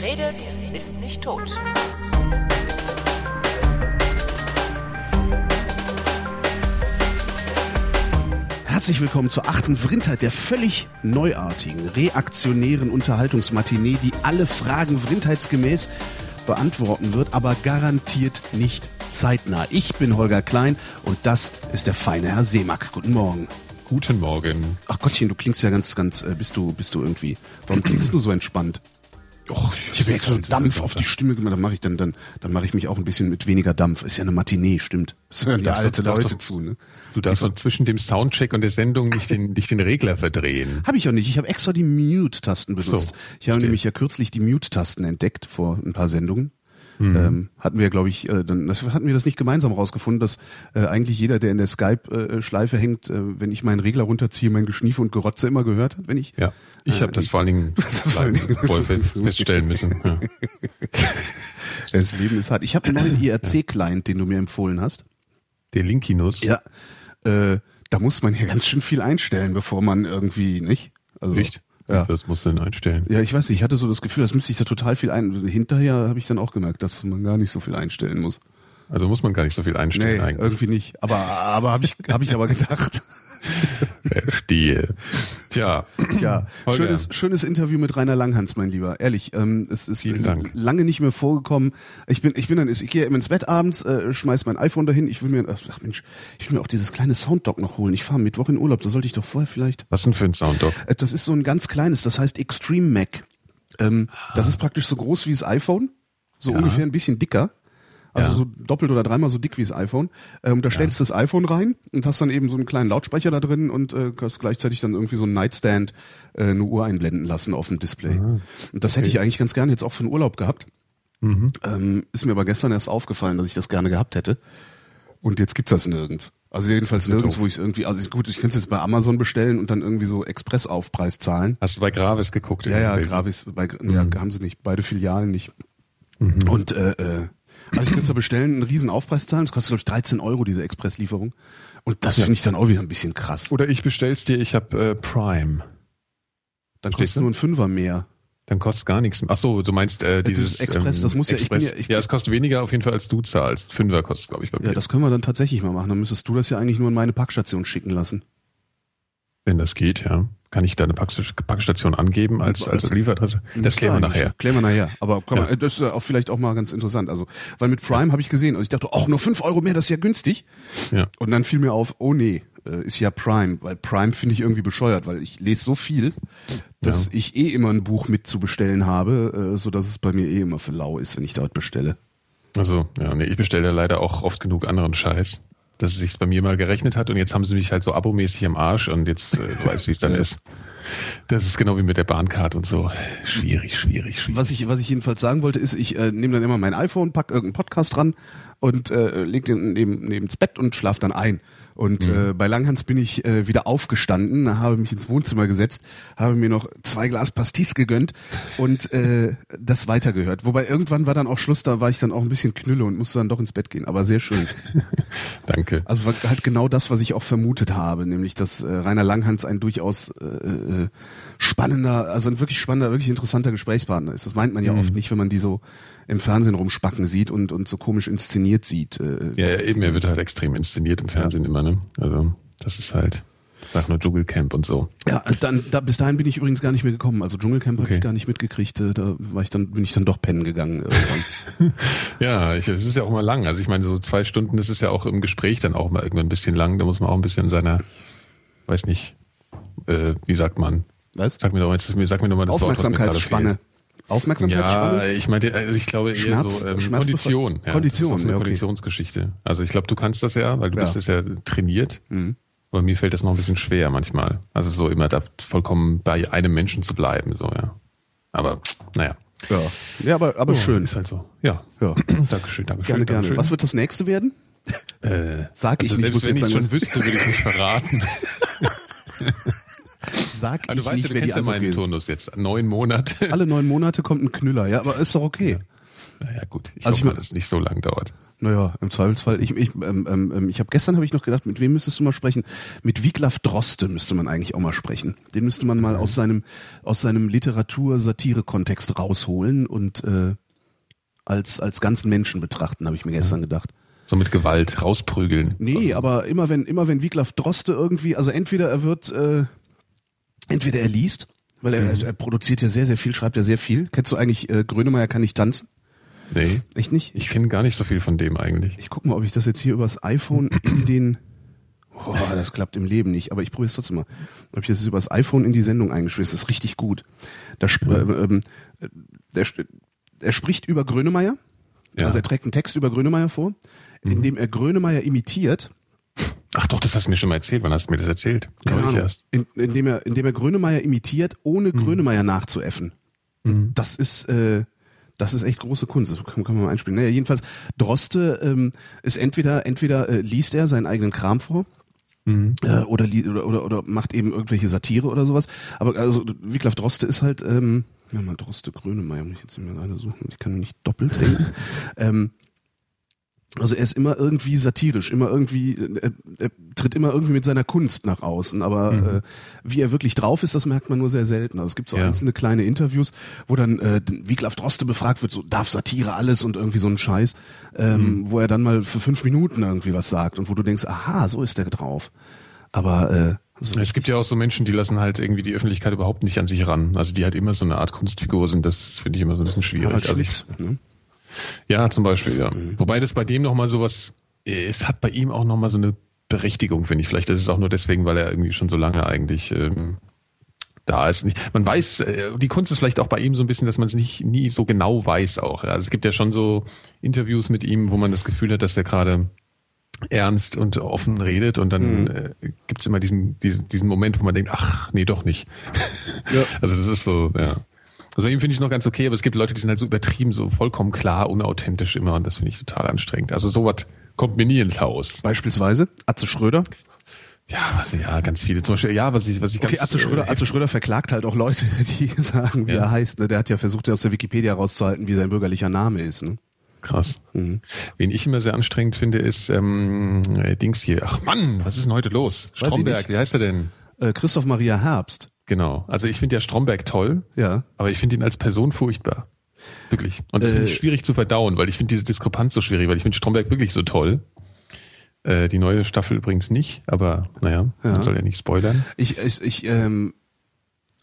Wer redet, ist nicht tot. Herzlich willkommen zur achten Vrindheit, der völlig neuartigen, reaktionären Unterhaltungsmatinee, die alle Fragen vrindheitsgemäß beantworten wird, aber garantiert nicht zeitnah. Ich bin Holger Klein und das ist der feine Herr Seemack. Guten Morgen. Guten Morgen. Ach Gottchen, du klingst ja ganz, ganz, äh, bist du, bist du irgendwie, warum klingst du so entspannt? Och, Ich habe extra Dampf auf die Stimme gemacht, dann mache ich dann, dann, dann mache ich mich auch ein bisschen mit weniger Dampf. Ist ja eine Matinee, stimmt. Das hören ja alte Leute doch- zu, ne? Du darfst doch zwischen dem Soundcheck und der Sendung nicht den, nicht den Regler verdrehen. Habe ich auch nicht. Ich habe extra die Mute-Tasten benutzt. So, ich habe nämlich ja kürzlich die Mute-Tasten entdeckt vor ein paar Sendungen. Mhm. Ähm, hatten wir, glaube ich, äh, dann das, hatten wir das nicht gemeinsam rausgefunden, dass äh, eigentlich jeder, der in der Skype-Schleife hängt, äh, wenn ich meinen Regler runterziehe, mein Geschniefe und Gerotze immer gehört hat, wenn ich. Ja, ich habe das vor allen Dingen voll feststellen müssen. Ja. Das Leben ist hart. Ich habe einen neuen IRC-Client, den du mir empfohlen hast. Der Linkinus. Ja. Äh, da muss man ja ganz schön viel einstellen, bevor man irgendwie, nicht? Also, Echt? Ja. Das musst du denn einstellen. Ja, ich weiß nicht, ich hatte so das Gefühl, das müsste ich da total viel ein. Hinterher habe ich dann auch gemerkt, dass man gar nicht so viel einstellen muss. Also muss man gar nicht so viel einstellen Nee, eigentlich. irgendwie nicht. Aber aber habe ich hab ich aber gedacht. Verstehe. Tja. Ja, Holger. schönes schönes Interview mit Rainer Langhans, mein Lieber. Ehrlich, ähm, es ist lange nicht mehr vorgekommen. Ich bin ich bin dann ich gehe immer ins Bett abends, äh, schmeiß mein iPhone dahin. Ich will mir ach Mensch, ich will mir auch dieses kleine Sounddock noch holen. Ich fahre Mittwoch in Urlaub, da sollte ich doch vorher vielleicht Was denn für ein Sounddock? Äh, Das ist so ein ganz kleines, das heißt Extreme Mac. Ähm, das ist praktisch so groß wie das iPhone, so Ja. ungefähr ein bisschen dicker. Also Ja. so doppelt oder dreimal so dick wie das iPhone. Ähm, da stellst du das iPhone rein und hast dann eben so einen kleinen Lautsprecher da drin und äh, hast gleichzeitig dann irgendwie so ein Nightstand äh, eine Uhr einblenden lassen auf dem Display. Und das hätte ich eigentlich ganz gerne jetzt auch für den Urlaub gehabt. Ähm, ist mir aber gestern erst aufgefallen, dass ich das gerne gehabt hätte. Und jetzt gibt's das nirgends. Also jedenfalls nirgends, wo ich es irgendwie, also ist gut, ich könnte es jetzt bei Amazon bestellen und dann irgendwie so Expressaufpreis zahlen. Hast du bei Gravis geguckt? Ja, ja? Gravis, bei, ja, haben sie nicht, beide Filialen nicht. Und äh, äh, also ich könnte es da bestellen, einen riesen Aufpreis zahlen, das kostet glaube ich 13 Euro, diese Expresslieferung. Und das finde ich dann auch wieder ein bisschen krass. Oder ich bestell's dir, ich habe äh, Prime. Dann kostet du? nur ein Fünfer mehr. Dann kostet gar nichts. Ach so, du meinst äh, dieses Dieses Express, das muss ja- ich bin Express. ja- ich- ja, es kostet weniger auf jeden Fall als du zahlst. Fünfer kostet, glaube ich, bei mir. Ja, das können wir dann tatsächlich mal machen. Dann müsstest du das ja eigentlich nur in meine Packstation schicken lassen. Wenn das geht, ja. Kann ich deine Packst- Packstation angeben als, als Lieferadresse? Das klären wir nachher. Klären wir nachher. Aber komm, Ja. das ist ja auch vielleicht auch mal ganz interessant. Also, weil mit Prime habe ich gesehen, also ich dachte, auch nur 5 Euro mehr, das ist ja günstig. Ja. Und dann fiel mir auf, oh nee, äh, ist ja Prime, weil Prime finde ich irgendwie bescheuert, weil ich lese so viel, dass Ja. ich eh immer ein Buch mit zu bestellen habe, äh, so dass es bei mir eh immer für lau ist, wenn ich dort bestelle. Also, ja, nee, ich bestelle ja leider auch oft genug anderen Scheiß, dass es sich bei mir mal gerechnet hat und jetzt haben sie mich halt so abomäßig am Arsch und jetzt, äh, du weißt, wie es dann ist. Das ist genau wie mit der Bahncard und so. Schwierig, schwierig, schwierig. Was ich, was ich jedenfalls sagen wollte, ist, ich äh, nehme dann immer mein iPhone, pack irgendeinen Podcast dran und äh, leg den neben neben's Bett und schlaf dann ein. Und äh, bei Langhans bin ich äh, wieder aufgestanden, habe mich ins Wohnzimmer gesetzt, habe mir noch zwei Glas Pastis gegönnt und äh, das weitergehört. Wobei irgendwann war dann auch Schluss, da war ich dann auch ein bisschen knülle und musste dann doch ins Bett gehen. Aber sehr schön. Danke. Also war halt genau das, was ich auch vermutet habe, nämlich dass äh, Rainer Langhans ein durchaus äh, äh, spannender, also ein wirklich spannender, wirklich interessanter Gesprächspartner ist. Das meint man ja oft nicht, wenn man die so im Fernsehen rumspacken sieht und und so komisch inszeniert sieht. Äh, Ja, ja, eben, er wird halt extrem inszeniert im Fernsehen immer, ne? Also, das ist halt, sag nur Dschungelcamp und so. Ja, dann da, bis dahin bin ich übrigens gar nicht mehr gekommen. Also Dschungelcamp habe Okay. ich gar nicht mitgekriegt. Äh, da war ich dann bin ich dann doch pennen gegangen. Irgendwann. Ja, es ist ja auch mal lang. Also ich meine, so zwei Stunden, das ist ja auch im Gespräch dann auch mal irgendwann ein bisschen lang. Da muss man auch ein bisschen seiner, weiß nicht, äh, wie sagt man? Was? Sag mir doch mal, sag mir doch mal das Wort, Aufmerksamkeitsspanne. fehlt. Aufmerksamkeitsspanne. Ja, ich meine, also ich glaube eher Schmerz- so ähm, Kondition. Ja, Kondition, das ist eine ja, okay. Konditionsgeschichte. Also ich glaube, du kannst das ja, weil du Ja. bist das ja trainiert. Mhm. Aber mir fällt das noch ein bisschen schwer manchmal. Also so immer da vollkommen bei einem Menschen zu bleiben, so ja. Aber naja, Ja, ja aber aber schön. ist halt so. Ja, Ja. Dankeschön, Dankeschön. Gerne, gerne. Dankeschön. Was wird das nächste werden? Äh, Sag ich also nicht, selbst muss wenn ich sagen, schon wüsste, würde ich es nicht verraten. Sag Aber du ich weißt, nicht, ja, du kennst ja meinen wählt. Turnus jetzt. Neun Monate. Alle neun Monate kommt ein Knüller, ja, aber ist doch okay. Naja, gut. Ich Also ich hoffe, mein- dass es nicht so lang dauert. Naja, im Zweifelsfall. Ich, ich, ähm, ähm, ich habe gestern habe ich noch gedacht, mit wem müsstest du mal sprechen? Mit Wiglaf Droste müsste man eigentlich auch mal sprechen. Den müsste man mal aus seinem aus seinem Literatur-Satire-Kontext rausholen und äh, als als ganzen Menschen betrachten, habe ich mir gestern gedacht. So mit Gewalt rausprügeln. Nee, aber immer wenn immer wenn Wiglaf Droste irgendwie, also entweder er wird äh, entweder er liest, weil er, er produziert ja sehr sehr viel, schreibt ja sehr viel. Kennst du eigentlich äh, Grönemeyer kann nicht tanzen? Nee. Echt nicht? Ich kenne gar nicht so viel von dem eigentlich. Ich guck mal, ob ich das jetzt hier übers iPhone in den. Oh, das klappt im Leben nicht, aber ich probiere es trotzdem mal. Ob ich das jetzt übers iPhone in die Sendung Das ist richtig gut. Da sp äh, äh, der, er spricht über Grönemeyer. Ja. Also er trägt einen Text über Grönemeyer vor, in dem er Grönemeyer imitiert. Ach doch, das hast du mir schon mal erzählt. Wann hast du mir das erzählt? Keine Ahnung. erst. In, indem er, indem er Grönemeyer imitiert, ohne Grönemeyer nachzuäffen. Das ist, äh, das ist echt große Kunst. Das kann, kann man mal einspielen. Naja, jedenfalls, Droste ähm, ist entweder, entweder äh, liest er seinen eigenen Kram vor, äh, oder, oder, oder, oder macht eben irgendwelche Satire oder sowas. Aber also Wiglaf Droste ist halt, ähm, ja mal Droste Grönemeyer, muss ich jetzt mal gerade suchen, ich kann nicht doppelt denken. ähm, also er ist immer irgendwie satirisch, immer irgendwie, äh, er tritt immer irgendwie mit seiner Kunst nach außen, aber äh, wie er wirklich drauf ist, das merkt man nur sehr selten. Also es gibt so Ja. einzelne kleine Interviews, wo dann äh, Wiglaf Droste befragt wird, so darf Satire alles und irgendwie so ein Scheiß, ähm, wo er dann mal für fünf Minuten irgendwie was sagt und wo du denkst, aha, so ist der drauf. Aber äh, so, Es gibt ja auch so Menschen, die lassen halt irgendwie die Öffentlichkeit überhaupt nicht an sich ran. Also die halt immer so eine Art Kunstfigur sind. Das finde ich immer so ein bisschen schwierig. Harald Also ich, ne? Ja, zum Beispiel, ja. Mhm. Wobei das bei dem nochmal sowas, äh, es hat bei ihm auch nochmal so eine Berechtigung, finde ich. Vielleicht ist es auch nur deswegen, weil er irgendwie schon so lange eigentlich ähm, da ist. Man weiß, äh, die Kunst ist vielleicht auch bei ihm so ein bisschen, dass man es nicht nie so genau weiß auch. Also es gibt ja schon so Interviews mit ihm, wo man das Gefühl hat, dass er gerade ernst und offen redet und dann äh, gibt's immer diesen, diesen, diesen Moment, wo man denkt, ach, nee, doch nicht. Ja. Also das ist so, ja. Also bei ihm finde ich es noch ganz okay, aber es gibt Leute, die sind halt so übertrieben, so vollkommen klar, unauthentisch immer und das finde ich total anstrengend. Also sowas kommt mir nie ins Haus. Beispielsweise Atze Schröder. Ja, was, ja, ganz viele. Zum Beispiel, ja, was ich, was ich Okay, ganz... Atze Schröder, äh, Atze Schröder verklagt halt auch Leute, die sagen, wie Ja. er heißt. Ne? Der hat ja versucht, aus der Wikipedia rauszuhalten, wie sein bürgerlicher Name ist. Ne? Krass. Mhm. Wen ich immer sehr anstrengend finde, ist ähm, äh, Dings hier. Ach Mann, was ist denn heute los? Stromberg, wie heißt er denn? Äh, Christoph Maria Herbst. Genau. Also ich finde ja Stromberg toll, Ja. aber ich finde ihn als Person furchtbar. Wirklich. Und das finde ich Äh, schwierig zu verdauen, weil ich finde diese Diskrepanz so schwierig, weil ich finde Stromberg wirklich so toll. Äh, die neue Staffel übrigens nicht, aber naja, man Ja. soll ja nicht spoilern. Ich, ich, ich ähm,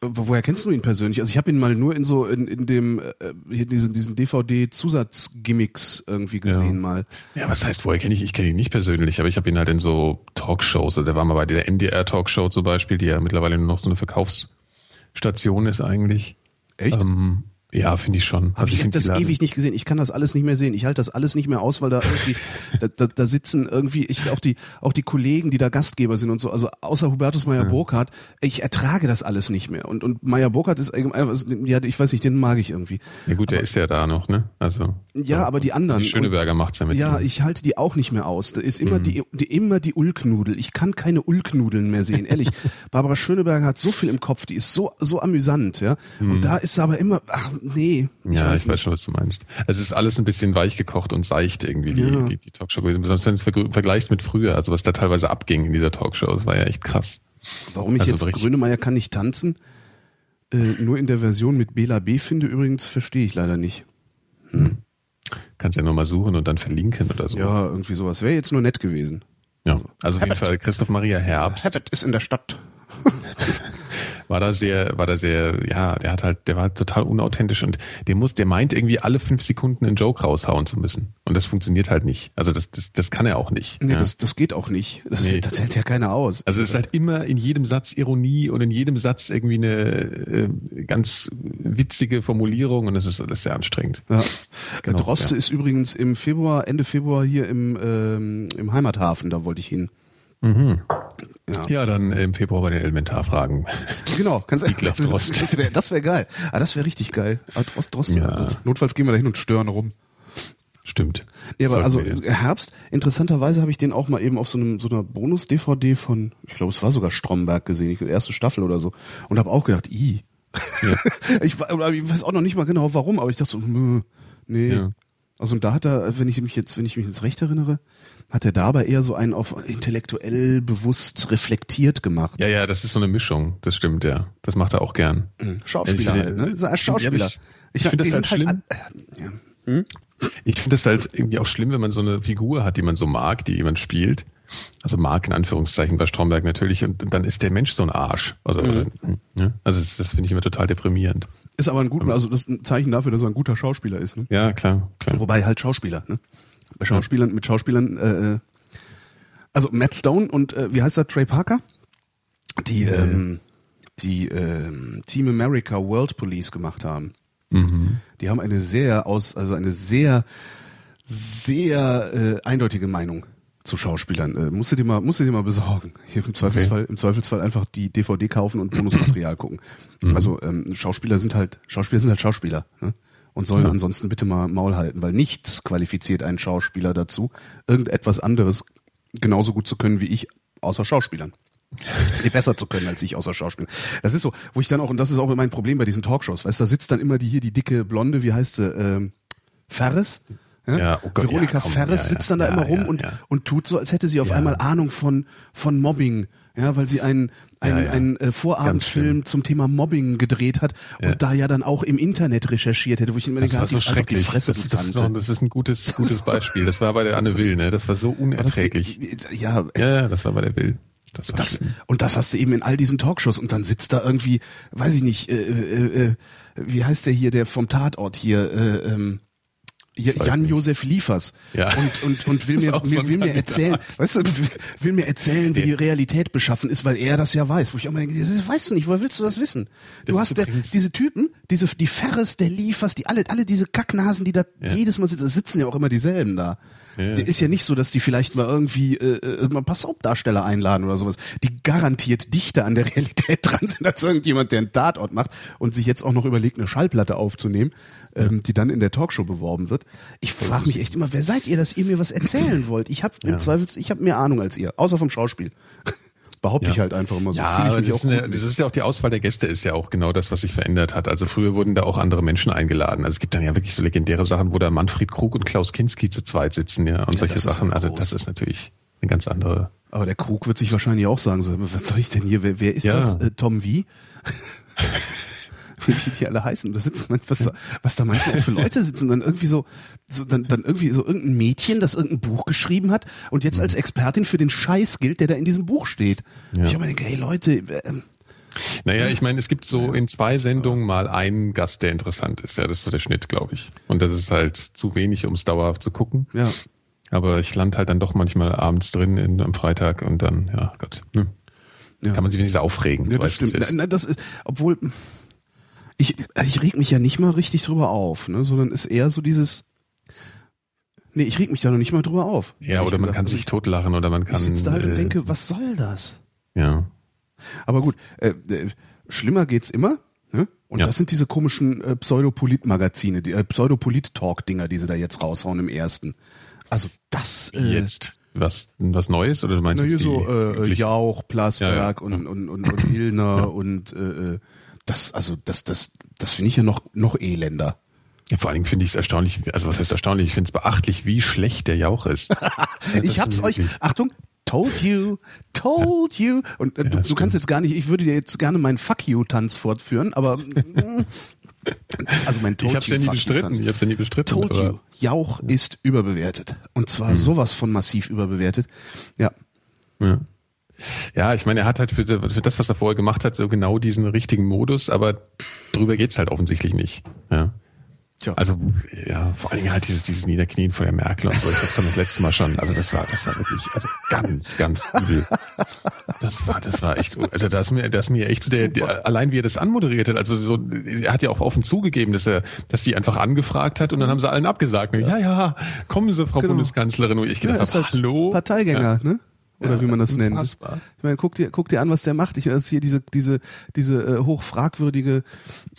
woher kennst du ihn persönlich? Also ich habe ihn mal nur in so in, in dem äh, diesen diesen DVD Zusatzgimmicks irgendwie gesehen Ja. mal. Ja, was heißt, woher kenne ich? Ich kenne ihn nicht persönlich, aber ich habe ihn halt in so Talkshows. Also der war mal bei der NDR-Talkshow zum Beispiel, die ja mittlerweile nur noch so eine Verkaufsstation ist eigentlich. Echt? Ähm, ja, finde ich schon. Hab ich ich habe das ewig nicht gesehen. Ich kann das alles nicht mehr sehen. Ich halte das alles nicht mehr aus, weil da irgendwie da, da, da sitzen irgendwie ich auch die auch die Kollegen, die da Gastgeber sind und so. Also außer Hubertus Meyer Burkhardt, ich ertrage das alles nicht mehr. Und und Meyer Burkhardt ist einfach ja, ich weiß nicht, den mag ich irgendwie. Ja gut, der ist ja da noch, ne? Also. Ja, aber die anderen. Die Schöneberger macht's ja mit Ja, ihm. ich halte die auch nicht mehr aus. Da ist Mhm. immer die, die immer die Ulknudel. Ich kann keine Ulknudeln mehr sehen, ehrlich. Barbara Schöneberger hat so viel im Kopf, die ist so so amüsant, ja. Und da ist sie aber immer ach nee, ich ja, weiß ich weiß nicht. schon, was du meinst. Es ist alles ein bisschen weich gekocht und seicht irgendwie, die, Ja. die, die Talkshow gewesen. Besonders wenn du es vergl- vergleichst mit früher, also was da teilweise abging in dieser Talkshow, das war ja echt krass. Warum ich Also jetzt richtig- Grönemeyer kann nicht tanzen, äh, nur in der Version mit Bela B finde übrigens, verstehe ich leider nicht. Kannst ja nur mal suchen und dann verlinken oder so. Ja, irgendwie sowas. Wäre jetzt nur nett gewesen. Ja, also auf jeden Herbert. Fall Christoph Maria Herbst Herbert ist in der Stadt. war da sehr, war da sehr, ja, der hat halt, der war total unauthentisch und der muss, der meint irgendwie alle fünf Sekunden einen Joke raushauen zu müssen. Und das funktioniert halt nicht. Also das, das, das kann er auch nicht. Nee, ja. das, das geht auch nicht. Das, Nee. das hält ja keiner aus. Also es ist halt immer in jedem Satz Ironie und in jedem Satz irgendwie eine äh, ganz witzige Formulierung und das ist, das ist sehr anstrengend. Ja. Genau, Droste ja. ist übrigens im Februar, Ende Februar hier im, ähm, im Heimathafen, da wollte ich hin. Ja. Ja, dann im Februar bei den Elementarfragen. Genau, kannst du. Wiglaf Droste. Das wäre wär geil. Ah, das wäre richtig geil. Ah, Drost, Drost, Ja. Notfalls gehen wir da hin und stören rum. Stimmt. Nee, aber Sollten also. Herbst, interessanterweise habe ich den auch mal eben auf so einem so einer Bonus-DVD von, ich glaube, es war sogar Stromberg gesehen, die erste Staffel oder so. Und habe auch gedacht, i. ich, wa- oder ich weiß auch noch nicht mal genau warum, aber ich dachte so, nee. Ja. Also und da hat er, wenn ich mich jetzt, wenn ich mich jetzt recht erinnere, hat er dabei eher so einen auf intellektuell bewusst reflektiert gemacht. Ja, ja, das ist so eine Mischung. Das stimmt, ja. Das macht er auch gern. Schauspieler Ich finde- halt, ne? Schauspieler. Ich finde die das halt sind schlimm. äh, ja. Ich finde es halt irgendwie auch schlimm, wenn man so eine Figur hat, die man so mag, die jemand spielt. Also mag in Anführungszeichen bei Stromberg natürlich und dann ist der Mensch so ein Arsch. Also, ne? also das, das finde ich immer total deprimierend. Ist aber ein guter, also das ist ein Zeichen dafür, dass er ein guter Schauspieler ist. Ne? Ja, klar, klar. Wobei halt Schauspieler, ne? Bei Schauspielern, mit Schauspielern, äh, äh, also Matt Stone und äh, wie heißt er, Trey Parker? Die, ähm, die ähm, Team America World Police gemacht haben. Mhm. Die haben eine sehr aus, also eine sehr, sehr äh, eindeutige Meinung zu Schauspielern. Äh, musst du dir mal, musst du dir mal besorgen. Hier im Zweifelsfall, im Zweifelsfall einfach die DVD kaufen und Bonusmaterial gucken. Mhm. Also ähm, Schauspieler sind halt, Schauspieler sind halt Schauspieler. Ne? Und sollen Ja. ansonsten bitte mal Maul halten, weil nichts qualifiziert einen Schauspieler dazu, irgendetwas anderes genauso gut zu können wie ich, außer Schauspielern. Nee, besser zu können als ich außer Schauspielern. Das ist so, wo ich dann auch, und das ist auch mein Problem bei diesen Talkshows, weißt du, da sitzt dann immer die hier, die dicke Blonde, wie heißt sie, ähm, Ferris? Ja, oh Gott, Veronika ja, komm, Ferris ja, sitzt ja, dann da ja, immer rum ja, und, ja. und tut so, als hätte sie auf Ja. einmal Ahnung von, von Mobbing, ja, weil sie einen, einen, Ja, ja. einen äh, Vorabendfilm zum Thema Mobbing gedreht hat Ja. und da ja dann auch im Internet recherchiert hätte, wo ich immer Das denke, halt so die- halt doch die schrecklich. Fresse, das, das, ist doch, das ist ein gutes, gutes Beispiel. Das war bei der Anne Will, ne? Das war so unerträglich. Ja, Ja, ja, das war bei der Will. Das Das, und das hast du eben in all diesen Talkshows und dann sitzt da irgendwie, weiß ich nicht, äh, äh, äh, wie heißt der hier, der vom Tatort hier, äh, ähm, Jan-Josef Liefers Ja. und, und, und will mir, mir, will mir erzählen, weißt du, will mir erzählen, wie die Realität beschaffen ist, weil er das ja weiß. Wo ich auch mal denke, das weißt du nicht, woher willst du das wissen? Du Das hast der, diese Typen, diese, die Ferris, der Liefers, die alle, alle diese Kacknasen, die da Ja. jedes Mal sitzen, es sitzen ja auch immer dieselben da. Ja. Der ist ja nicht so, dass die vielleicht mal irgendwie äh, äh, mal ein paar Soap-Darsteller einladen oder sowas, die garantiert dichter an der Realität dran sind als irgendjemand, der einen Tatort macht und sich jetzt auch noch überlegt, eine Schallplatte aufzunehmen, ähm, die dann in der Talkshow beworben wird. Ich frage mich echt immer, wer seid ihr, dass ihr mir was erzählen wollt? Ich habe im Zweifel, ich habe mehr Ahnung als ihr, außer vom Schauspiel. Behaupte ich halt einfach immer so. Ja, aber das auch ist, eine, das ist ja auch die Auswahl der Gäste ist ja auch genau das, was sich verändert hat. Also früher wurden da auch andere Menschen eingeladen. Also es gibt dann ja wirklich so legendäre Sachen, wo da Manfred Krug und Klaus Kinski zu zweit sitzen, ja, und solche das ist Sachen. ja Also das ist natürlich eine ganz andere. Aber der Krug wird sich wahrscheinlich auch sagen, so, was soll ich denn hier, wer, wer ist Ja. das? Äh, Tom wie? Wie die alle heißen. Da sitzen man, was, da, was da manchmal auch für Leute sitzen, dann irgendwie so, so dann, dann irgendwie so irgendein Mädchen, das irgendein Buch geschrieben hat und jetzt als Expertin für den Scheiß gilt, der da in diesem Buch steht. Ja. Ich immer denke, hey Leute, ähm, Naja, ich meine, es gibt so in zwei Sendungen mal einen Gast, der interessant ist. Ja, das ist so der Schnitt, glaube ich. Und das ist halt zu wenig, um es dauerhaft zu gucken. ja. Aber ich lande halt dann doch manchmal abends drin in, am Freitag und dann, ja Gott, hm. Ja. kann man sich wenigstens aufregen. Ja, du das weißt, stimmt. ist. Na, na, das ist, obwohl, ich, ich reg mich ja nicht mal richtig drüber auf, ne, sondern ist eher so dieses, nee, ich reg mich da noch nicht mal drüber auf. Ja, oder man gesagt. kann Also sich totlachen oder man kann. Ich sitze da halt und äh, denke, was soll das? Ja. Aber gut, äh, äh, schlimmer geht's immer. Ne? Und Ja. das sind diese komischen äh, Pseudopolit-Magazine, die äh, Pseudopolit-Talk-Dinger, die sie da jetzt raushauen im ersten. Also das äh, Jetzt was, was Neues oder du meinst na, jetzt so äh, äh? Jauch, Plasberg Ja, ja. und, und, und, und Illner und äh, äh, das, also das, das, das finde ich ja noch, noch elender. Ja, vor allen Dingen finde ich es erstaunlich, also was heißt erstaunlich? Ich finde es beachtlich, wie schlecht der Jauch ist. ich hab's euch, Achtung, told you, told you. Und äh, du, du stimmt. kannst jetzt gar nicht, ich würde dir jetzt gerne meinen Fuck you-Tanz fortführen, aber also mein Told Ich habe es you ja nie bestritten. Ich habe es ja nie bestritten. Told aber- you, Jauch ist überbewertet. Und zwar Hm. sowas von massiv überbewertet. Ja. Ja. Ja, ich meine, er hat halt für, für das, was er vorher gemacht hat, so genau diesen richtigen Modus, aber drüber geht's halt offensichtlich nicht. Ja. Tja. Also, ja, vor allen Dingen halt dieses, dieses Niederknien vor der Merkel und so. Ich hab's dann das letzte Mal schon. Also das war, das war wirklich, also ganz, ganz übel. Das war, das war echt, also da ist mir, da ist mir echt der, der, allein wie er das anmoderiert hat, also so, er hat ja auch offen zugegeben, dass er, dass die einfach angefragt hat und dann haben sie allen abgesagt. Ja, ja, kommen Sie, Frau Genau. Bundeskanzlerin. Und ich Ja, gedacht ist hab, halt hallo? Parteigänger, ne? Oder Ja, wie man das nennt. Ich meine, guck dir, guck dir an, was der macht. Ich, das ist hier diese, diese, diese äh, hochfragwürdige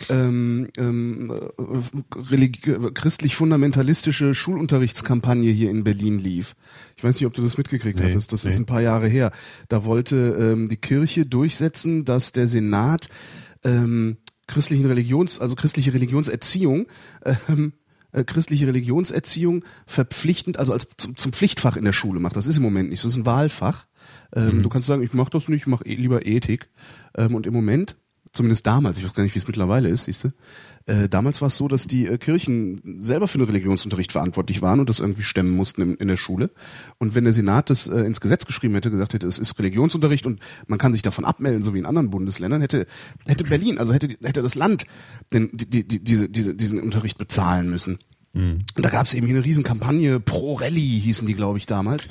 ähm, ähm, äh, religi- christlich-fundamentalistische Schulunterrichtskampagne hier in Berlin lief. Ich weiß nicht, ob du das mitgekriegt Nee, hattest. Das ist nee. ein paar Jahre her. Da wollte ähm, die Kirche durchsetzen, dass der Senat ähm, christlichen Religions, also christliche Religionserziehung ähm, äh, christliche Religionserziehung verpflichtend, also als zum, zum Pflichtfach in der Schule macht. Das ist im Moment nicht, so. das ist ein Wahlfach. Ähm, Mhm. Du kannst sagen, ich mache das nicht, ich mache eh lieber Ethik. Ähm, und im Moment, zumindest damals, ich weiß gar nicht, wie es mittlerweile ist, siehst du, äh, damals war es so, dass die äh, Kirchen selber für den Religionsunterricht verantwortlich waren und das irgendwie stemmen mussten in, in der Schule. Und wenn der Senat das äh, ins Gesetz geschrieben hätte, gesagt hätte, es ist Religionsunterricht und man kann sich davon abmelden, so wie in anderen Bundesländern, hätte hätte Berlin, also hätte hätte das Land den, die, die, die, diese, diese, diesen Unterricht bezahlen müssen. Und da gab es eben hier eine Riesenkampagne, Pro Rally hießen die, glaube ich, damals.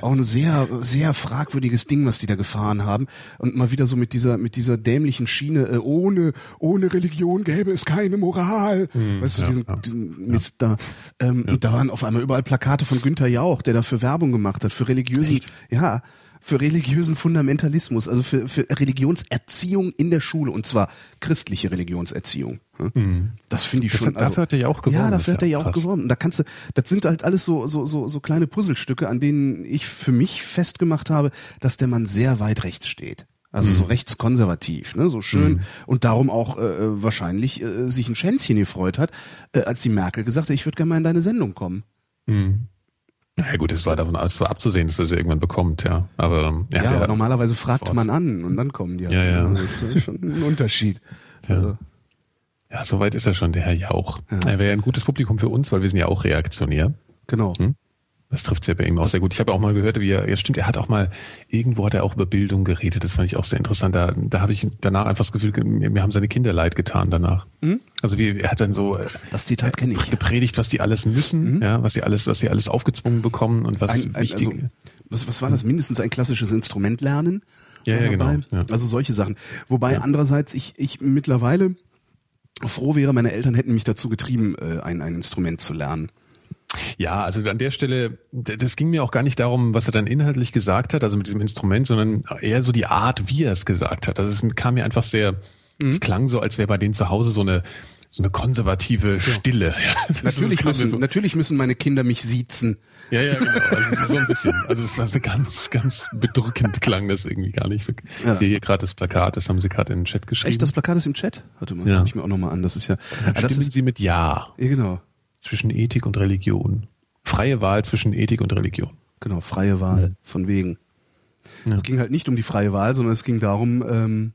Auch ein sehr, sehr fragwürdiges Ding, was die da gefahren haben. Und mal wieder so mit dieser, mit dieser dämlichen Schiene, äh, ohne, ohne Religion gäbe es keine Moral. weißt du, ja, diesen, ja. diesen Mist da. Ähm, Und da waren auf einmal überall Plakate von Günther Jauch, der dafür Werbung gemacht hat, für religiösen, ja, für religiösen Fundamentalismus, also für, für Religionserziehung in der Schule, und zwar christliche Religionserziehung. Hm? Das finde ich Das schon. hat- dafür hat er ja auch geworben, Ja, dafür hat er ja auch krass. geworben. Und da kannst du, das sind halt alles so, so, so, so kleine Puzzlestücke, an denen ich für mich festgemacht habe, dass der Mann sehr weit rechts steht. Also Mhm. so rechtskonservativ, ne, so schön und darum auch äh, wahrscheinlich äh, sich ein Schänzchen gefreut hat, äh, als die Merkel gesagt hat, ich würde gerne mal in deine Sendung kommen. Na ja, gut, es war davon es war abzusehen, dass er sie irgendwann bekommt, ja. Aber ähm, ja, Ja, normalerweise fragt sofort. man an und dann kommen die. halt. Ja, ja. Also Das ist schon ein Unterschied. Also, ja, soweit ist er schon, der Herr Jauch. Er wäre ja ein gutes Publikum für uns, weil wir sind ja auch reaktionär. genau. Das trifft ja bei ihm auch sehr gut. Ich habe auch mal gehört, wie er, ja stimmt, er hat auch mal, irgendwo hat er auch über Bildung geredet, das fand ich auch sehr interessant. Da, da habe ich danach einfach das Gefühl, mir, haben seine Kinder leid getan danach. Also wie, er hat dann so äh, Das Zitat kenne ich. gepredigt, was die alles müssen, ja, was sie alles, was sie alles aufgezwungen bekommen und was ein, ein, wichtig. also, was, was war das? Mindestens ein klassisches Instrument lernen. Ja, ja, genau, ja. Also solche Sachen. Wobei andererseits ich, ich mittlerweile froh wäre, meine Eltern hätten mich dazu getrieben, äh, ein, ein Instrument zu lernen. Ja, also an der Stelle, das ging mir auch gar nicht darum, was er dann inhaltlich gesagt hat, also mit diesem Instrument, sondern eher so die Art, wie er es gesagt hat. Also es kam mir einfach sehr, Mhm. es klang so, als wäre bei denen zu Hause so eine so eine konservative Stille. Ja, das- Natürlich das müssen, so, natürlich müssen meine Kinder mich siezen. ja, ja, genau. Also so ein bisschen. Also es war so ganz, ganz bedrückend klang das irgendwie gar nicht. So, Ja. Ich sehe hier gerade das Plakat, das haben sie gerade in den Chat geschrieben. Echt, das Plakat ist im Chat? Warte mal, Ja. ich mir auch nochmal an. Das ist ja, ah, das Stimmen ist, Sie mit Ja ja genau, zwischen Ethik und Religion. Freie Wahl zwischen Ethik und Religion. genau, freie Wahl, von wegen. Ja. Es ging halt nicht um die freie Wahl, sondern es ging darum, ähm,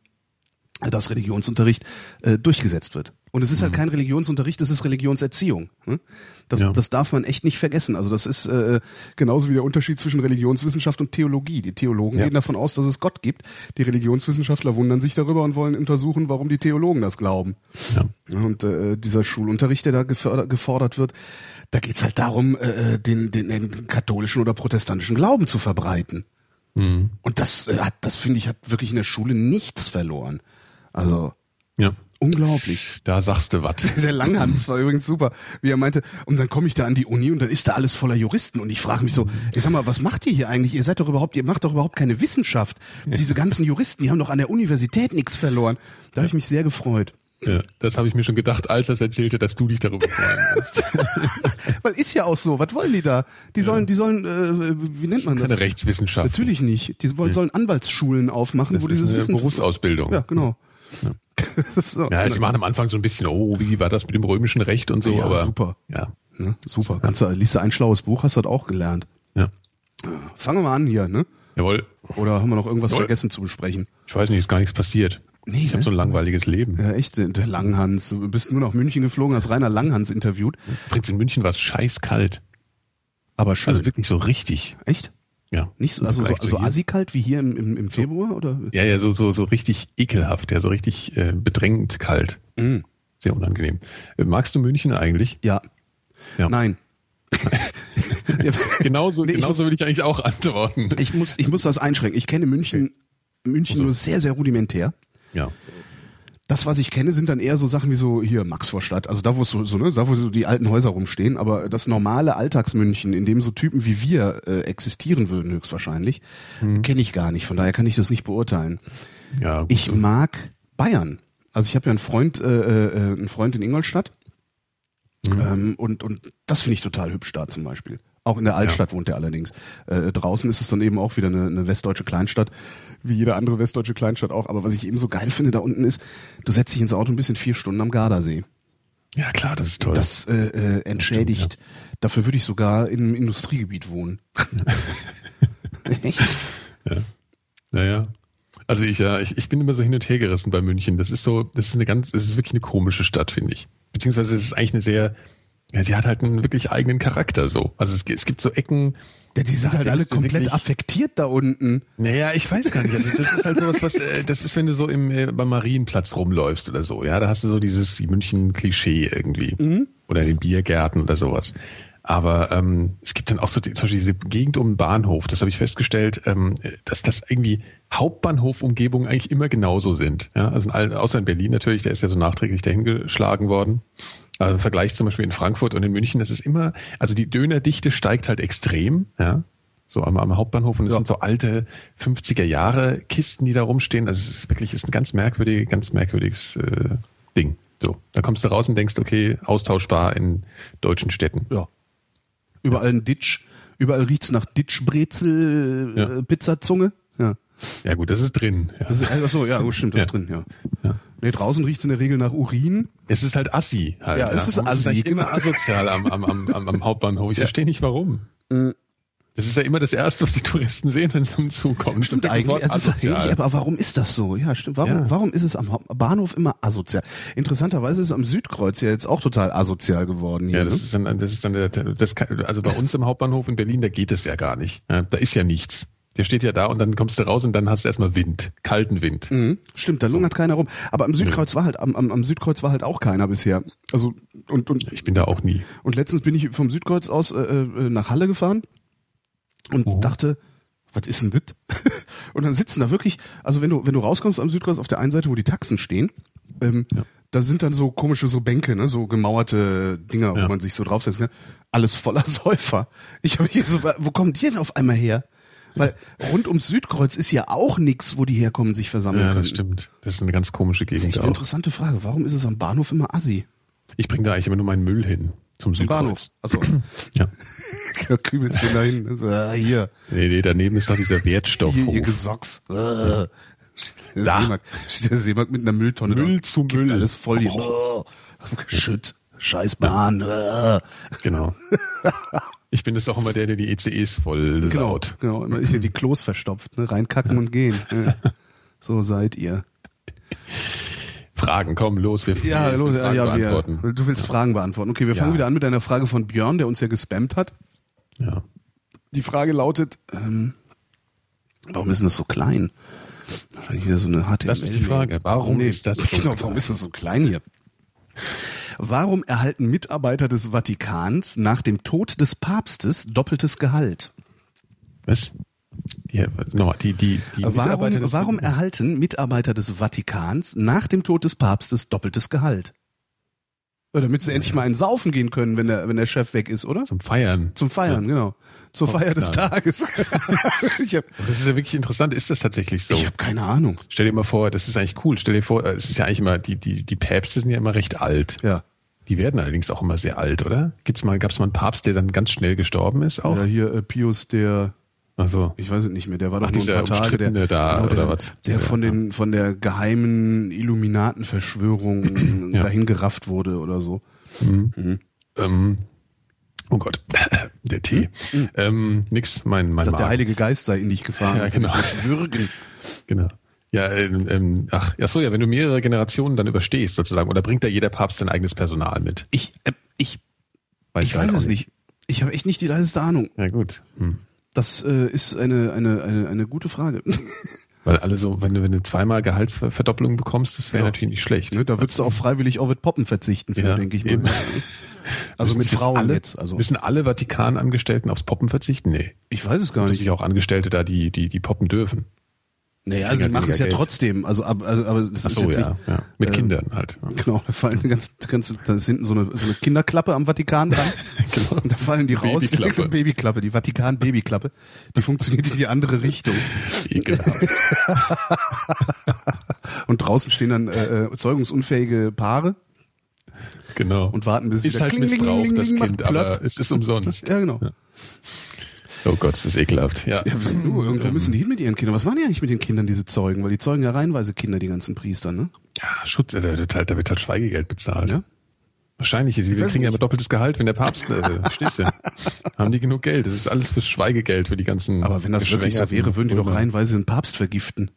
dass Religionsunterricht äh, durchgesetzt wird. Und es ist halt kein Religionsunterricht, es ist Religionserziehung. hm? Das, Ja. das darf man echt nicht vergessen. Also das ist äh, genauso wie der Unterschied zwischen Religionswissenschaft und Theologie. Die Theologen Ja. gehen davon aus, dass es Gott gibt. Die Religionswissenschaftler wundern sich darüber und wollen untersuchen, warum die Theologen das glauben. Ja. Und äh, dieser Schulunterricht, der da gefördert, gefordert wird, da geht's halt darum, äh, den, den, den katholischen oder protestantischen Glauben zu verbreiten. Mhm. Und das äh, hat, das finde ich, hat wirklich in der Schule nichts verloren. Also Ja. unglaublich. Da sagst du was. Der Langhans war übrigens super, wie er meinte, und dann komme ich da an die Uni und dann ist da alles voller Juristen und ich frage mich so, ich sag mal, was macht ihr hier eigentlich? Ihr seid doch überhaupt, ihr macht doch überhaupt keine Wissenschaft. Diese ganzen Juristen, die haben doch an der Universität nichts verloren. Da habe ich mich sehr gefreut. Ja, das habe ich mir schon gedacht, als er es erzählte, dass du dich darüber freuen wirst. Weil ist ja auch so. Was wollen die da? Die sollen, die sollen, äh, wie nennt man das? Keine Rechtswissenschaft. Natürlich nicht. Die wollen, sollen Anwaltsschulen aufmachen, Das wo ist dieses eine Wissen. Berufsausbildung. Ja, genau. so, Ja, sie machen am Anfang so ein bisschen, oh, wie war das mit dem römischen Recht und so, Ja, aber super. Ja, ne? Super. Kannst du, liest du ein schlaues Buch, hast du das auch gelernt. ja. Fangen wir mal an hier, ne? Jawohl. Oder haben wir noch irgendwas Jawohl. vergessen zu besprechen? Ich weiß nicht, ist gar nichts passiert. Nee, ich habe ne? so ein langweiliges Leben. Ja, echt, der- Langhans. Du bist nur nach München geflogen, hast Rainer Langhans interviewt. Übrigens in München war es scheißkalt. Aber schön. Also wirklich so richtig. echt? Ja. Nicht so, also so, so hier. assikalt wie hier im, im, im Februar, oder? Ja, ja, so, so, so richtig ekelhaft, ja, so richtig äh, bedrängend kalt. Mhm. Sehr unangenehm. Äh, magst du München eigentlich? Ja. Ja. Nein. Genauso, Nee, ich genauso würde ich eigentlich auch antworten. Ich muss, ich muss das einschränken. Ich kenne München, München Also- nur sehr, sehr rudimentär. Ja. Das, was ich kenne, sind dann eher so Sachen wie so hier Maxvorstadt, also da, wo so, so, ne, da, wo so die alten Häuser rumstehen, aber das normale Alltagsmünchen, in dem so Typen wie wir äh, existieren würden, höchstwahrscheinlich, Mhm. kenne ich gar nicht. Von daher kann ich das nicht beurteilen. Ja, gut. Ich mag Bayern. Also ich habe ja einen Freund, äh, äh, einen Freund in Ingolstadt. Mhm. Ähm, und, und das finde ich total hübsch da zum Beispiel. Auch in der Altstadt wohnt er allerdings. Äh, draußen ist es dann eben auch wieder eine, eine westdeutsche Kleinstadt, wie jede andere westdeutsche Kleinstadt auch. Aber was ich eben so geil finde da unten ist, du setzt dich ins Auto und bist in vier Stunden am Gardasee. Ja, klar, das ist toll. Das äh, äh, entschädigt. Dafür würde ich sogar im Industriegebiet wohnen. Echt? Ja. Naja. Also ich, ja, ich, ich bin immer so hin und her gerissen bei München. Das ist so, das ist eine ganz, das ist wirklich eine komische Stadt, finde ich. Beziehungsweise es ist eigentlich eine sehr, ja, sie hat halt einen wirklich eigenen Charakter so. Also es, es gibt so Ecken. Ja, die sind halt alle komplett affektiert da unten. Naja, ich weiß gar nicht. Also das ist halt sowas, was, äh, das ist, wenn du so im, äh, beim Marienplatz rumläufst oder so. Ja, da hast du so dieses München-Klischee irgendwie. Mhm. Oder in den Biergärten oder sowas. Aber ähm, es gibt dann auch so die, zum Beispiel diese Gegend um den Bahnhof, das habe ich festgestellt, ähm, dass das irgendwie Hauptbahnhofumgebungen eigentlich immer genauso sind. Ja? Also in allen, außer in Berlin natürlich, der ist ja so nachträglich dahingeschlagen worden. Also im Vergleich zum Beispiel in Frankfurt und in München, das ist immer, also die Dönerdichte steigt halt extrem, ja. So am, am Hauptbahnhof und es ja. sind so alte 50er Jahre Kisten, die da rumstehen. Also es ist wirklich, ist ein ganz merkwürdiges, ganz merkwürdiges äh, Ding. So, da kommst du raus und denkst, okay, austauschbar in deutschen Städten. Ja. Überall ein Ditch. Überall riecht's nach Ditchbrezel, ja. äh, Pizzazunge. Ja. Gut, das ist drin. Ja. Das ist, achso, ja, oh, stimmt, das ist drin, ja. ja. Nee, draußen riecht's in der Regel nach Urin. Es ist halt assi halt. Ja, es ist assi. Es ist immer asozial am, am, am, am Hauptbahnhof. Ich verstehe nicht warum. Mhm. Das ist ja immer das Erste, was die Touristen sehen, wenn sie zum Zug kommen. Stimmt eigentlich, es ist eigentlich, aber warum ist das so? Ja, stimmt. Warum, ja. warum ist es am Bahnhof immer asozial? Interessanterweise ist es am Südkreuz ja jetzt auch total asozial geworden. Hier, ja, das ne? ist dann, das ist dann der, das, also bei uns im Hauptbahnhof in Berlin, da geht es ja gar nicht. Da ist ja nichts. Der steht ja da und dann kommst du raus und dann hast du erstmal Wind, kalten Wind. Mhm, stimmt, da so. lungert keiner rum. Aber am Südkreuz war halt, am, am, am Südkreuz war halt auch keiner bisher. Also und und ich bin da auch nie. Und letztens bin ich vom Südkreuz aus äh, äh nach Halle gefahren und oh. dachte, was ist denn das? und dann sitzen da wirklich, also wenn du, wenn du rauskommst am Südkreuz auf der einen Seite, wo die Taxen stehen, ähm, ja. da sind dann so komische so Bänke, ne, so gemauerte Dinger, ja. wo man sich so draufsetzt, ne? Alles voller Säufer. Ich habe hier so, wo kommen die denn auf einmal her? Weil rund ums Südkreuz ist ja auch nix, wo die herkommen, sich versammeln können. Ja, das stimmt. Das ist eine ganz komische Gegend. Das ist echt eine interessante Frage. Warum ist es am Bahnhof immer assi? Ich bringe da eigentlich immer nur meinen Müll hin. Zum, zum Bahnhof. Achso. ja. da kübelst du dahin. Also, ah, hier. Nee, nee, daneben ist doch dieser Wertstoffhof. Hier, hier Gesocks. Ah. Der, da. Seemarkt, der Seemarkt mit einer Mülltonne. Müll zu Müll. Alles voll hier. Oh. Schütt. Scheißbahn. Ja. Genau. Ich bin das auch immer der, der die ECEs voll genau, saut. Genau, immer die Klos verstopft, ne? reinkacken ja. und gehen. Ja. So seid ihr. Fragen, komm, los, wir, ja, wir los, Fragen ja, beantworten. Wir, du willst Fragen beantworten. Okay, wir fangen wieder an mit einer Frage von Björn, der uns ja gespammt hat. Ja. Die Frage lautet, ähm, warum ist denn das so klein? Wahrscheinlich wieder so eine HTML. Das ist die Frage. Warum nee, ist das so genau, Warum ist das so klein hier? Warum erhalten Mitarbeiter des Vatikans nach dem Tod des Papstes doppeltes Gehalt? Was? Die, no, die, die, die warum, warum erhalten Mitarbeiter des Vatikans nach dem Tod des Papstes doppeltes Gehalt? Damit sie ja. endlich mal einen Saufen gehen können, wenn der, wenn der Chef weg ist, oder? Zum Feiern. Zum Feiern, ja. genau. Zur Feier des Tages. hab, das ist ja wirklich interessant. Ist das tatsächlich so? Ich habe keine Ahnung. Stell dir mal vor, das ist eigentlich cool. Stell dir vor, es ist ja eigentlich immer, die, die, die Päpste sind ja immer recht alt. Ja. Die werden allerdings auch immer sehr alt, oder? Gibt's mal, gab's mal einen Papst, der dann ganz schnell gestorben ist auch? Ja, hier äh, Pius der also ich weiß es nicht mehr. Der war doch Ach, nur ein paar Tage der, da genau, oder was? Der von den von der geheimen Illuminatenverschwörung ja. dahin gerafft wurde oder so. Mhm. Mhm. Ähm, oh Gott, der Tee. Mhm. Ähm, nix, mein mein Der Heilige Geist sei in dich gefahren. Ja, genau. Würgen. Genau. Ja, ähm, ähm, ach, ja so, ja, wenn du mehrere Generationen dann überstehst sozusagen, oder bringt da jeder Papst sein eigenes Personal mit? Ich, äh, ich, weiß, ich weiß es nicht. Ich habe echt nicht die leiseste Ahnung. Ja gut. Hm. Das äh, ist eine, eine, eine, eine gute Frage. Weil alle so, wenn du, wenn du zweimal Gehaltsverdoppelung bekommst, das wäre ja. natürlich nicht schlecht. Ne, da würdest du auch freiwillig auch mit Poppen verzichten für, ja, denke ich mal. also mit Frauen alle, jetzt. Also. Müssen alle Vatikanangestellten aufs Poppen verzichten? Nee. Ich weiß es gar nicht. Sich auch Angestellte da, die, die, die poppen dürfen. Naja, also sie machen es ja Geld. trotzdem. Also, aber, also, aber das Ach ist so, jetzt ja, nicht, ja. Mit äh, Kindern halt. Genau, da fallen ganz, ganz, da ist hinten so eine, so eine Kinderklappe am Vatikan dran. genau. Und da fallen die raus. Babyklappe. Die Babyklappe, die Vatikan-Babyklappe. Die funktioniert in die andere Richtung. Genau. und draußen stehen dann äh, äh, zeugungsunfähige Paare. Genau. Und warten bis ist halt Missbrauch, das Kind, aber es ist umsonst. Ja, genau. Ja. Oh Gott, das ist ekelhaft. Ja. ja du, irgendwo ähm, müssen die hin mit ihren Kindern. Was machen die eigentlich mit den Kindern, diese Zeugen? Weil die zeugen ja reihenweise Kinder, die ganzen Priester, ne? Ja, Schutz, da wird halt, da wird halt Schweigegeld bezahlt. Ja. Wahrscheinlich, wir weiß kriegen ja nicht. immer doppeltes Gehalt, wenn der Papst, äh, verstehst du? Haben die genug Geld? Das ist alles fürs Schweigegeld für die ganzen. Aber wenn das wirklich so wäre, würden die doch reihenweise den Papst vergiften.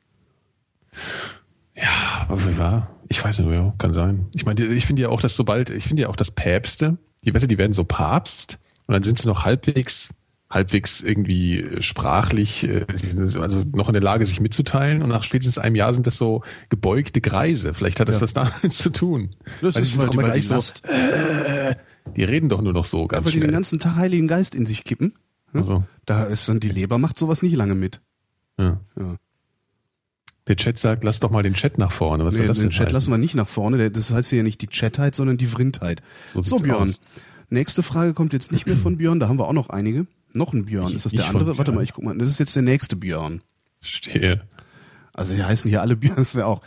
Ja, aber ja, ich weiß nicht, ja, kann sein. Ich meine, ich finde ja auch, dass sobald, ich finde ja auch, dass Päpste, die, weißt du, die werden so Papst und dann sind sie noch halbwegs, halbwegs irgendwie äh, sprachlich, äh, sie sind also noch in der Lage, sich mitzuteilen und nach spätestens einem Jahr sind das so gebeugte Greise. Vielleicht hat das Ja. das damit zu tun. Das Weil ist, auch die, immer gleich so, Last, die reden doch nur noch so ganz weil die den schnell. ganzen Tag Heiligen Geist in sich kippen. Ne? Also, Da ist dann die Leber macht sowas nicht lange mit. ja. Ja. Der Chat sagt, lass doch mal den Chat nach vorne. Was Nee, soll das den Chat heißen? lassen wir nicht nach vorne. Das heißt ja nicht die Chatheit, sondern die Vrindheit. So So, Björn. aus. Nächste Frage kommt jetzt nicht mehr von Björn. Da haben wir auch noch einige. Noch ein Björn. Nicht- Ist das der andere? Warte mal, ich guck mal. Das ist jetzt der nächste Björn. Stehe. Also die heißen hier alle Björn. Das wäre auch.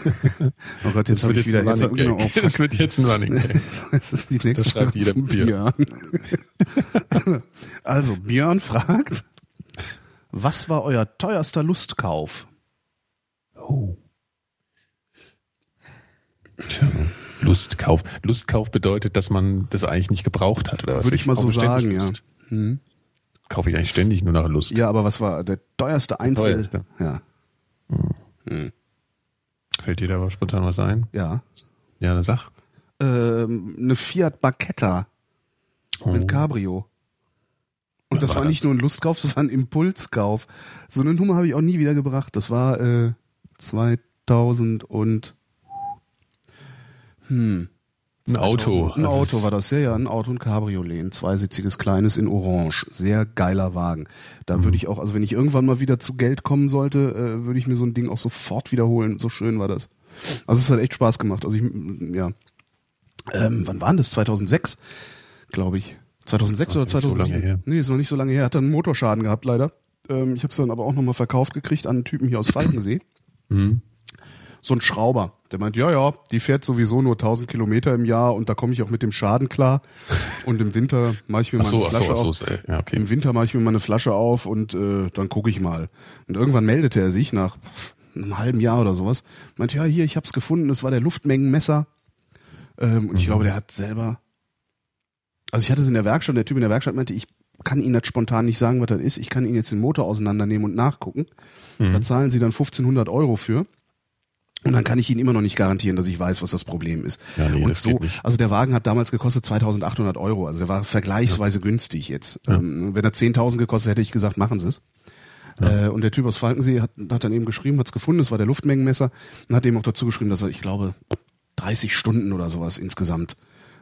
oh Gott, jetzt habe ich wieder. Jetzt, genau, oh. Das wird jetzt ein Running Gag. Das ist die nächste Das schreibt jeder Björn. Björn. also, Björn fragt, was war euer teuerster Lustkauf? Oh. Tja, Lustkauf. Lustkauf bedeutet, dass man das eigentlich nicht gebraucht hat, oder was? Würde ich mal so sagen, ja. Lust. Kaufe ich eigentlich ständig nur nach Lust. Ja, aber was war der teuerste Einzel? teuerste. Ja, Fällt dir da aber spontan was ein? ja. Ja, eine Sach. Ähm, eine Fiat Barchetta mit Cabrio. Und Ja, das war war nicht das? nur ein Lustkauf, das war ein Impulskauf. So eine Nummer habe ich auch nie wieder gebracht. Das war äh, 2000 und hm, Ein Auto. Ein Also Auto war das, ja, ja, ein Auto und Cabriolet, ein zweisitziges kleines in Orange. Sehr geiler Wagen. Da Mhm. würde ich auch, also wenn ich irgendwann mal wieder zu Geld kommen sollte, äh, würde ich mir so ein Ding auch sofort wiederholen. So schön war das. Also es hat echt Spaß gemacht. Also ich, mm, ja. Ähm, wann war denn das? 2006, glaube ich. 2006 oder nicht so 2007? lange her. Nee, ist noch nicht so lange her. Hat dann einen Motorschaden gehabt, leider. Ähm, ich habe es dann aber auch nochmal verkauft gekriegt an einen Typen hier aus Falkensee Mhm. So ein Schrauber, der meint, ja, ja, die fährt sowieso nur 1000 Kilometer im Jahr und da komme ich auch mit dem Schaden klar. Und im Winter mache ich mir mal so, so, Flasche so. auf. ist, äh, Ja, okay. Im Winter mache ich mir mal eine Flasche auf und äh, dann gucke ich mal. Und irgendwann meldete er sich nach einem halben Jahr oder sowas. Meint, ja, hier, ich hab's gefunden, das war der Luftmengenmesser. Ähm, und ich glaube, der hat selber. Also ich hatte es in der Werkstatt, der Typ in der Werkstatt meinte, ich kann Ihnen das spontan nicht sagen, was das ist. Ich kann Ihnen jetzt den Motor auseinandernehmen und nachgucken. Da zahlen Sie dann 1500 Euro für. Und dann kann ich Ihnen immer noch nicht garantieren, dass ich weiß, was das Problem ist. Ja, nee, und so, also der Wagen hat damals gekostet 2800 Euro. Also der war vergleichsweise günstig jetzt. Ähm, wenn er 10.000 gekostet hätte ich gesagt, machen Sie es. Äh, und der Typ aus Falkensee hat, hat dann eben geschrieben, hat es gefunden, es war der Luftmengenmesser und hat eben auch dazu geschrieben, dass er, ich glaube, 30 Stunden oder sowas insgesamt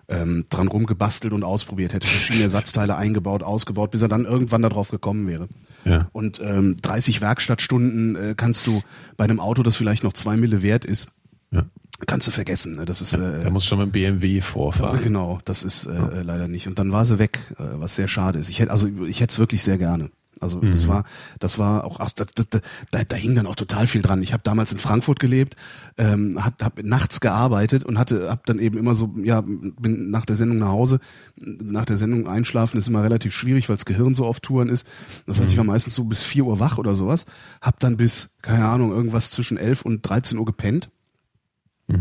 ähm, dran rumgebastelt und ausprobiert hätte, verschiedene Ersatzteile eingebaut, ausgebaut, bis er dann irgendwann darauf gekommen wäre. Ja. Und ähm, 30 Werkstattstunden äh, kannst du bei einem Auto, das vielleicht noch zwei Mille wert ist, Ja. kannst du vergessen. Ne? Das ist äh, Da muss schon mit dem BMW vorfahren. Genau, das ist äh, äh, leider nicht. Und dann war sie weg, äh, was sehr schade ist. Ich hätte, also ich hätte es wirklich sehr gerne. Also das war, das war auch, ach, das, das, da, da hing dann auch total viel dran. Ich habe damals in Frankfurt gelebt, ähm, hab, hab nachts gearbeitet und hatte, hab dann eben immer so, ja, bin nach der Sendung nach Hause. Nach der Sendung einschlafen ist immer relativ schwierig, weil das Gehirn so auf Touren ist. Das heißt, ich war meistens so bis vier Uhr wach oder sowas. Hab dann bis, keine Ahnung, irgendwas zwischen elf und 13 Uhr gepennt.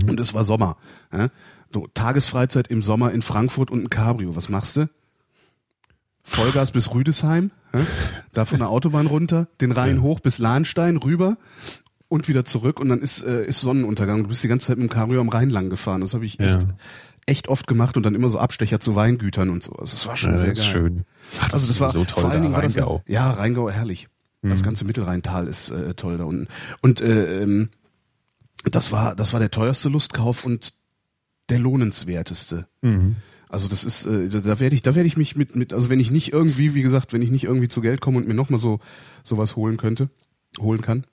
Und es war Sommer. Ja? So, Tagesfreizeit im Sommer in Frankfurt und ein Cabrio. Was machst du? Vollgas bis Rüdesheim, ja? da von der Autobahn runter, den Rhein hoch bis Lahnstein rüber und wieder zurück und dann ist, äh, ist Sonnenuntergang. Du bist die ganze Zeit mit dem Cabrio am Rhein lang gefahren. Das habe ich echt, Ja. echt oft gemacht und dann immer so Abstecher zu Weingütern und so. Also das war schon Ja, sehr geil. schön. Ach, das Also das war so toll vor allen da, Dingen war das Rheingau. Mhm. ja Rheingau herrlich. Das ganze Mittelrheintal ist äh, toll da unten. Und äh, ähm, das war das war der teuerste Lustkauf und der lohnenswerteste. Mhm. Also das ist äh, da- werde ich da werde ich mich mit mit also wenn ich nicht irgendwie wie gesagt wenn ich nicht irgendwie zu Geld komme und mir noch mal so sowas holen könnte holen kann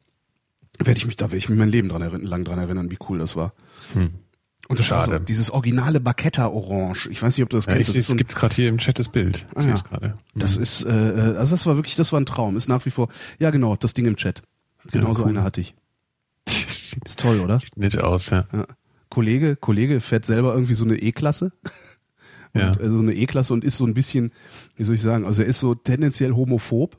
werde ich mich da werde ich mich mein Leben dran erinnern, lang dran erinnern wie cool das war. Und das war Hm. Schade. so, dieses originale Barchetta Orange. Ich weiß nicht, ob du das Ja, kennst. ich, Das es gibt gerade hier im Chat das Bild. Ah, ja. gerade. das ist, äh, äh, also das war wirklich, das war ein Traum. Ist nach wie vor, ja genau, das Ding im Chat. Genau so cool. eine hatte ich. Sieht Ist toll, oder? nett aus, ja. Ja. Kollege, Kollege fährt selber irgendwie so eine E-Klasse. Ja. äh, so eine E-Klasse und ist so ein bisschen, wie soll ich sagen, also er ist so tendenziell homophob.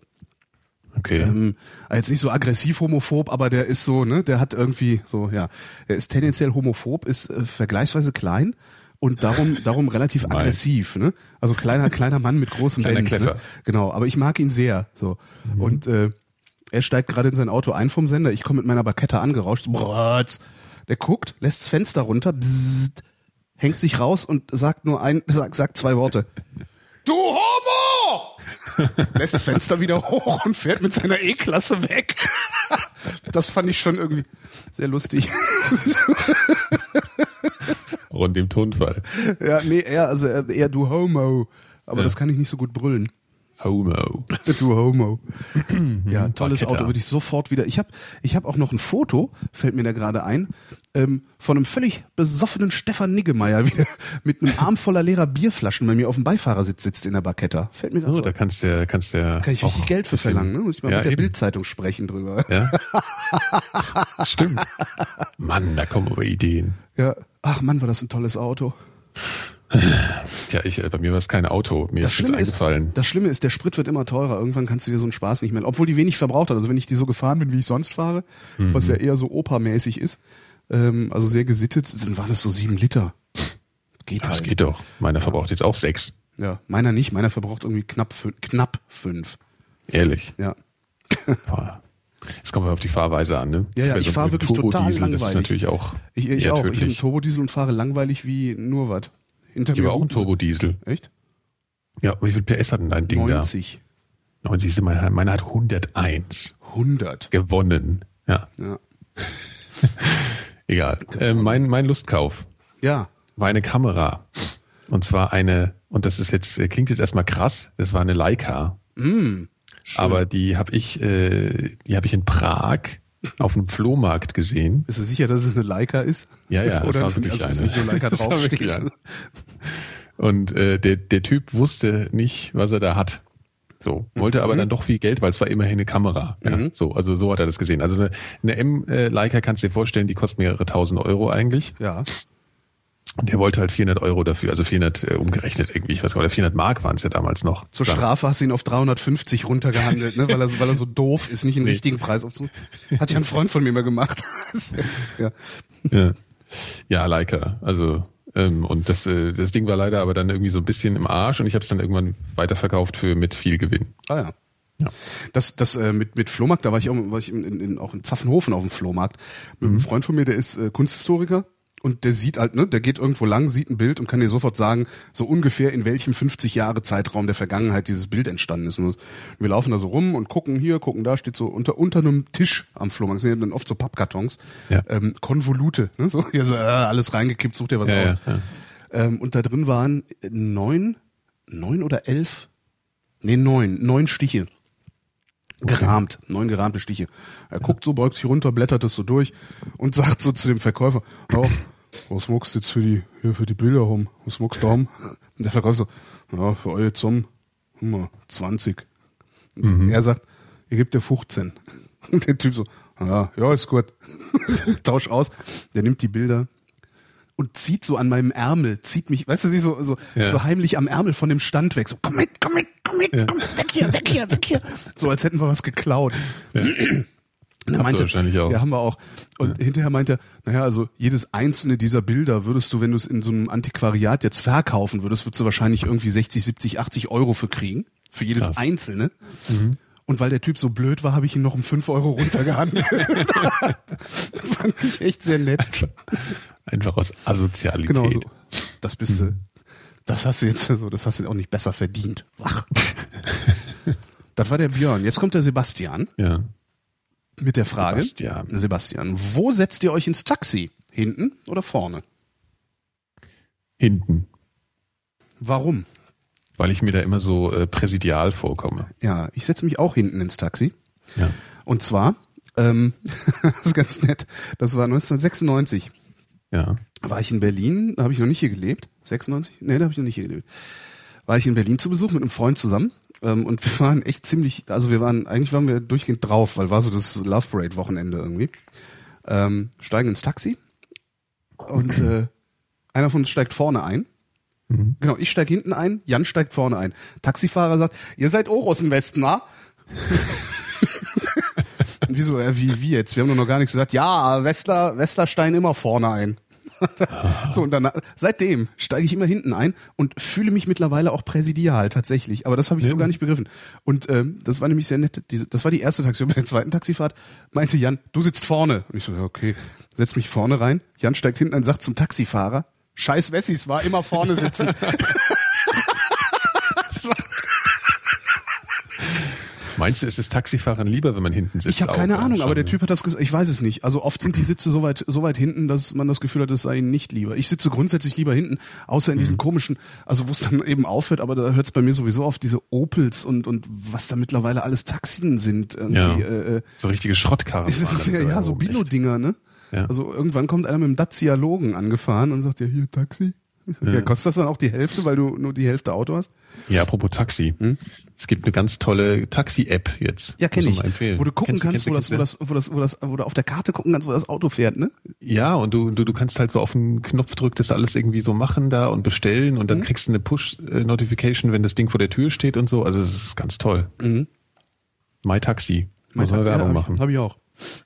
Okay. Ähm, jetzt nicht so aggressiv homophob, aber der ist so, ne, der hat irgendwie so, ja, er ist tendenziell homophob, ist äh, vergleichsweise klein und darum, darum relativ aggressiv, ne? Also kleiner, kleiner Mann mit großem Benz, ne? Genau, aber ich mag ihn sehr, so. Und, äh, er steigt gerade in sein Auto ein vom Sender, ich komme mit meiner Bakette angerauscht, brrrz. der guckt, lässt das Fenster runter, bzzzt, hängt sich raus und sagt nur ein, sagt, sagt zwei Worte. Du Homo! Lässt das Fenster wieder hoch und fährt mit seiner E-Klasse weg. Das fand ich schon irgendwie sehr lustig. Rund im Tonfall. Ja, nee, eher, also eher, eher du Homo. Aber das kann ich nicht so gut brüllen. Homo. Du Homo. Ja, tolles. Auto, würde ich sofort wieder. Ich habe ich hab auch noch ein Foto, fällt mir da gerade ein, ähm, von einem völlig besoffenen Stefan Niggemeier wieder mit einem Arm voller leerer Bierflaschen bei mir auf dem Beifahrersitz sitzt in der Barketta. Fällt mir Oh, gerade so. da kannst du, kannst du Kann ich auch richtig Geld für verlangen, ne? Muss ich mal ja, mit der. Bildzeitung sprechen drüber. Ja. Stimmt. Mann, da kommen aber Ideen. Ja. Ach Mann, war das ein tolles Auto. Ja, ich, äh, bei mir war es kein Auto. Mir Das ist Schlimme ist, eingefallen. das Schlimme ist, der Sprit wird immer teurer. Irgendwann kannst du dir so einen Spaß nicht mehr. Obwohl die wenig verbraucht hat. Also wenn ich die so gefahren bin, wie ich sonst fahre, was ja eher so Opa-mäßig ist, ähm, also sehr gesittet, dann waren das so sieben Liter. Geht das halt. geht doch. Meiner verbraucht jetzt auch sechs. Ja, meiner nicht. Meiner verbraucht irgendwie knapp, knapp fünf. Ehrlich. Ja. Jetzt kommen wir auf die Fahrweise an, ne? Ja, ja, Bei ich so fahr einem wirklich total Turbodiesel, Das langweilig. ist natürlich auch Ich, ich auch. Ich habe einen tödlich. Turbodiesel und fahre langweilig wie nur was. Hinter Ich habe auch einen Turbodiesel. Echt? Ja, wie viel PS hat denn dein Ding 90. da? 90. ist Meiner, meiner hat 101 100. gewonnen. Ja, Ja. egal. Äh, mein, mein Lustkauf Ja. war eine Kamera. Und zwar eine, und das ist jetzt, äh, klingt jetzt erstmal krass, das war eine Leica. Mm. Aber die habe ich, äh, die habe ich in Prag auf einem Flohmarkt gesehen. Bist du sicher, dass es eine Leica ist? Ja, ja, das Oder war wirklich dass eine. nicht nur Leica Das draufsteht. eine. Und äh, der, der Typ wusste nicht, was er da hat. So, wollte aber dann doch viel Geld, weil es war immerhin eine Kamera. Ja, Mhm. so, also so hat er das gesehen. Also eine, eine M-Leica kannst du dir vorstellen, die kostet mehrere tausend Euro eigentlich. Ja. Und der wollte halt 400 Euro dafür, also 400 äh, umgerechnet irgendwie, ich weiß gar nicht, 400 Mark waren es ja damals noch. Zur Strafe hast du ihn auf 350 runtergehandelt, ne? weil, er, so- weil er so doof ist, nicht einen Nee. richtigen Preis aufzu. Hat ja ein Freund von mir mal gemacht. ja. Ja, ja Leica. Also ähm, und das, äh, das Ding war leider aber dann irgendwie so ein bisschen im Arsch und ich habe es dann irgendwann weiterverkauft für mit viel Gewinn. Ah ja. Ja. Das, das äh, mit, mit Flohmarkt, da war ich, auch, war ich in, in, in, auch in Pfaffenhofen auf dem Flohmarkt. Mit Mhm. einem Freund von mir, der ist äh, Kunsthistoriker und der sieht halt, ne, der geht irgendwo lang, sieht ein Bild und kann dir sofort sagen, so ungefähr in welchem 50 Jahre Zeitraum der Vergangenheit dieses Bild entstanden ist. Und wir laufen da so rum und gucken hier, gucken da, steht so unter, unter einem Tisch am Flohmarkt, das sind dann oft so Pappkartons, Ja. ähm, Konvolute, ne, so, hier so äh, alles reingekippt, such dir was Ja, aus. ja. Ähm, und da drin waren neun, neun oder elf, nee, neun, neun Stiche. Gerahmt, neun gerahmte Stiche. Er guckt so, beugt sich runter, blättert das so durch und sagt so zu dem Verkäufer, oh, was muckst du jetzt für die, hier für die Bilder rum? Was muckst du rum? Und der Verkäufer so, ja, für euch zum, mal, 20. Und er sagt, ihr gebt dir 15. Und der Typ so, ja, ja, ist gut. Tausch aus. Der nimmt die Bilder und zieht so an meinem Ärmel, zieht mich, weißt du, wie so, so, Ja. so heimlich am Ärmel von dem Stand weg. So, komm mit, komm mit, komm mit, komm weg hier, weg hier, weg hier. So, als hätten wir was geklaut. Und er Habt meinte, wahrscheinlich auch. ja, haben wir auch. Und hinterher meinte er, naja, also jedes einzelne dieser Bilder würdest du, wenn du es in so einem Antiquariat jetzt verkaufen würdest, würdest du wahrscheinlich irgendwie 60, 70, 80 Euro für kriegen. Für jedes Krass. einzelne. Und weil der Typ so blöd war, habe ich ihn noch um 5 Euro runtergehandelt. Fand ich echt sehr nett. Einfach aus Asozialität. Genau so. Das bist du. Das hast du jetzt so, das hast du auch nicht besser verdient. Wach. das war der Björn. Jetzt kommt der Sebastian Ja. Mit der Frage. Sebastian. Sebastian, wo setzt ihr euch ins Taxi? Hinten oder vorne? Hinten. Warum? Weil ich mir da immer so äh, präsidial vorkomme. Ja, ich setze mich auch hinten ins Taxi. Ja. Und zwar, ähm, das ist ganz nett, das war 1996. Ja. war ich in Berlin, da habe ich noch nicht hier gelebt. 96? Nee, da habe ich noch nicht hier gelebt. War ich in Berlin zu Besuch mit einem Freund zusammen. Ähm, und wir waren echt ziemlich, also wir waren, eigentlich waren wir durchgehend drauf, weil war so das Love Parade Wochenende irgendwie. Ähm, steigen ins Taxi und äh, einer von uns steigt vorne ein. Genau, ich steig hinten ein, Jan steigt vorne ein. Taxifahrer sagt, ihr seid auch aus dem Westen, wa? Und wieso, äh, wie, wie jetzt? Wir haben doch noch gar nichts gesagt. Ja, Westler, Westerstein immer vorne ein. so, und dann, seitdem steige ich immer hinten ein und fühle mich mittlerweile auch präsidial tatsächlich. Aber das habe ich so gar nicht begriffen. Und ähm, das war nämlich sehr nett. Diese, das war die erste Taxi. Und bei der zweiten Taxifahrt meinte Jan, du sitzt vorne. Und ich so, ja, okay, setz mich vorne rein. Jan steigt hinten ein, sagt zum Taxifahrer, scheiß Wessis, war immer vorne sitzen. das war, Meinst du, ist es Taxifahrern lieber, wenn man hinten sitzt? ich habe keine Ahnung, aber der? Typ hat das gesagt. Ich weiß es nicht. Also oft sind die Sitze so weit, so weit hinten, dass man das Gefühl hat, es sei ihnen nicht lieber. Ich sitze grundsätzlich lieber hinten, außer in Mhm. diesen komischen, also wo es dann eben aufhört, aber da hört es bei mir sowieso auf, diese Opels und, und was da mittlerweile alles Taxien sind. Ja. äh, äh, So richtige Schrottkarren. ja, ja, so. Bilo-Dinger, ne? Ja. Also irgendwann kommt einer mit dem Dacia Logan angefahren und sagt ja, hier Taxi. Ja. kostet das dann auch die Hälfte, weil du nur die Hälfte Auto hast? Ja, apropos Taxi. Es gibt eine ganz tolle Taxi-App jetzt. Hm? Ja, kenne ich. empfehlen. Wo du gucken Kennst kannst, kennst wo, das, du? das, wo, das, wo, das, wo das, wo du auf der Karte gucken kannst, wo das Auto fährt, ne? Ja, und du, du, du kannst halt so auf den Knopf drücken, das alles irgendwie so machen da und bestellen Mhm. und dann kriegst du eine Push-Notification, wenn das Ding vor der Tür steht und so. Also es ist ganz toll. Mhm. My Taxi. Man Taxi, Werbung ja, machen. Hab ich, auch.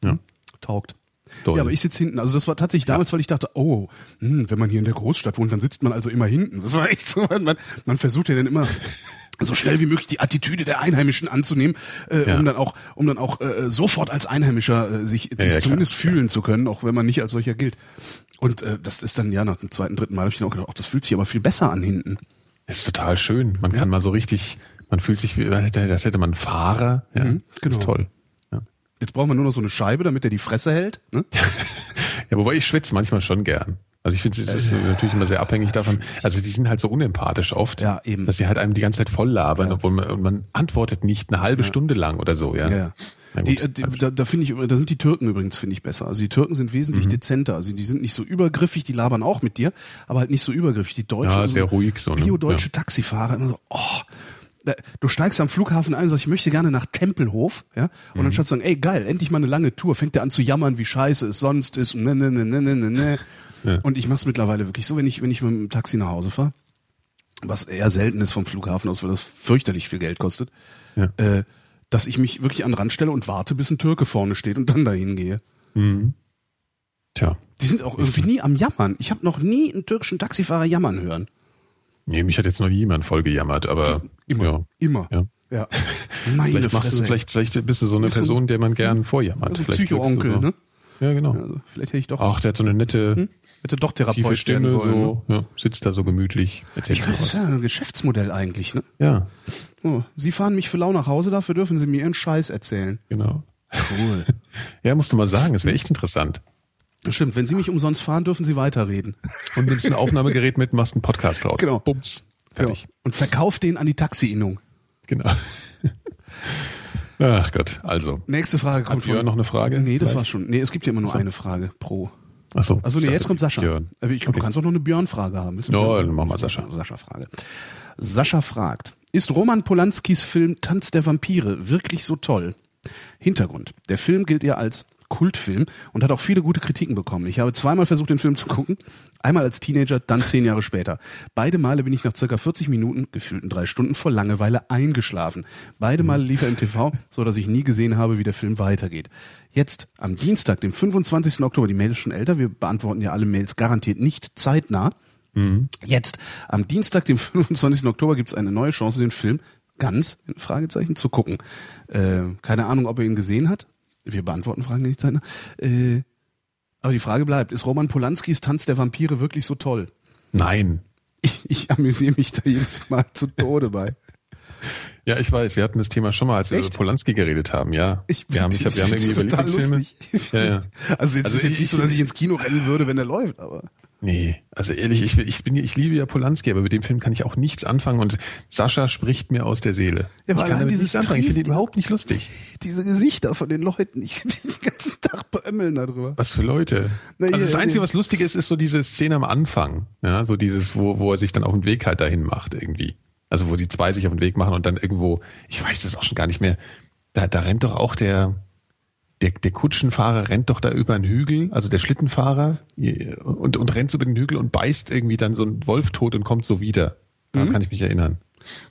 Ja. Hm. Taugt. Toll. Ja, aber ich sitze hinten. Also das war tatsächlich damals, weil ich dachte, oh, hm, wenn man hier in der Großstadt wohnt, dann sitzt man also immer hinten. Das war echt so. Man, man versucht ja dann immer so schnell wie möglich die Attitüde der Einheimischen anzunehmen, äh, Ja. um dann auch, um dann auch äh, sofort als Einheimischer äh, sich, sich ja, klar, zumindest klar. fühlen zu können, auch wenn man nicht als solcher gilt. Und äh, das ist dann ja nach dem zweiten, dritten Mal habe ich dann auch gedacht, ach, das fühlt sich aber viel besser an hinten. Das ist total schön. Man kann mal so richtig, man fühlt sich wie, als hätte- man Fahrer. Ja, Mhm, Das ist genau. toll. Ja. Jetzt braucht man nur noch so eine Scheibe, damit er die Fresse hält. Ne? ja, wobei ich schwitze manchmal schon gern. Also ich finde, es ist natürlich immer sehr abhängig davon. Also die sind halt so unempathisch oft, Ja, eben. dass sie halt einem die ganze Zeit voll labern, obwohl man, und man antwortet nicht eine halbe Stunde lang oder so. Ja, Ja, ja. Die, äh, die, da, da finde ich, da sind die Türken übrigens finde ich besser. Also die Türken sind wesentlich Mhm. dezenter. Also die sind nicht so übergriffig, die labern auch mit dir, aber halt nicht so übergriffig. Die Deutschen, Ja, sehr ruhig so, ne? Bio-deutsche Taxifahrer immer so, oh. Da- Du steigst am Flughafen ein und sagst, ich möchte gerne nach Tempelhof, ja, und Mhm. dann statt zu sagen, ey geil, endlich mal eine lange Tour, fängt der an zu jammern, wie scheiße es sonst ist, und ne, ne, ne, ne, ne, ne, ne. Und ich mach's mittlerweile wirklich so, wenn ich, wenn ich mit dem Taxi nach Hause fahre, was eher selten ist vom Flughafen aus, weil das fürchterlich viel Geld kostet, Ja. äh, dass ich mich wirklich an den Rand stelle und warte, bis ein Türke vorne steht und dann dahin gehe. Tja. Die sind auch irgendwie nie am Jammern. Ich habe noch nie einen türkischen Taxifahrer jammern hören. Nee, mich hat jetzt noch nie jemand voll gejammert, aber Immer. ja. Immer. Ja. Ja. Meine Vielleicht machst du, vielleicht, vielleicht bist du so eine Bist Person, der man gern vorjammert. also Psycho-Onkel, so. ne? Ja, genau. Also, vielleicht hätte ich doch, Ach, der hat so eine nette, hätte doch Therapeut Stimme, sollen. ne? so, ja, sitzt da so gemütlich, erzählt kann, das ist ja ein Geschäftsmodell eigentlich, ne? Ja, Oh, Sie fahren mich für lau nach Hause, dafür dürfen Sie mir Ihren Scheiß erzählen. genau. Cool. Ja, musst du mal sagen, es wäre echt interessant. Das Stimmt, wenn Sie mich umsonst fahren, dürfen Sie weiterreden. Und nimmst ein Aufnahmegerät mit, machst einen Podcast raus. Genau. Bums. Fertig. Ja. Und verkauft den an die Taxi-Innung. Genau. Ach Gott, also. Nächste Frage kommt Hat Björn von- noch eine Frage? Nee, das Vielleicht? war's schon. Nee, es gibt ja immer nur eine Frage pro. Ach so. Also nee, jetzt kommt Sascha. Björn. Äh, Ich, Du kannst auch noch eine Björn-Frage haben. Willst No, dann mach mal Sascha. Sascha-Frage. Sascha fragt, ist Roman Polanskis Film Tanz der Vampire wirklich so toll? Hintergrund. Der Film gilt ja als Kultfilm und hat auch viele gute Kritiken bekommen. Ich habe zweimal versucht, den Film zu gucken. Einmal als Teenager, dann zehn Jahre später. Beide Male bin ich nach circa 40 Minuten, gefühlten drei Stunden, vor Langeweile eingeschlafen. Beide Male lief er im TV, so dass ich nie gesehen habe, wie der Film weitergeht. Jetzt, am Dienstag, dem 25. Oktober, die Mail ist schon älter, wir beantworten ja alle Mails garantiert nicht zeitnah. Jetzt, am Dienstag, dem 25. Oktober, gibt es eine neue Chance, den Film ganz, in Fragezeichen, zu gucken. Äh, keine Ahnung, ob er ihn gesehen hat. Wir beantworten Fragen nicht zeitnah. Äh, aber die Frage bleibt, ist Roman Polanskis Tanz der Vampire wirklich so toll? Nein. Ich, ich amüsiere mich da jedes Mal zu Tode bei. Ja, ich weiß, wir hatten das Thema schon mal, als wir Echt? über Polanski geredet haben, ja. Ich, wir haben, ich hab, wir haben irgendwie über total lustig. Ja, ja. Also jetzt Also ist jetzt ich- nicht so, dass ich ins Kino rennen würde, wenn er läuft, aber. Nee, also ehrlich, ich, ich bin, ich liebe ja Polanski, aber mit dem Film kann ich auch nichts anfangen und Sascha spricht mir aus der Seele. Ja, ich weil kann allein damit dieses anfangen. Ich finde ihn überhaupt nicht lustig. Diese Gesichter von den Leuten, ich will den ganzen Tag beömmeln darüber. Was für Leute. Na, also hier, das Einzige, hier. was lustig ist, ist so diese Szene am Anfang. Ja, so dieses, wo, wo er sich dann auf den Weg halt dahin macht irgendwie. Also wo die zwei sich auf den Weg machen und dann irgendwo, ich weiß das auch schon gar nicht mehr, da, da rennt doch auch der, der, der Kutschenfahrer rennt doch da über einen Hügel, also der Schlittenfahrer, und, und rennt so über den Hügel und beißt irgendwie dann so einen Wolf tot und kommt so wieder. Daran kann ich mich erinnern.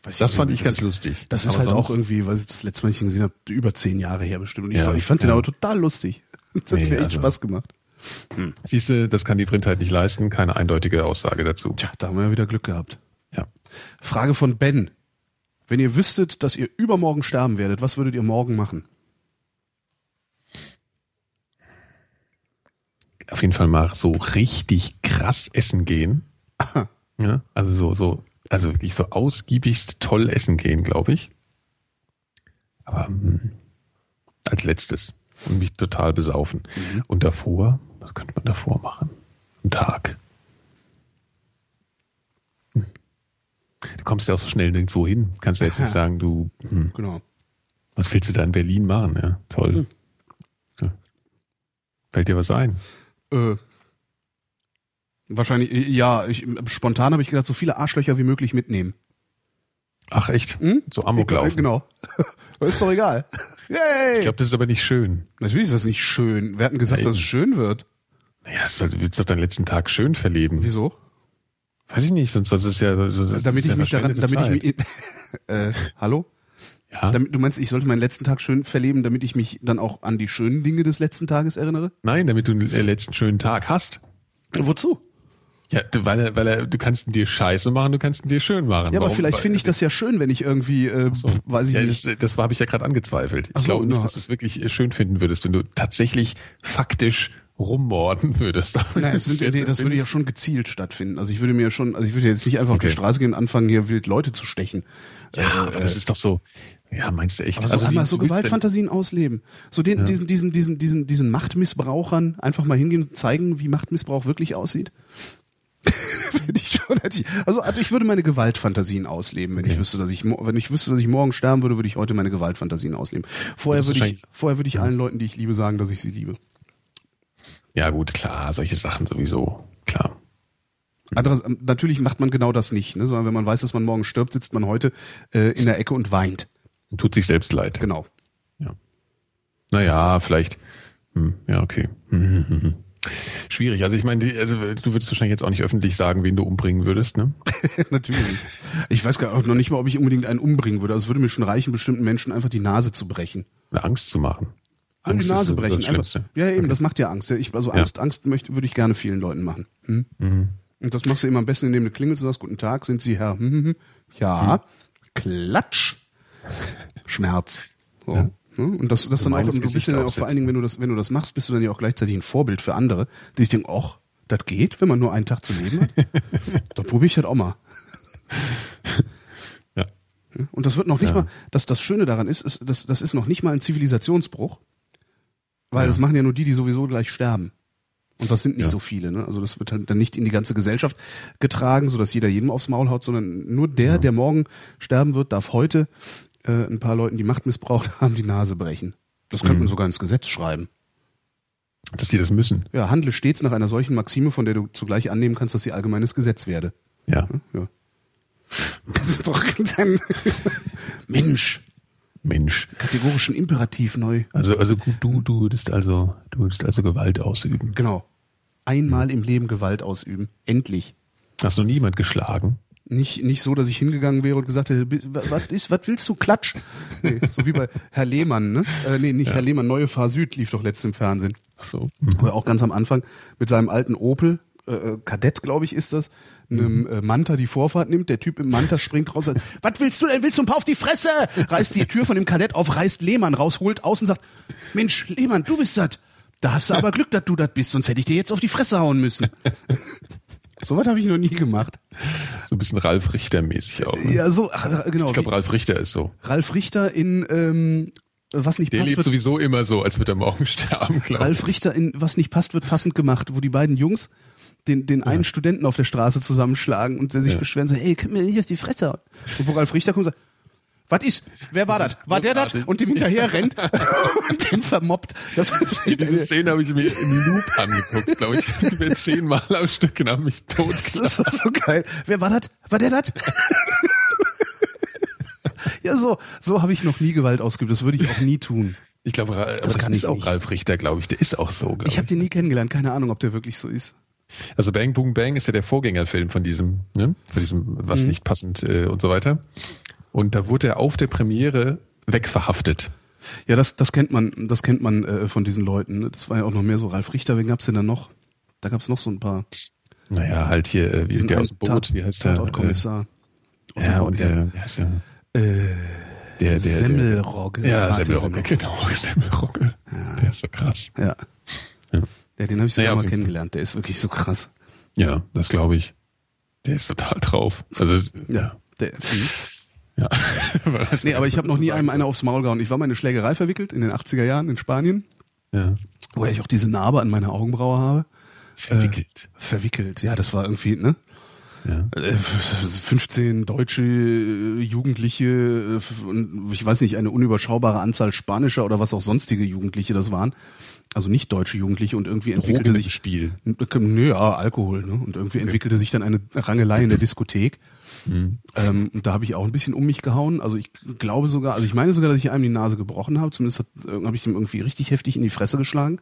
Weiß ich Das auch fand ich ganz lustig. Das ist Aber halt auch irgendwie, weil ich das letzte Mal nicht gesehen habe, über zehn Jahre her bestimmt. Und ich, Ja, fand- ich fand den ja. aber total lustig. Das hat Nee, mir echt also- Spaß gemacht. Siehst du, das kann die Printheit nicht leisten, keine eindeutige Aussage dazu. Tja, da haben wir ja wieder Glück gehabt. Ja. Frage von Ben. Wenn ihr wüsstet, dass ihr übermorgen sterben werdet, was würdet ihr morgen machen? Auf jeden Fall mal so richtig krass essen gehen. Ja, also so, so, also wirklich so ausgiebigst toll essen gehen, glaube ich. Aber hm, als letztes und mich total besaufen. Und davor, was könnte man davor machen? Ein Tag. Du kommst ja auch so schnell nirgendwo hin. Kannst ja jetzt nicht sagen, du, hm, Genau. was willst du da in Berlin machen? Ja, toll. Ja. Fällt dir was ein? Äh, wahrscheinlich, äh, ja, ich, spontan habe ich gedacht, so viele Arschlöcher wie möglich mitnehmen. Ach echt? Hm? So Amok laufen. Genau. ist doch egal. Yay! Ich glaube, das ist aber nicht schön. Natürlich ist das nicht schön. Wir hatten gesagt, Ja, dass es schön wird. Naja, du willst doch deinen letzten Tag schön verleben. Wieso? Weiß ich nicht, sonst sonst ist ja ist damit ja ich mich daran, damit ich mich, äh, hallo? Ja? Damit, du meinst, ich sollte meinen letzten Tag schön verleben, damit ich mich dann auch an die schönen Dinge des letzten Tages erinnere? Nein, damit du einen äh, letzten schönen Tag hast. Wozu? Ja, du- weil, er- weil er, du kannst ihn dir scheiße machen, du kannst ihn dir schön machen. Ja, aber Warum? vielleicht finde ich das ja schön, wenn ich irgendwie, äh, So. weiß ich ja, nicht. Das, das habe ich ja gerade angezweifelt. Ich so, glaube nicht, na. dass du es wirklich äh, schön finden würdest, wenn du tatsächlich faktisch rummorden würdest. Nein, das, sind, nee, das würde ja schon gezielt stattfinden. Also ich würde mir schon, also ich würde jetzt nicht einfach auf die Okay. Straße gehen und anfangen, hier wild Leute zu stechen. Ja, aber das ist doch so. Ja, meinst du echt? Also, die- einmal so Gewaltfantasien ausleben. So den, diesen, diesen, diesen, diesen, diesen Machtmissbrauchern einfach mal hingehen und zeigen, wie Machtmissbrauch wirklich aussieht. Ich schon. ich- Also, also ich würde meine Gewaltfantasien ausleben, wenn ich wüsste, dass ich, wenn ich wüsste, dass ich morgen sterben würde, würde ich heute meine Gewaltfantasien ausleben. Vorher würde ich, vorher würde ich allen Leuten, die ich liebe, sagen, dass ich sie liebe. Ja gut, klar, solche Sachen sowieso. Klar. Anderes, ähm, natürlich macht man genau das nicht, ne? sondern wenn man weiß, dass man morgen stirbt, sitzt man heute äh, in der Ecke und weint. Tut sich selbst leid. Genau. Ja. Naja, vielleicht. Hm, ja, okay. Hm, hm. Schwierig. Also ich meine, also du würdest wahrscheinlich jetzt auch nicht öffentlich sagen, wen du umbringen würdest, ne? Natürlich. Ich weiß gar noch nicht mal, ob ich unbedingt einen umbringen würde. Also es würde mir schon reichen, bestimmten Menschen einfach die Nase zu brechen. Angst zu machen. Angst die Nase brechen. Einfach, ja, eben, Okay. das macht ja Angst. Ja, Ich, also Ja. Angst, Angst möchte, würde ich gerne vielen Leuten machen. Hm? Mhm. Und das machst du immer am besten, indem du klingelst und sagst, guten Tag, sind Sie Herr? Hm, hm, hm. Ja, Mhm. Klatsch. Schmerz. So. Ne? Und das, das dann auch, du bist ja auch vor allen Dingen, wenn du das, wenn du das machst, bist du dann ja auch gleichzeitig ein Vorbild für andere, die sich denken, ach, das geht, wenn man nur einen Tag zu leben hat. dann probiere ich das auch mal. Ja. Und das wird noch nicht mal, das, das Schöne daran ist, ist das, das ist noch nicht mal ein Zivilisationsbruch, weil das machen ja nur die, die sowieso gleich sterben. Und das sind nicht Ja. so viele. Ne? Also das wird halt dann nicht in die ganze Gesellschaft getragen, sodass jeder jedem aufs Maul haut, sondern nur der, der morgen sterben wird, darf heute äh, ein paar Leuten, die Macht missbraucht haben, die Nase brechen. Das könnte man sogar ins Gesetz schreiben. Dass die das müssen. Ja, handle stets nach einer solchen Maxime, von der du zugleich annehmen kannst, dass sie allgemeines Gesetz werde. Ja. Ja. Mensch, Mensch. kategorischen Imperativ neu. Also, also gut, du, du würdest also, du würdest also Gewalt ausüben. Genau. Einmal im Leben Gewalt ausüben. Endlich. Hast noch niemand geschlagen? Nicht, nicht so, dass ich hingegangen wäre und gesagt hätte, "Bi- wa- was ist, was willst du, Klatsch? Nee, so wie bei Herr Lehmann, ne? Äh, nee, nicht Herr Lehmann, Neue Fahr Süd lief doch letzt im Fernsehen. Ach so. Oder auch ganz am Anfang mit seinem alten Opel, äh, äh, Kadett, glaube ich, ist das, einem äh, Manta die Vorfahrt nimmt. Der Typ im Manta springt raus. sagt, Was willst du denn? Willst du ein paar auf die Fresse? Reißt die Tür von dem Kadett auf, reißt Lehmann raus, holt aus und sagt, Mensch, Lehmann, du bist das. Da hast du aber Glück, dass du das bist, sonst hätte ich dir jetzt auf die Fresse hauen müssen. so was habe ich noch nie gemacht. So ein bisschen Ralf Richter-mäßig auch. Ne? Ja, so, ach, genau. ich glaube, Ralf Richter ist so. Ralf Richter in ähm, Was nicht Der passt, lebt wird sowieso immer so, als würde er morgen sterben, glaube Ralf Richter in Was nicht passt, wird passend gemacht, wo die beiden Jungs den, den einen Studenten auf der Straße zusammenschlagen und der sich Ja. beschweren, so, ey, könnt mir nicht auf die Fresse hauen. Und wo Ralf Richter kommt und sagt, was ist? Wer war das? ist War der das? Und dem hinterher rennt und den vermobbt. Das ist echt Diese Szene habe ich mir im Loop angeguckt, glaube ich. Ungefähr zehnmal am Stück und habe mich tot. das ist so geil. Wer war das? War der das? ja, so, so habe ich noch nie Gewalt ausgeübt. Das würde ich auch nie tun. Ich glaube, das, kann ist ich auch nicht. Ralf Richter, glaube ich. Der ist auch so, glaube Ich ich. habe den nie kennengelernt. Keine Ahnung, ob der wirklich so ist. Also Bang Boom Bang ist ja der Vorgängerfilm von diesem, ne? Von diesem, was Mhm. nicht passend äh, und so weiter. Und da wurde er auf der Premiere wegverhaftet. Ja, das, das kennt man, das kennt man äh, von diesen Leuten. Ne? Das war ja auch noch mehr so Ralf Richter, wen gab's denn da noch? Da gab's noch so ein paar. Naja, halt hier, äh, wie der aus dem Boot, wie heißt der? Tatortkommissar. Äh, ja, und der, wie heißt der? Äh, Der, der, Semmelrogge. Ja, Semmelrogge, genau, Semmelrogge. Der ist so krass. Ja. Ja. Den habe ich sogar Naja, mal kennengelernt. Der ist wirklich so krass. Ja, das glaube ich. Der ist total drauf. Also, ja. Der, mhm. Ja. nee, aber ich habe noch nie einem einer aufs Maul gehauen. Ich war mal in eine Schlägerei verwickelt in den 80er Jahren in Spanien, Ja. woher ich auch diese Narbe an meiner Augenbraue habe. Verwickelt. Verwickelt, ja, das war irgendwie, ne? Ja. Äh, 15 deutsche äh, Jugendliche äh, und ich weiß nicht, eine unüberschaubare Anzahl spanischer oder was auch sonstige Jugendliche das waren. Also nicht deutsche Jugendliche und irgendwie entwickelte Drogen sich Spiel. Nö, ja, Alkohol, ne? Und irgendwie entwickelte sich dann eine Rangelei in der Diskothek. Mhm. Ähm, und da habe ich auch ein bisschen um mich gehauen. Also ich glaube sogar, also ich meine sogar, dass ich einem die Nase gebrochen habe. Zumindest äh, habe ich ihm irgendwie richtig heftig in die Fresse geschlagen.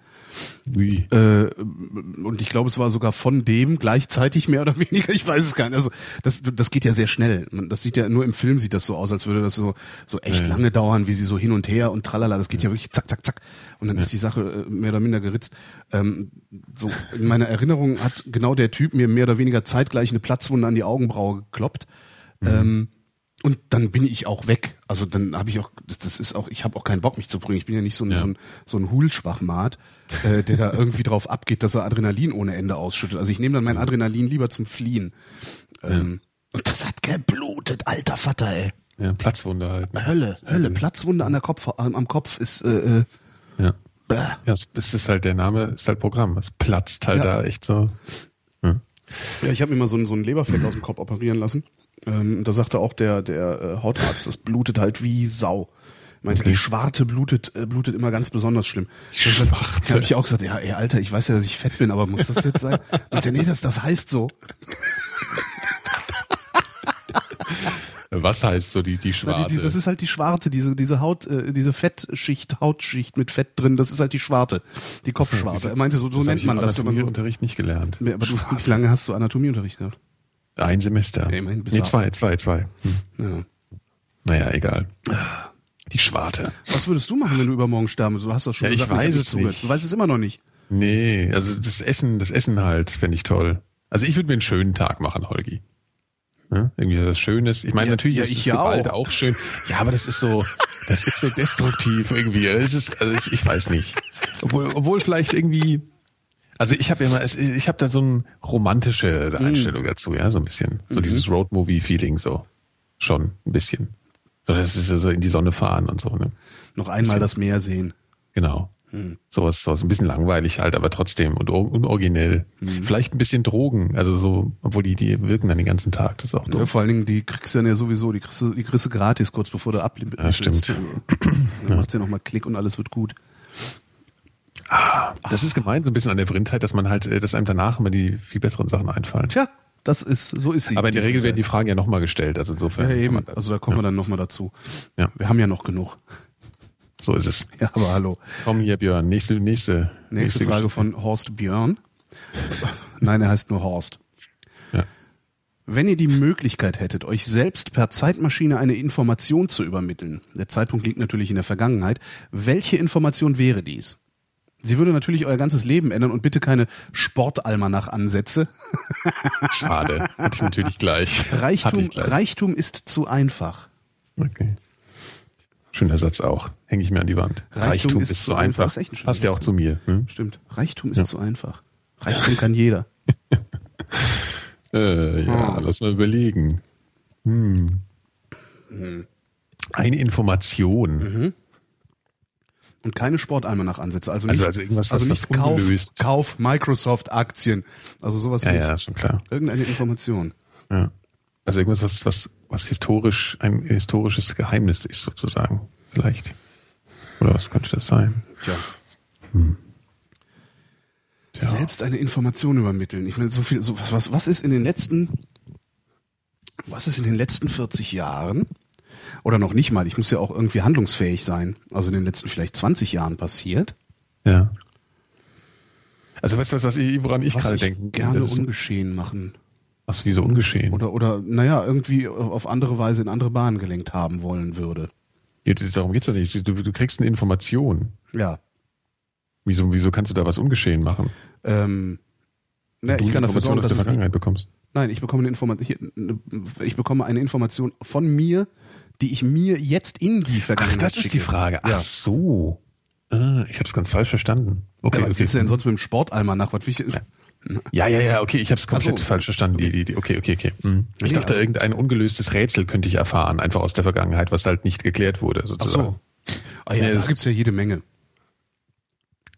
Ui. Äh, und ich glaube, es war sogar von dem gleichzeitig mehr oder weniger. Ich weiß es gar nicht. Also das, das geht ja sehr schnell. Das sieht ja nur im Film sieht das so aus, als würde das so so echt Ja. lange dauern, wie sie so hin und her und tralala. Das geht ja wirklich zack, zack, zack. Und dann ist die Sache äh, mehr oder minder geritzt. Ähm, so in meiner Erinnerung hat genau der Typ mir mehr oder weniger zeitgleich eine Platzwunde an die Augenbraue gekloppt. Ähm, und dann bin ich auch weg. Also dann habe ich auch, das, das ist auch, ich habe auch keinen Bock, mich zu bringen. Ich bin ja nicht so ein, Ja. so ein, so ein Hulschwachmat, äh, der da irgendwie drauf abgeht, dass er Adrenalin ohne Ende ausschüttet. Also ich nehme dann mein Adrenalin lieber zum Fliehen. Ähm, Und das hat geblutet, alter Vater, ey. Ja, Platzwunde halt. Ne? Hölle, Hölle. Platzwunde an der Kopf, am, Kopf ist, äh, äh, Ja. bäh. Ja, es es ist halt der Name, ist halt Programm. Es platzt halt Ja. da echt so. Ja. Ja, ich habe mir mal so einen, so einen Leberfleck aus dem Kopf operieren lassen. Ähm, da sagte auch der, der äh, Hautarzt, das blutet halt wie Sau. Meinte, Okay. die Schwarte blutet, äh, blutet immer ganz besonders schlimm. Schwarte. Da habe ich auch gesagt, ja, ey, Alter, ich weiß ja, dass ich fett bin, aber muss das jetzt sein? Meinte, nee, das, das heißt so. Was heißt so die, die Na, Schwarte? die, die, das ist halt die Schwarte, diese, diese Haut, äh, diese Fettschicht, Hautschicht mit Fett drin, das ist halt die Schwarte, die Kopfschwarte. Er meinte, so, so nennt man das, man so. Anatomieunterricht nicht gelernt. Aber du, wie lange hast du Anatomieunterricht gehabt? Ein Semester. Ja, immerhin nee, zwei, zwei, zwei. Hm. Ja. Naja, egal. Die Schwarte. Was würdest du machen, wenn du übermorgen sterben würdest? Du hast das schon Ja, ich gesagt, hab weiß nicht es zugehört. nicht. Du weißt es immer noch nicht. Nee, also das Essen, das Essen halt, fände ich toll. Also ich würde mir einen schönen Tag machen, Holgi. Ja, irgendwie was Schönes. Ich meine, Ja, natürlich ja, ist ich ja Gewalt auch. auch. schön. Ja, aber das ist so, das ist so destruktiv irgendwie. Das ist, also ich, ich weiß nicht. Obwohl, obwohl vielleicht irgendwie, also ich habe ja immer, ich habe da so eine romantische Mhm. Einstellung dazu, ja, so ein bisschen. So dieses Roadmovie-Feeling so. Schon ein bisschen. So, das ist so in die Sonne fahren und so, ne? Noch einmal das Meer sehen. Genau. Hm. Sowas, sowas ein bisschen langweilig halt, aber trotzdem und or- unoriginell. Hm. Vielleicht ein bisschen Drogen, also so, obwohl die, die wirken dann den ganzen Tag, das ist auch Ja, doof. vor allen Dingen, die kriegst du dann ja sowieso, die kriegst du, die kriegst du gratis, kurz bevor du abliebst. Ja, stimmt. Dann macht's ja nochmal Klick und alles wird gut. Das ist gemein, so ein bisschen an der Vrindheit, dass man halt, äh, dass einem danach immer die viel besseren Sachen einfallen. Tja, das ist, so ist sie. Aber in der Regel werden die Fragen ja nochmal gestellt, also insofern. Ja, eben. Also da kommen wir dann nochmal dazu. Ja. Wir haben ja noch genug. So ist es. Ja, aber hallo. Komm hier, Björn, nächste, nächste. Nächste Frage Geschichte. von Horst Björn. Nein, er heißt nur Horst. Ja. Wenn ihr die Möglichkeit hättet, euch selbst per Zeitmaschine eine Information zu übermitteln, der Zeitpunkt liegt natürlich in der Vergangenheit, welche Information wäre dies? Sie würde natürlich euer ganzes Leben ändern und bitte keine Sportalmanach-Ansätze. Schade. Hatte ich natürlich gleich. Reichtum, ich gleich. Reichtum ist zu einfach. Okay. Schöner Satz auch. Hänge ich mir an die Wand. Reichtum ist so einfach. Ist echt ein Passt ja auch zu mir. Hm? Stimmt. Reichtum ist zu einfach. Reichtum kann jeder. Äh, ja, Ah. lass mal überlegen. Hm. Eine Information. Mhm. Und keine Sportalmanach-Ansätze. Also Also- also irgendwas, also nicht was Kauf, ungelöst. Kauf Microsoft-Aktien. Also sowas Ja, ja, schon klar. Irgendeine Information. Ja. Also irgendwas, was, was, was historisch, ein historisches Geheimnis ist, sozusagen. Vielleicht. Oder was könnte das sein? Tja. Tja. Selbst eine Information übermitteln. Ich meine, so viel, so, was, was ist in den letzten, was ist in den letzten 40 Jahren, oder noch nicht mal, ich muss ja auch irgendwie handlungsfähig sein, also in den letzten vielleicht 20 Jahren passiert, Ja. Also weißt du was, was ich, woran ich gerade ich denke? gerne ungeschehen machen. Was wie so ungeschehen. Oder, oder, naja, irgendwie auf andere Weise in andere Bahnen gelenkt haben wollen würde. Ja, das, darum geht's doch nicht. Du, du kriegst eine Information. Ja. Wieso, wieso kannst du da was ungeschehen machen? Ähm, na, du ich kann eine dafür Information sorgen, aus dass der es Vergangenheit bekommst. Nein, ich bekomme eine Information. Ich bekomme eine Information von mir, die ich mir jetzt in die Ach, Vergangenheit das ist die. Frage. Ja. Ach so. Ah, ich habe es ganz falsch verstanden. Okay, ja, was okay. willst du denn sonst mit dem Sportalmanach? Was wichtig ist? Ja, ja, ja, okay, ich habe es komplett Ach so. falsch verstanden. Die, die, die, okay, okay, okay. Hm. Ich Nee, dachte, also- irgendein ungelöstes Rätsel könnte ich erfahren, einfach aus der Vergangenheit, was halt nicht geklärt wurde, Ach sozusagen. so. Ah ja, Nee, da das- gibt's ja jede Menge.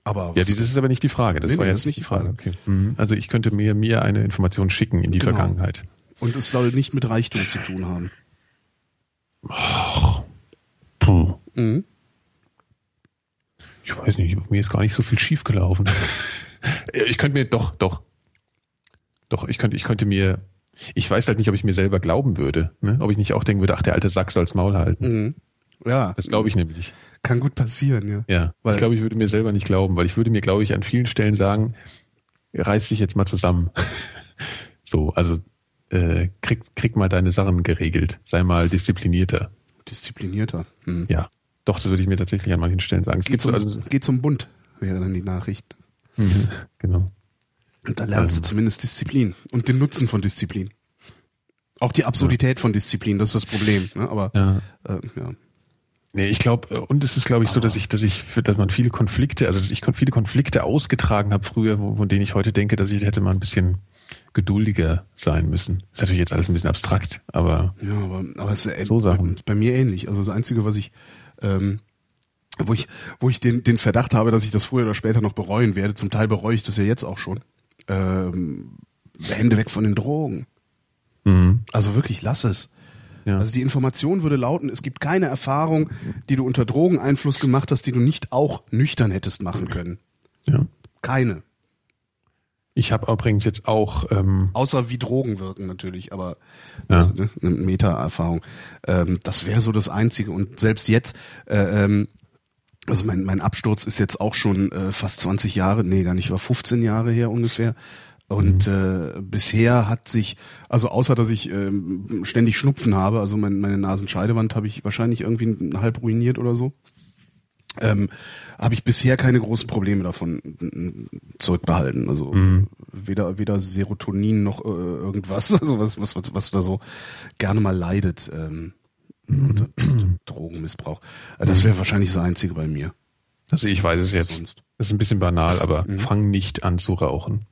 Aber Ja, was- dieses ist aber nicht die Frage. Das Nee, war nee, jetzt das nicht die Frage. Okay. Mhm. Also ich könnte mir, mir eine Information schicken in die Genau. Vergangenheit. und es soll nicht mit Reichtum zu tun haben. Puh. Mhm. Ich weiß nicht, mir ist gar nicht so viel schief gelaufen. ich könnte mir, doch, doch. Doch, ich könnte, ich könnte mir, ich weiß halt nicht, ob ich mir selber glauben würde. Ne? Ob ich nicht auch denken würde, ach, der alte Sack soll's Maul halten. Mhm. Ja, Das glaube ich nämlich. kann gut passieren, ja. Ja. Weil- ich glaube, ich würde mir selber nicht glauben, weil ich würde mir, glaube ich, an vielen Stellen sagen, reiß dich jetzt mal zusammen. so, also äh, krieg, krieg mal deine Sachen geregelt. Sei mal disziplinierter. Disziplinierter. Mhm. Ja. Doch, das würde ich mir tatsächlich an manchen Stellen sagen. Es Geht, gibt so, zum, also, geht zum Bund, wäre dann die Nachricht. Mhm, genau. Und da lernst Ähm. du zumindest Disziplin und den Nutzen von Disziplin. Auch die Absurdität von Disziplin, das ist das Problem. Ne? Aber Ja. äh, ja. Nee, ich glaube, und es ist, glaube ich, so, dass ich, dass ich, dass man viele Konflikte, also dass ich viele Konflikte ausgetragen habe früher, von denen ich heute denke, dass ich hätte mal ein bisschen geduldiger sein müssen. Ist natürlich jetzt alles ein bisschen abstrakt, aber Ja, aber, aber es ist So Sachen. bei, bei mir ähnlich. Also das Einzige, was ich, ähm, wo ich, wo ich den, den Verdacht habe, dass ich das früher oder später noch bereuen werde, zum Teil bereue ich das ja jetzt auch schon. Ähm, Hände weg von den Drogen. mhm. Also wirklich, lass es. ja. Also die Information würde lauten, es gibt keine Erfahrung, die du unter Drogeneinfluss gemacht hast, die du nicht auch nüchtern hättest machen können. ja. Keine. Ich habe übrigens jetzt auch, ähm, Außer wie Drogen wirken natürlich, aber das ist ne, eine Meta-Erfahrung. Ähm, das wäre so das Einzige. Und selbst jetzt, äh, ähm, also mein, mein Absturz ist jetzt auch schon äh, fast 20 Jahre, nee, gar nicht, war 15 Jahre her ungefähr. Und äh, bisher hat sich, also außer dass ich ähm, ständig Schnupfen habe, also mein, meine Nasenscheidewand habe ich wahrscheinlich irgendwie halb ruiniert oder so, ähm, habe ich bisher keine großen Probleme davon zurückbehalten. Also weder weder Serotonin noch äh, irgendwas, also was was was, was da so gerne mal leidet ähm, unter, unter Drogenmissbrauch. Äh, das wäre wahrscheinlich das Einzige bei mir. also ich weiß es jetzt. Sonst. Das ist ein bisschen banal, aber fang nicht an zu rauchen.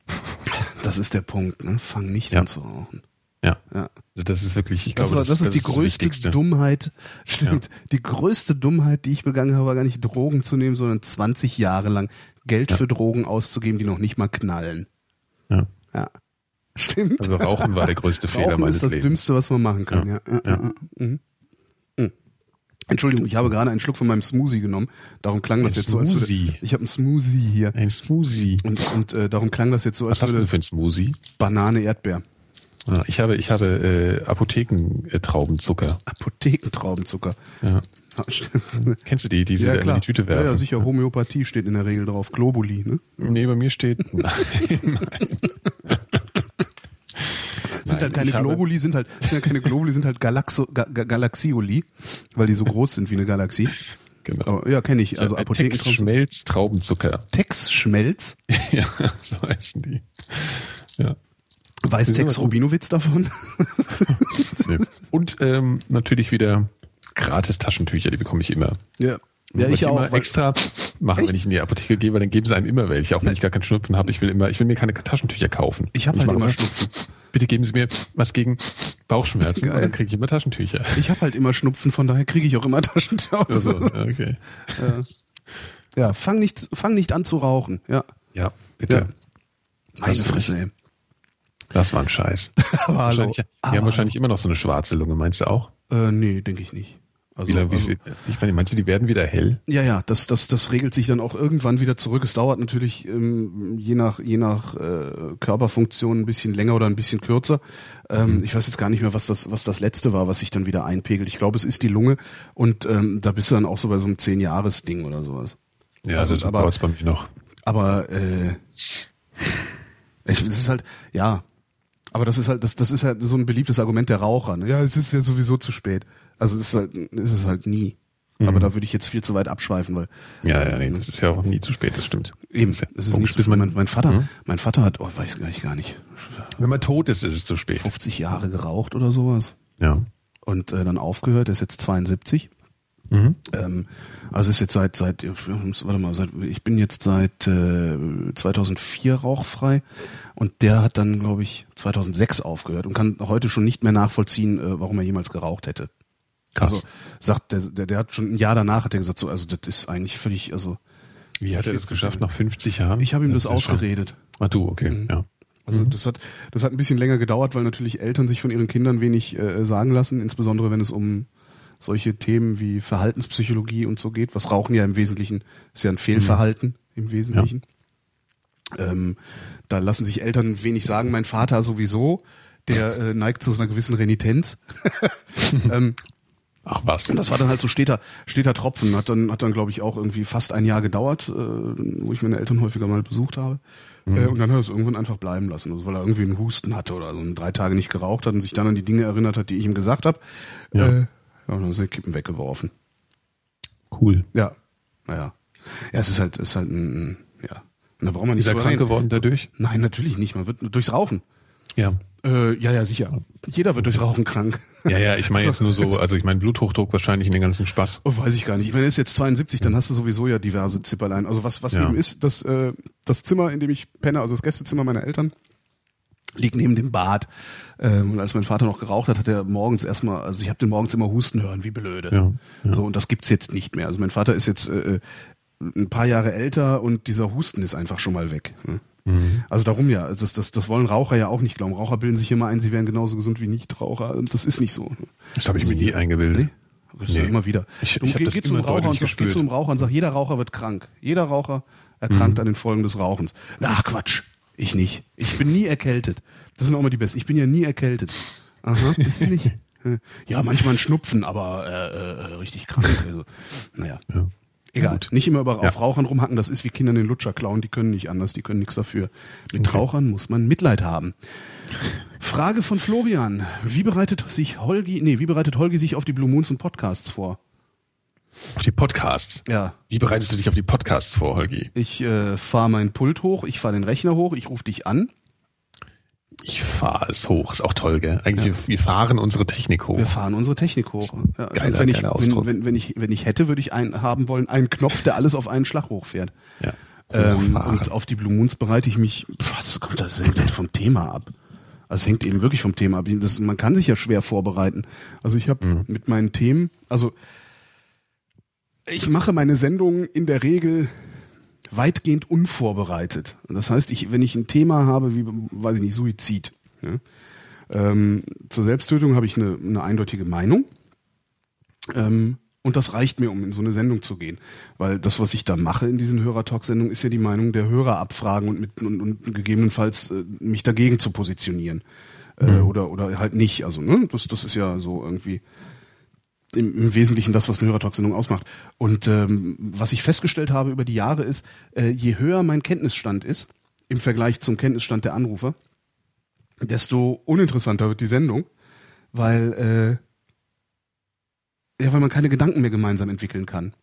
Das ist der Punkt. Ne? Fang nicht Ja. an zu rauchen. Ja. Ja. Das ist wirklich, ich Das, glaube, war, das, ist die größte Wichtigste. Dummheit. Stimmt. Die größte Dummheit, die ich begangen habe, war gar nicht Drogen zu nehmen, sondern 20 Jahre lang Geld für Drogen auszugeben, die noch nicht mal knallen. Ja. Ja. Stimmt. Also Rauchen war der größte Fehler Rauchen meines ist das Lebens. Dümmste, was man machen kann. Ja. Ja. Ja. Ja. Mhm. Mhm. Entschuldigung, ich habe gerade einen Schluck von meinem Smoothie genommen. Darum klang das Ein jetzt so, als würde Smoothie? ich habe einen Smoothie hier Ein Smoothie. und und äh, darum klang das jetzt so, als Was hast du für ein Smoothie? Banane Erdbeer. Ah, Ich habe, ich habe äh, Apothekentraubenzucker. Apothekentraubenzucker. Ja. Kennst du die, die sie Ja da in die Tüte Ja, werfen? ja, sicher. Homöopathie steht in der Regel drauf. Globuli, ne? Nee, bei mir steht. Nein, nein. Sind halt keine Globuli, sind halt, sind halt keine Globuli, sind halt Galaxo, Ga, Ga, Galaxioli, weil die so groß sind wie eine Galaxie. Genau. Aber, ja, kenne ich. Also Apothekentraubenzucker. Tex-Schmelz Traubenzucker. Tex-Schmelz. ja, so heißen die. Ja. Weiß Tex. Rubinowitz davon? Und ähm, natürlich wieder gratis Taschentücher, die bekomme ich immer. Ja. Ja, Was ich auch. extra machen, Echt? wenn ich in die Apotheke gehe, weil dann geben sie einem immer welche, auch wenn ich gar keinen Schnupfen habe. Ich will immer, ich will mir keine Taschentücher kaufen. Ich habe halt immer Schnupfen. Bitte geben Sie mir was gegen Bauchschmerzen Geil. und dann kriege ich immer Taschentücher. Ich habe halt immer Schnupfen, von daher kriege ich auch immer Taschentücher. Also, okay. Ja, fang nicht, fang nicht an zu rauchen. Ja. Ja, bitte. Ja. Meine Fresse, ey. Das war ein Scheiß. Aber hallo. Wahrscheinlich, die haben wahrscheinlich immer noch so eine schwarze Lunge, meinst du auch? Äh, nee, denke ich nicht. Also, Wie, also, ich meine, meinst du, die werden wieder hell? ja, ja, das, das, das regelt sich dann auch irgendwann wieder zurück. Es dauert natürlich ähm, je nach, je nach äh, Körperfunktion ein bisschen länger oder ein bisschen kürzer. Ähm, Ich weiß jetzt gar nicht mehr, was das, was das letzte war, was sich dann wieder einpegelt. Ich glaube, es ist die Lunge und ähm, da bist du dann auch so bei so einem Zehn-Jahres-Ding oder sowas. Ja, Also, also, aber- aber es bei mir noch. Aber äh, ich, das ist halt, ja. Aber das ist halt, das, das ist halt so ein beliebtes Argument der Raucher. Ne? Ja, es ist ja sowieso zu spät. Also es ist halt, es ist halt nie. Aber da würde ich jetzt viel zu weit abschweifen, weil Ja, ja, nee, das ist ja auch nie zu spät, das stimmt. eben, Das ist es nicht bis so, man- mein, mein Vater, Hm? mein Vater hat, oh, weiß gar nicht, gar nicht, Wenn man tot ist, ist es zu spät. 50 Jahre geraucht oder sowas Ja. und äh, dann aufgehört, er ist jetzt 72. Mhm. Ähm, also ist jetzt seit seit warte mal, seit ich bin jetzt seit äh, 2004 rauchfrei und der hat dann glaube ich 2006 aufgehört und kann heute schon nicht mehr nachvollziehen, äh, warum er jemals geraucht hätte. Krass. Also sagt der, der der hat schon ein Jahr danach hat er gesagt so also das ist eigentlich völlig also Wie hat er das geschafft nach 50 Jahren? ich habe ihm das, schon- ausgeredet. Ah, du, okay, ja. Also das hat das hat ein bisschen länger gedauert, weil natürlich Eltern sich von ihren Kindern wenig äh, sagen lassen, insbesondere wenn es um solche Themen wie Verhaltenspsychologie und so geht, was Rauchen ja im Wesentlichen ist ja ein Fehlverhalten im Wesentlichen. Ähm, da lassen sich Eltern wenig sagen. Mein Vater sowieso, der äh, neigt zu so einer gewissen Renitenz. ähm, Ach was. und das war dann halt so steter, steter Tropfen. Hat dann, hat dann glaube ich auch irgendwie fast ein Jahr gedauert, äh, wo ich meine Eltern häufiger mal besucht habe. Äh, und dann hat er es irgendwann einfach bleiben lassen, also weil er irgendwie einen Husten hatte oder so und drei Tage nicht geraucht hat und sich dann an die Dinge erinnert hat, die ich ihm gesagt habe. Ja. Äh, ja, und dann sind die Kippen weggeworfen. cool. Ja, naja. Ja, es ist halt, es ist halt ein, ja. Und da braucht man nicht Ist er krank reden. geworden dadurch? Nein, natürlich nicht. Man wird durchs Rauchen. Ja. Äh, ja, ja, sicher. Jeder wird durchs Rauchen krank. Ja, ja, ich meine jetzt nur so, also ich meine Bluthochdruck wahrscheinlich in den ganzen Spaß. Oh, weiß ich gar nicht. Ich meine, er ist jetzt 72, dann hast du sowieso ja diverse Zipperlein. Also was, was Ja. eben ist, das, äh, das Zimmer, in dem ich penne, also das Gästezimmer meiner Eltern, liegt neben dem Bad. Ähm, und als mein Vater noch geraucht hat, hat er morgens erstmal, also ich habe den morgens immer husten hören, wie blöde. Ja, ja. So, und das gibt's jetzt nicht mehr. Also mein Vater ist jetzt äh, ein paar Jahre älter und dieser Husten ist einfach schon mal weg. Ne? Mhm. Also darum ja, das, das, das wollen Raucher ja auch nicht glauben. Raucher bilden sich immer ein, sie wären genauso gesund wie Nichtraucher. Und das ist nicht so. Das habe ich mir nie eingebildet. Nee? Das Nee. immer wieder. Ich- du ich geh, zum immer Raucher und sag, geh gespürt. zum Raucher und sag, jeder Raucher wird krank. Jeder Raucher erkrankt Mhm. an den Folgen des Rauchens. Ach Quatsch, ich nicht. Ich bin nie erkältet. Das sind auch immer die Besten. Ich bin ja nie erkältet. Aha, ist nicht. Ja, manchmal ein Schnupfen, aber äh, äh, richtig krank. Also, naja. Ja. Egal. Gut. Nicht immer über, Ja. auf Rauchern rumhacken, das ist wie Kinder den Lutscher klauen, die können nicht anders, die können nichts dafür. Mit Rauchern muss man Mitleid haben. Frage von Florian. Wie bereitet sich Holgi, nee, wie bereitet Holgi sich auf die Blue Moons und Podcasts vor? Auf die Podcasts. Ja. Wie bereitest du dich auf die Podcasts vor, Holgi? Ich äh, fahre mein Pult hoch, ich fahre den Rechner hoch, ich rufe dich an. Ich fahre es hoch. Ist auch toll, gell? Eigentlich, wir, wir fahren unsere Technik hoch. Wir fahren unsere Technik hoch. Ja, geiler- wenn ich, geiler wenn, Ausdruck. wenn, wenn ich, wenn ich hätte, würde ich einen haben wollen, einen Knopf, der alles auf einen Schlag hochfährt. Ja. Ähm, und auf die Blue Moons bereite ich mich, was kommt das hängt halt vom Thema ab. Also es hängt eben wirklich vom Thema ab. Das, man kann sich ja schwer vorbereiten. Also ich habe mit meinen Themen, also ich mache meine Sendungen in der Regel weitgehend unvorbereitet. Das heißt, ich, wenn ich ein Thema habe, wie, weiß ich nicht, Suizid. Ja, ähm, zur Selbsttötung habe ich eine, eine eindeutige Meinung. Ähm, und das reicht mir, um in so eine Sendung zu gehen. Weil das, was ich da mache in diesen Hörertalk-Sendungen, ist ja die Meinung der Hörer abfragen und, mit, und, und gegebenenfalls äh, mich dagegen zu positionieren. Äh, oder, oder halt nicht. Also, ne, das, das ist ja so irgendwie im, im Wesentlichen das, was eine Hörertalk-Sendung ausmacht. Und ähm, was ich festgestellt habe über die Jahre ist, äh, je höher mein Kenntnisstand ist, im Vergleich zum Kenntnisstand der Anrufer, desto uninteressanter wird die Sendung, weil äh, ja, weil man keine Gedanken mehr gemeinsam entwickeln kann.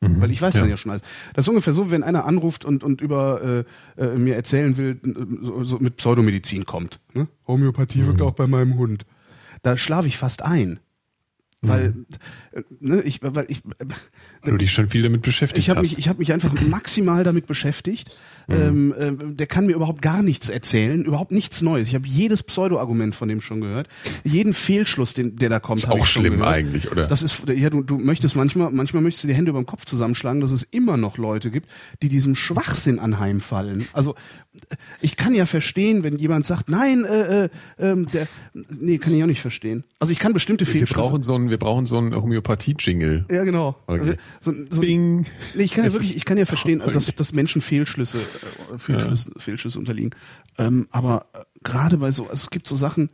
Mhm. Weil ich weiß ja. dann ja schon alles. Das ist ungefähr so, wenn einer anruft und, und über äh, äh, mir erzählen will, so, so mit Pseudomedizin kommt. Ne? Homöopathie wirkt auch bei meinem Hund. Da schlafe ich fast ein. Weil, äh, ne, ich, weil ich, äh, Weil du dich schon viel damit beschäftigt ich habe hast. mich, ich habe mich einfach maximal damit beschäftigt. Ähm, äh, der kann mir überhaupt gar nichts erzählen, überhaupt nichts Neues. Ich habe jedes Pseudo-Argument von dem schon gehört, jeden Fehlschluss, den, der da kommt, ist auch schlimm gehört. eigentlich, oder? Das ist, ja, du, du möchtest manchmal, manchmal möchtest du die Hände über den Kopf zusammenschlagen, dass es immer noch Leute gibt, die diesem Schwachsinn anheimfallen. Also ich kann ja verstehen, wenn jemand sagt, nein, äh, äh, ähm, der, nee, kann ich auch nicht verstehen. Also ich kann bestimmte wir Fehlschlüsse. brauchen so einen, wir brauchen so einen Homöopathie-Jingle. ja, genau. Okay. So, so, Bing. Nee, ich kann ja wirklich, ich kann ja verstehen, dass, dass Menschen Fehlschlüsse, äh, Fehlschlüsse, Fehlschlüsse unterliegen. Ähm, aber äh, gerade bei so, also es gibt so Sachen,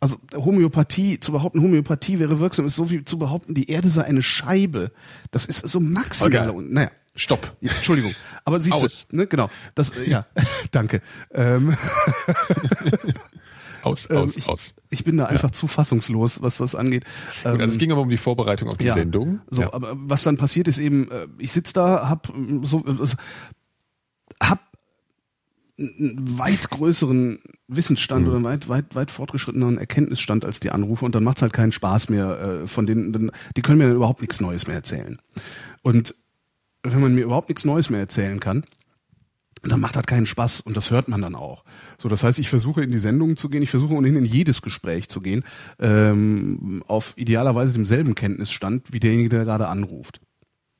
also Homöopathie, zu behaupten, Homöopathie wäre wirksam, ist so wie zu behaupten, die Erde sei eine Scheibe. Das ist so maximal. Okay. Naja. Stopp. Ja, Entschuldigung, aber siehst Aus. du, ne, genau, das, äh, ja, danke. Ähm, Aus, Ähm, aus, ich, aus. ich bin da einfach zu fassungslos, was das angeht. Gut, also es Ähm, ging aber um die Vorbereitung auf die ja, Sendung. So, ja. aber was dann passiert ist eben, ich sitz da, hab so, äh, hab einen weit größeren Wissensstand Mhm. oder weit, weit, weit fortgeschritteneren Erkenntnisstand als die Anrufe und dann macht's halt keinen Spaß mehr äh, von denen, dann, die können mir dann überhaupt nichts Neues mehr erzählen. Und wenn man mir überhaupt nichts Neues mehr erzählen kann, dann macht das keinen Spaß und das hört man dann auch. So, das heißt, ich versuche in die Sendungen zu gehen, ich versuche ohnehin in jedes Gespräch zu gehen, ähm, auf idealerweise demselben Kenntnisstand wie derjenige, der gerade anruft.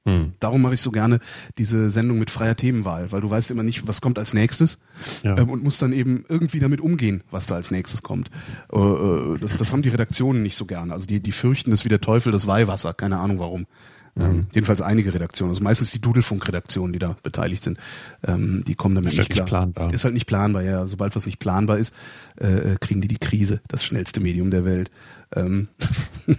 Hm. Darum mache ich so gerne diese Sendung mit freier Themenwahl, weil du weißt immer nicht, was kommt als nächstes Ja. ähm, und musst dann eben irgendwie damit umgehen, was da als nächstes kommt. Äh, äh, das, das haben die Redaktionen nicht so gerne. Also die, die fürchten es wie der Teufel das Weihwasser, keine Ahnung warum. Ähm, jedenfalls einige Redaktionen, also meistens die Dudelfunk-Redaktionen, die da beteiligt sind, ähm, die kommen damit Ist nicht halt nicht klar. planbar. Ist halt nicht planbar, ja. Sobald was nicht planbar ist, äh, äh, kriegen die die Krise, das schnellste Medium der Welt. Ähm,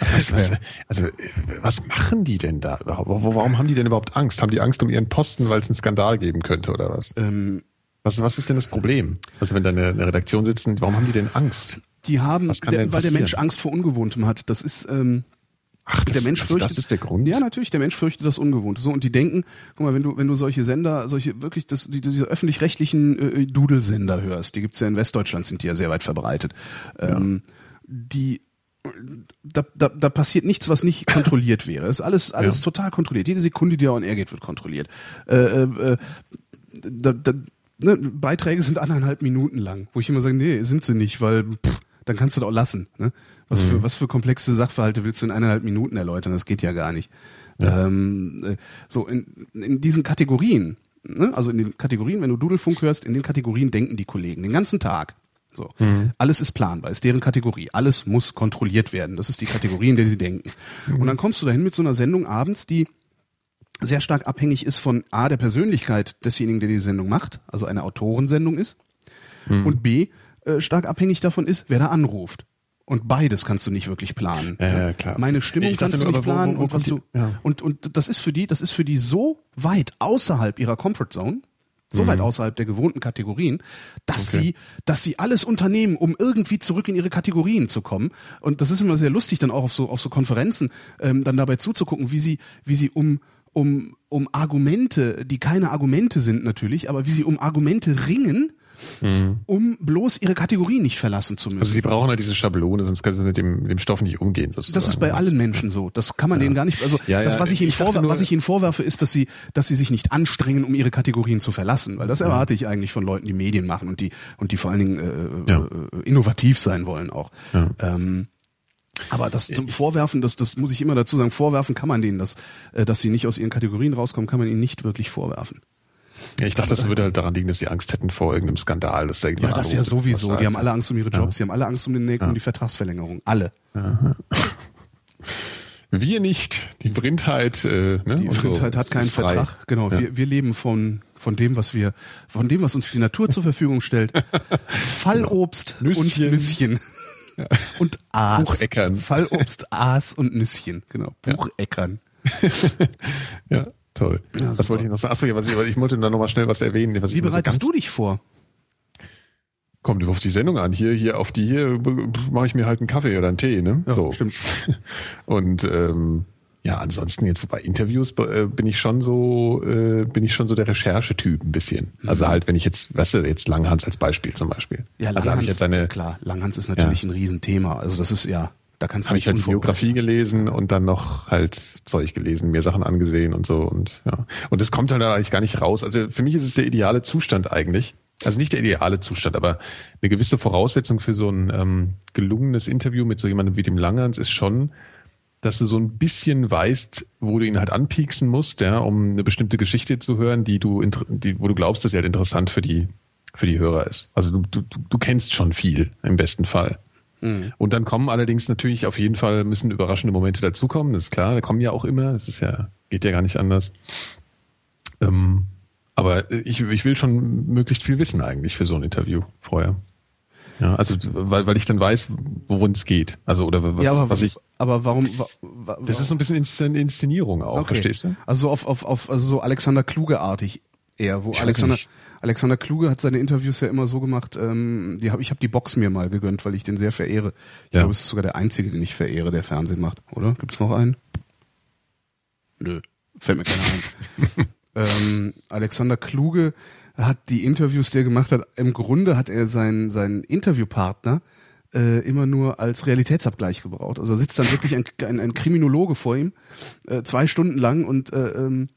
Was, also, äh, was machen die denn da überhaupt? Warum haben die denn überhaupt Angst? Haben die Angst um ihren Posten, weil es einen Skandal geben könnte oder was? ähm, Was, was ist denn das Problem? Also, wenn da eine, eine Redaktion sitzen, warum haben die denn Angst? die haben, Was kann der, denn weil der? Mensch Angst vor Ungewohntem hat. Das ist ähm, Ach, das, der Mensch also fürchtet, das ist der Grund. Ja, natürlich, der Mensch fürchtet das Ungewohnte. So, und die denken, guck mal, wenn du, wenn du solche Sender, solche wirklich, das, die, diese öffentlich-rechtlichen äh, Dudelsender hörst, die gibt's ja in Westdeutschland, sind die ja sehr weit verbreitet. Ähm, die da, da, da passiert nichts, was nicht kontrolliert wäre. Es ist alles, alles Ja. total kontrolliert. Jede Sekunde, die da on air geht, wird kontrolliert. Äh, äh, äh, da, da, ne, Beiträge sind anderthalb Minuten lang, wo ich immer sage, nee, sind sie nicht, weil pff, dann kannst du doch lassen. Ne? Was, Mhm. für, was für komplexe Sachverhalte willst du in eineinhalb Minuten erläutern? Das geht ja gar nicht. Ähm, äh, so, in, in diesen Kategorien, ne? also in den Kategorien, wenn du Dudelfunk hörst, in den Kategorien denken die Kollegen den ganzen Tag. So. Mhm. Alles ist planbar, ist deren Kategorie. Alles muss kontrolliert werden. Das ist die Kategorie, in der sie denken. Mhm. Und dann kommst du dahin mit so einer Sendung abends, die sehr stark abhängig ist von A, der Persönlichkeit desjenigen, der die Sendung macht, also eine Autorensendung ist, Mhm. und B, äh, stark abhängig davon ist, wer da anruft. Und beides kannst du nicht wirklich planen. Ja, ja, klar. Meine Stimmung kannst du nicht aber wo- planen wo- wo und was du ja. und und das ist für die, das ist für die so weit außerhalb ihrer Comfortzone, so weit außerhalb der gewohnten Kategorien, dass Mhm. Okay. sie, dass sie alles unternehmen, um irgendwie zurück in ihre Kategorien zu kommen. Und das ist immer sehr lustig, dann auch auf so auf so Konferenzen ähm, dann dabei zuzugucken, wie sie wie sie um um um Argumente, die keine Argumente sind natürlich, aber wie sie um Argumente ringen, um bloß ihre Kategorien nicht verlassen zu müssen. Mhm. Also sie brauchen halt diese Schablone, sonst können sie mit dem, mit dem Stoff nicht umgehen. Sozusagen. Das ist bei allen Menschen so. Das kann man denen gar nicht. Also Ja, das, ja, was ich ihnen ich dachte vorwer nur- was ich ihnen vorwerfe, ist, dass sie, dass sie sich nicht anstrengen, um ihre Kategorien zu verlassen, weil das erwarte ich eigentlich von Leuten, die Medien machen und die und die vor allen Dingen äh, Ja. äh, innovativ sein wollen auch. Ja. Ähm, aber das zum Vorwerfen, das, das muss ich immer dazu sagen, vorwerfen kann man denen, dass, äh, dass sie nicht aus ihren Kategorien rauskommen, kann man ihnen nicht wirklich vorwerfen. Ja, ich dachte, das würde halt daran liegen, dass sie Angst hätten vor irgendeinem Skandal, dass da Ja, das ja sowieso. Die haben alle Angst um ihre Jobs, die haben alle Angst um den um die Vertragsverlängerung. Alle. Wir nicht. Die Vrindheit, äh, ne? Die und so. Hat keinen. Vertrag. Genau. Ja. Wir, wir leben von, von dem, was wir, von dem, was uns die Natur zur Verfügung stellt. Fallobst Nüsschen. und Nüsschen. Und Aas. Bucheckern. Fallobst, Aas und Nüsschen. Genau. Bucheckern. Ja, toll. Ja, was wollte ich noch sagen? Achso, ja, was ich, ich wollte da nochmal schnell was erwähnen. Was Wie so bereitest ganz- du dich vor? Kommt auf die Sendung an. Hier, hier, auf die hier mache ich mir halt einen Kaffee oder einen Tee, ne? Ja, so. stimmt. Und ähm, ja, ansonsten jetzt bei Interviews äh, bin ich schon so, äh, bin ich schon so der Recherchetyp ein bisschen. Also halt, wenn ich jetzt, weißt du, jetzt Langhans als Beispiel zum Beispiel. Mhm. Ja, also habe ich jetzt eine, klar, Langhans ist natürlich ein Riesenthema. Also das ist ja, da kannst du habe ich halt Biografie gelesen und dann noch halt Zeug gelesen, mir Sachen angesehen und so und ja. Und das kommt halt eigentlich gar nicht raus. Also für mich ist es der ideale Zustand eigentlich. Also nicht der ideale Zustand, aber eine gewisse Voraussetzung für so ein ähm, gelungenes Interview mit so jemandem wie dem Langhans ist schon, dass du so ein bisschen weißt, wo du ihn halt anpieksen musst, ja, um eine bestimmte Geschichte zu hören, die du, die, wo du glaubst, dass sie halt interessant für die, für die Hörer ist. Also du, du, du- kennst schon viel im besten Fall. Und dann kommen allerdings natürlich auf jeden Fall müssen überraschende Momente dazukommen, das ist klar, da kommen ja auch immer, das ist ja, geht ja gar nicht anders. Ähm, aber ich, ich will schon möglichst viel wissen eigentlich für so ein Interview vorher. Ja, also weil, weil ich dann weiß, worum es geht. Also oder was, Ja, aber, was ich. aber warum? wa- wa- Das ist so ein bisschen Inszen- Inszenierung auch, verstehst du? Also auf, auf, auf also so Alexander Kluge-artig. eher, wo Ich Alexander. Alexander Kluge hat seine Interviews ja immer so gemacht, ähm, die hab, ich habe die Box mir mal gegönnt, weil ich den sehr verehre. Ich Ja. glaube, es ist sogar der einzige, den ich verehre, der Fernsehen macht, oder? Gibt's noch einen? Nö, fällt mir keiner ein. ähm, Alexander Kluge hat die Interviews, die er gemacht hat, im Grunde hat er seinen, seinen Interviewpartner äh, immer nur als Realitätsabgleich gebraucht. Also sitzt dann wirklich ein, ein, ein Kriminologe vor ihm, äh, zwei Stunden lang und äh, ähm,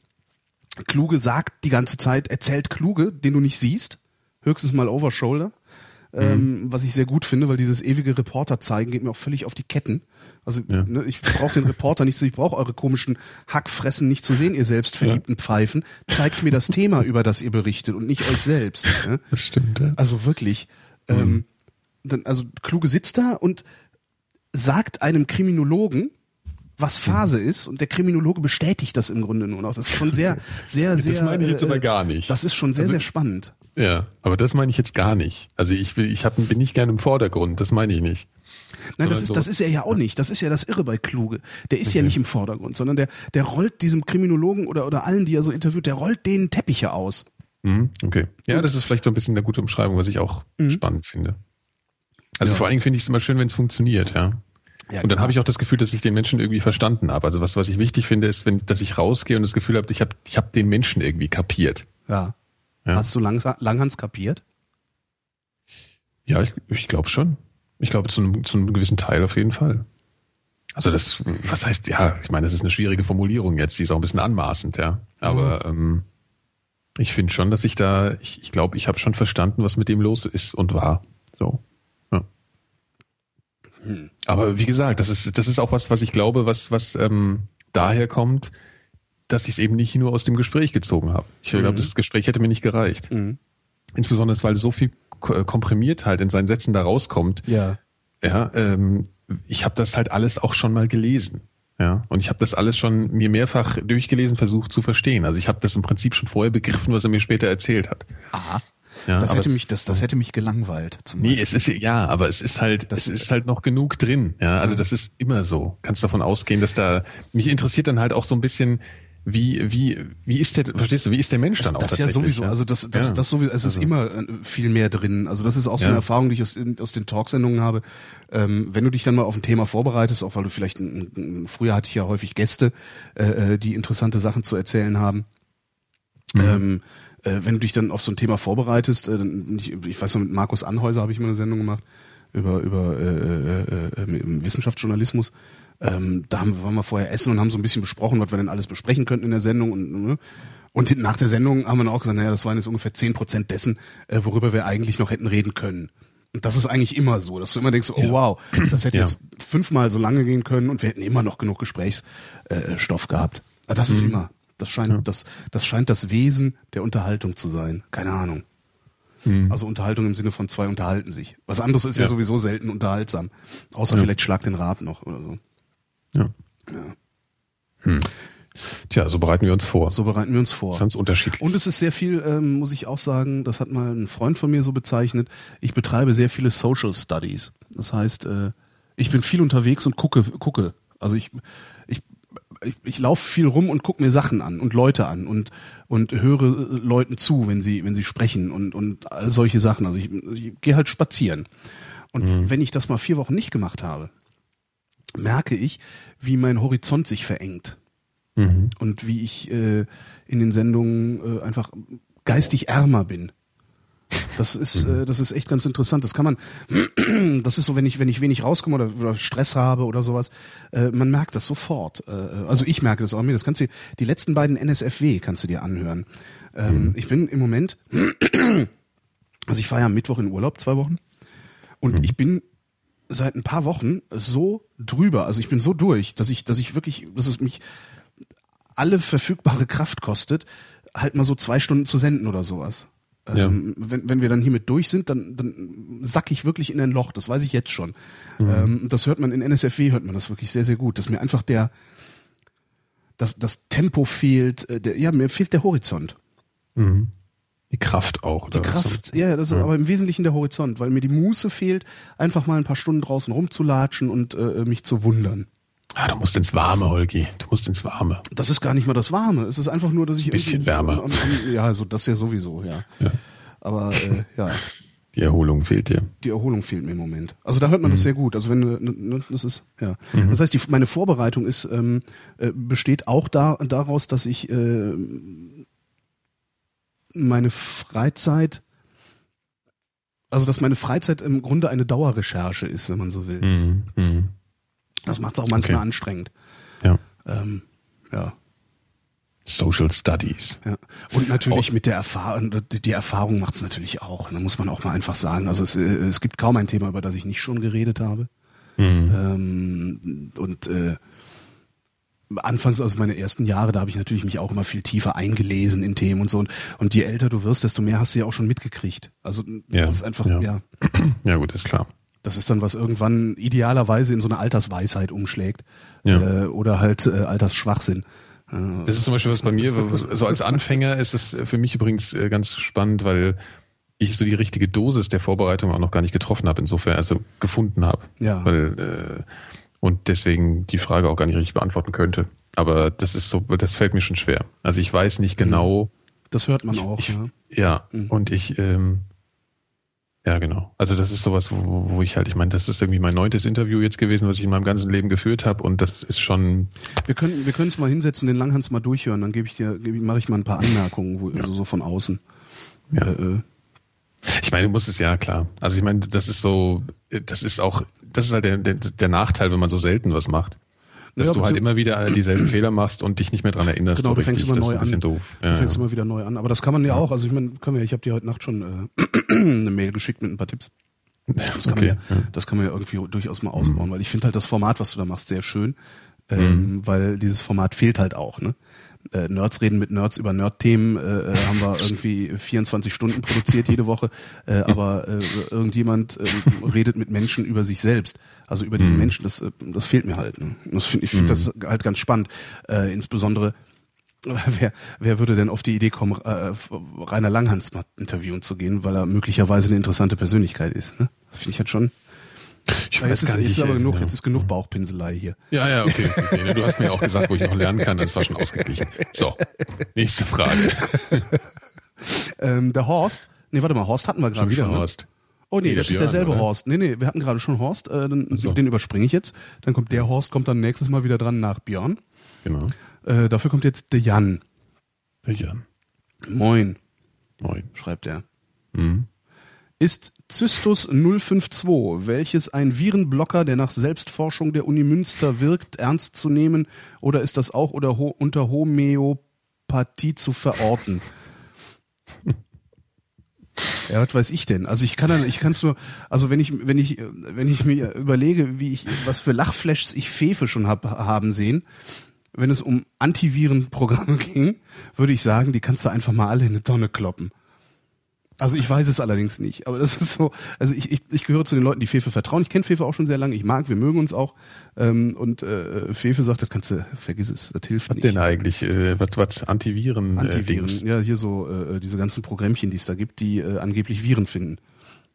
Kluge sagt die ganze Zeit, erzählt Kluge, den du nicht siehst, höchstens mal over shoulder. Ähm, was ich sehr gut finde, weil dieses ewige Reporter zeigen geht mir auch völlig auf die Ketten. Also Ja. ne, ich brauche den Reporter nicht, zu- ich brauche eure komischen Hackfressen nicht zu sehen, ihr selbst verliebten Pfeifen. Zeigt mir das Thema, über das ihr berichtet und nicht euch selbst. Ne? Das stimmt, ja. Also wirklich. Ähm, dann, also Kluge sitzt da und sagt einem Kriminologen, was Phase ist, und der Kriminologe bestätigt das im Grunde nur noch. Das ist schon sehr, sehr, sehr. Das meine ich jetzt äh, aber gar nicht. Das ist schon sehr, Also- sehr spannend. Ja, aber das meine ich jetzt gar nicht. Also ich will, ich hab, bin nicht gerne im Vordergrund, das meine ich nicht. Nein, das ist, das ist er ja auch nicht. Das ist ja das Irre bei Kluge. Der ist ja nicht im Vordergrund, sondern der, der rollt diesem Kriminologen oder, oder allen, die er so interviewt, der rollt denen Teppiche aus. Mhm, okay. Ja, das ist vielleicht so ein bisschen eine gute Umschreibung, was ich auch spannend finde. Also Ja. vor allen Dingen finde ich es immer schön, wenn es funktioniert, ja. Ja, Und dann habe ich auch das Gefühl, dass ich den Menschen irgendwie verstanden habe. Also was, was ich wichtig finde, ist, wenn, dass ich rausgehe und das Gefühl habe, ich habe ich hab den Menschen irgendwie kapiert. Ja. Ja. Hast du Lang Langhans kapiert? Ja, ich, ich glaube schon. Ich glaube zu einem, zu einem gewissen Teil auf jeden Fall. Also das, was heißt, ja, ich meine, das ist eine schwierige Formulierung jetzt, die ist auch ein bisschen anmaßend, ja. Aber ähm, ich finde schon, dass ich da, ich glaube, ich, glaub, ich habe schon verstanden, was mit dem los ist und war. So. Ja. Aber wie gesagt, das ist, das ist auch was, was ich glaube, was, was ähm, daher kommt, dass ich es eben nicht nur aus dem Gespräch gezogen habe. Ich glaube, das Gespräch hätte mir nicht gereicht. Insbesondere, weil so viel ko- komprimiert halt in seinen Sätzen da rauskommt. Ja. Ja, ähm, ich habe das halt alles auch schon mal gelesen. Ja, und ich habe das alles schon mir mehrfach durchgelesen, versucht zu verstehen. Also ich habe das im Prinzip schon vorher begriffen, was er mir später erzählt hat. Aha. Ja, Das hätte mich, das, das hätte mich gelangweilt. Zum Nee, es ist ja, aber es ist halt, es ist halt noch genug drin. Ja, also das ist immer so. Kannst davon ausgehen, dass da mich interessiert dann halt auch so ein bisschen, wie wie wie ist der, verstehst du, wie ist der Mensch dann auch das ja sowieso, also das, das, Ja. das sowieso, es ist immer äh, viel mehr drin. Also das ist auch so eine Ja. Erfahrung, die ich aus, aus den Talksendungen habe. Ähm, wenn du dich dann mal auf ein Thema vorbereitest, auch weil du vielleicht, ein, ein, früher hatte ich ja häufig Gäste, äh, äh, die interessante Sachen zu erzählen haben. Ähm, äh, wenn du dich dann auf so ein Thema vorbereitest, äh, ich, ich weiß noch, mit Markus Anhäuser habe ich mal eine Sendung gemacht über über äh, äh, äh, im Wissenschaftsjournalismus. Ähm, da haben, waren wir vorher essen und haben so ein bisschen besprochen, was wir denn alles besprechen könnten in der Sendung und ne? und nach der Sendung haben wir dann auch gesagt, naja, das waren jetzt ungefähr zehn Prozent dessen, äh, worüber wir eigentlich noch hätten reden können. Und das ist eigentlich immer so, dass du immer denkst, oh wow, das hätte Ja. jetzt fünfmal so lange gehen können und wir hätten immer noch genug Gesprächsstoff äh, gehabt. Aber das ist immer. Das scheint, das, das scheint das Wesen der Unterhaltung zu sein. Keine Ahnung. Also Unterhaltung im Sinne von zwei unterhalten sich. Was anderes ist ja, Ja. sowieso selten unterhaltsam. Außer vielleicht Schlag den Rat noch oder so. Ja. Ja. Tja, so bereiten wir uns vor. So bereiten wir uns vor. Das ist ganz unterschiedlich. Und es ist sehr viel, ähm, muss ich auch sagen, das hat mal ein Freund von mir so bezeichnet. Ich betreibe sehr viele Social Studies. Das heißt, äh, ich bin viel unterwegs und gucke, gucke. Also ich, ich, ich, ich laufe viel rum und gucke mir Sachen an und Leute an und und höre äh, Leuten zu, wenn sie wenn sie sprechen und und all solche Sachen. Also ich, ich gehe halt spazieren. Und wenn ich das mal vier Wochen nicht gemacht habe, merke ich, wie mein Horizont sich verengt Mhm. und wie ich äh, in den Sendungen äh, einfach geistig ärmer bin. Das ist, äh, das ist echt ganz interessant. Das kann man, das ist so, wenn ich, wenn ich wenig rauskomme oder, oder Stress habe oder sowas, äh, man merkt das sofort. Äh, also ich merke das auch mir. Das kannst du, die letzten beiden NSFW kannst du dir anhören. Ähm, Ich bin im Moment, also ich war ja am Mittwoch in Urlaub, zwei Wochen, und ich bin seit ein paar Wochen so drüber, also ich bin so durch, dass ich, dass ich wirklich, dass es mich alle verfügbare Kraft kostet, halt mal so zwei Stunden zu senden oder sowas. Ja. Ähm, wenn, wenn wir dann hiermit durch sind, dann, dann sack ich wirklich in ein Loch, das weiß ich jetzt schon. Ähm, das hört man in NSFW, hört man das wirklich sehr, sehr gut, dass mir einfach der, das, das Tempo fehlt, äh, der, ja, mir fehlt der Horizont. Die Kraft auch. Die? Kraft, ja, das ist aber im Wesentlichen der Horizont, weil mir die Muße fehlt, einfach mal ein paar Stunden draußen rumzulatschen und äh, mich zu wundern. Ah, du musst ins Warme, Holgi. Du musst ins Warme. Das ist gar nicht mal das Warme. Es ist einfach nur, dass ich Bisschen wärmer. Am, am, ja, also das ja sowieso, ja. Ja. Aber äh, ja, Die Erholung fehlt dir. die Erholung fehlt mir im Moment. Also da hört man Mhm. das sehr gut. Also wenn ne, ne, das ist ja. Das heißt, die, meine Vorbereitung ist ähm, äh, besteht auch da daraus, dass ich äh, meine Freizeit also dass meine Freizeit im Grunde eine Dauerrecherche ist, wenn man so will. Mhm. Mhm. Das macht es auch manchmal Okay. anstrengend. Ja. Ähm, ja. Social Studies. Ja. Und natürlich mit der Erfahrung, die Erfahrung macht's natürlich auch. Da muss man auch mal einfach sagen. Also es, äh, es gibt kaum ein Thema, über das ich nicht schon geredet habe. Mhm. Ähm, und äh, anfangs, also meine ersten Jahre, da habe ich natürlich mich auch immer viel tiefer eingelesen in Themen und so. Und, und je älter du wirst, desto mehr hast du ja auch schon mitgekriegt. Also das Ja, ist einfach, ja. ja. Ja, gut, ist klar. das ist dann was irgendwann idealerweise in so eine Altersweisheit umschlägt. Ja. Äh, oder halt äh, Altersschwachsinn. Äh, Das ist zum Beispiel was bei mir, so als Anfänger ist es für mich übrigens äh, ganz spannend, weil ich so die richtige Dosis der Vorbereitung auch noch gar nicht getroffen habe, insofern, also gefunden habe. Ja. Weil, äh, und deswegen die Frage auch gar nicht richtig beantworten könnte. Aber das ist so, das fällt mir schon schwer. Also ich weiß nicht genau, das hört man auch. ich, ja. ja, Mhm. und ich, ähm, ja, genau. Also das ist sowas, wo, wo ich halt, ich meine, das ist irgendwie mein neuntes Interview jetzt gewesen, was ich in meinem ganzen Leben geführt habe und das ist schon, Wir können wir können es mal hinsetzen, den Langhans mal durchhören, dann gebe ich dir ich, mache ich mal ein paar Anmerkungen, wo, also so von außen. Ja. Äh, äh, Ich meine, du musst es ja klar. Also ich meine, das ist so, das ist auch, das ist halt der, der, der Nachteil, wenn man so selten was macht. Dass Ja, du halt immer wieder dieselben Fehler machst und dich nicht mehr dran erinnerst. Genau, so du fängst richtig. immer neu ein bisschen an. doof. du Ja, fängst ja. immer wieder neu an. Aber das kann man ja, auch. Also ich meine, können wir, ich habe dir heute Nacht schon äh, eine Mail geschickt mit ein paar Tipps. Das kann, Okay, man ja, das kann man ja irgendwie durchaus mal ausbauen, weil ich finde halt das Format, was du da machst, sehr schön, ähm, Mhm. weil dieses Format fehlt halt auch. Ne? Äh, Nerds reden mit Nerds über Nerd-Themen, äh, äh, haben wir irgendwie 24 Stunden produziert jede Woche, äh, aber äh, irgendjemand äh, redet mit Menschen über sich selbst, also über Mhm. diese Menschen, das, äh, das fehlt mir halt. Ne? Das find, ich finde das halt ganz spannend, äh, insbesondere Wer, wer würde denn auf die Idee kommen, äh, Rainer Langhans mal interviewen zu gehen, weil er möglicherweise eine interessante Persönlichkeit ist? Ne? Das finde ich halt schon. Ich Ja, jetzt ist, jetzt ist aber äh, genug, ja. jetzt ist genug Bauchpinselei hier. Ja, ja, okay. okay. Du hast mir auch gesagt, wo ich noch lernen kann, das war schon ausgeglichen. So, nächste Frage. Ähm, der Horst, nee, warte mal, Horst hatten wir gerade Schon wieder ne? Horst. Oh nee, Nee, das der ist derselbe oder? Horst. Nee, nee, wir hatten gerade schon Horst, äh, dann, so. den überspringe ich jetzt. Dann kommt der Horst, kommt dann nächstes Mal wieder dran nach Björn. Genau. Äh, dafür kommt jetzt der Jan. Ja. Moin, Moin. schreibt er. Mhm. Ist Cystus 052, welches ein Virenblocker, der nach Selbstforschung der Uni Münster wirkt, ernst zu nehmen oder ist das auch oder ho unter Homöopathie zu verorten? Ja, was weiß ich denn? Also ich kann dann, ich kann es nur, also wenn ich, wenn ich, wenn ich mir überlege, wie ich, was für Lachflashs ich Fefe schon hab, haben sehen, wenn es um Antivirenprogramme ging, würde ich sagen, die kannst du einfach mal alle in eine Tonne kloppen. Also ich weiß es allerdings nicht, aber das ist so, also ich, ich, ich gehöre zu den Leuten, die Fefe vertrauen. Ich kenne Fefe auch schon sehr lange, ich mag, wir mögen uns auch. Ähm, und äh, Fefe sagt, das kannst du, vergiss es, das hilft Was nicht. denn eigentlich? Äh, was, was Antiviren? Antiviren, Äh, ja, hier so äh, diese ganzen Programmchen, die es da gibt, die äh, angeblich Viren finden,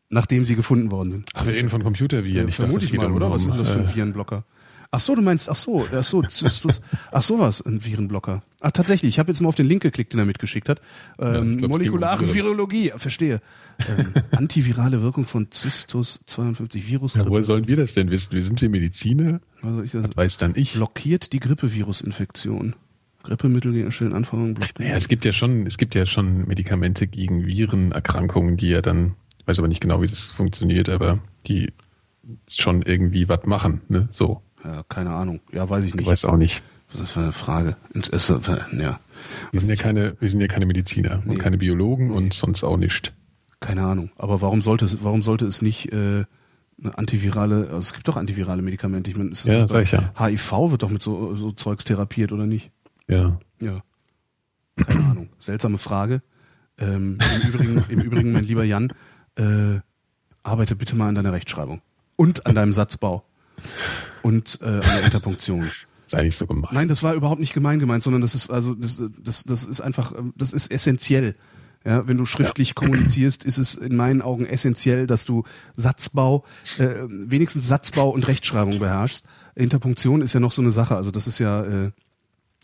nachdem sie gefunden worden sind. Ach, wir reden von Computerviren. Ja, Ich dachte, vermute ich mal, oder? Was ist denn das für äh, ein Virenblocker? Ach so, du meinst, ach so, ach so, Zystus, ach sowas, ein Virenblocker. Ah, tatsächlich, ich habe jetzt mal auf den Link geklickt, den er mitgeschickt hat. Ähm, ich glaub, molekulare. Virologie, verstehe. Ähm, antivirale Wirkung von Cystus 52 Virus. Ja, woher sollen wir das denn wissen? Wir sind wir Mediziner? also ich, das Das weiß dann ich. blockiert die Grippevirusinfektion. Grippemittel gegen stillen Anfang blockiert. Naja, es gibt ja schon, es gibt ja schon Medikamente gegen Virenerkrankungen, die ja dann, ich weiß aber nicht genau, wie das funktioniert, aber die schon irgendwie was machen, ne? So. Ja, keine Ahnung. Ja, weiß ich Ich nicht. weiß auch nicht. Was ist das für eine Frage? Interesse, ja. Wir sind ja keine, wir sind ja keine Mediziner Nee. und keine Biologen und sonst auch nicht. Keine Ahnung. Aber warum sollte es, warum sollte es nicht äh, eine antivirale, also es gibt doch antivirale Medikamente. Ich meine, ist das Ja, sag ich ja. HIV wird doch mit so, so Zeugs therapiert, oder nicht? Ja. Ja. Keine Ahnung. Seltsame Frage. Ähm, im, Übrigen, Im Übrigen, mein lieber Jan, äh, arbeite bitte mal an deiner Rechtschreibung. Und an deinem Satzbau. Und äh, an der Interpunktion. Sei nicht so gemein. Nein, das war überhaupt nicht gemein gemeint, sondern das ist also das, das, das ist einfach, ähm, das ist essentiell. Ja, wenn du schriftlich kommunizierst, ist es in meinen Augen essentiell, dass du Satzbau, äh, wenigstens Satzbau und Rechtschreibung beherrschst. Interpunktion ist ja noch so eine Sache, also das ist ja, äh,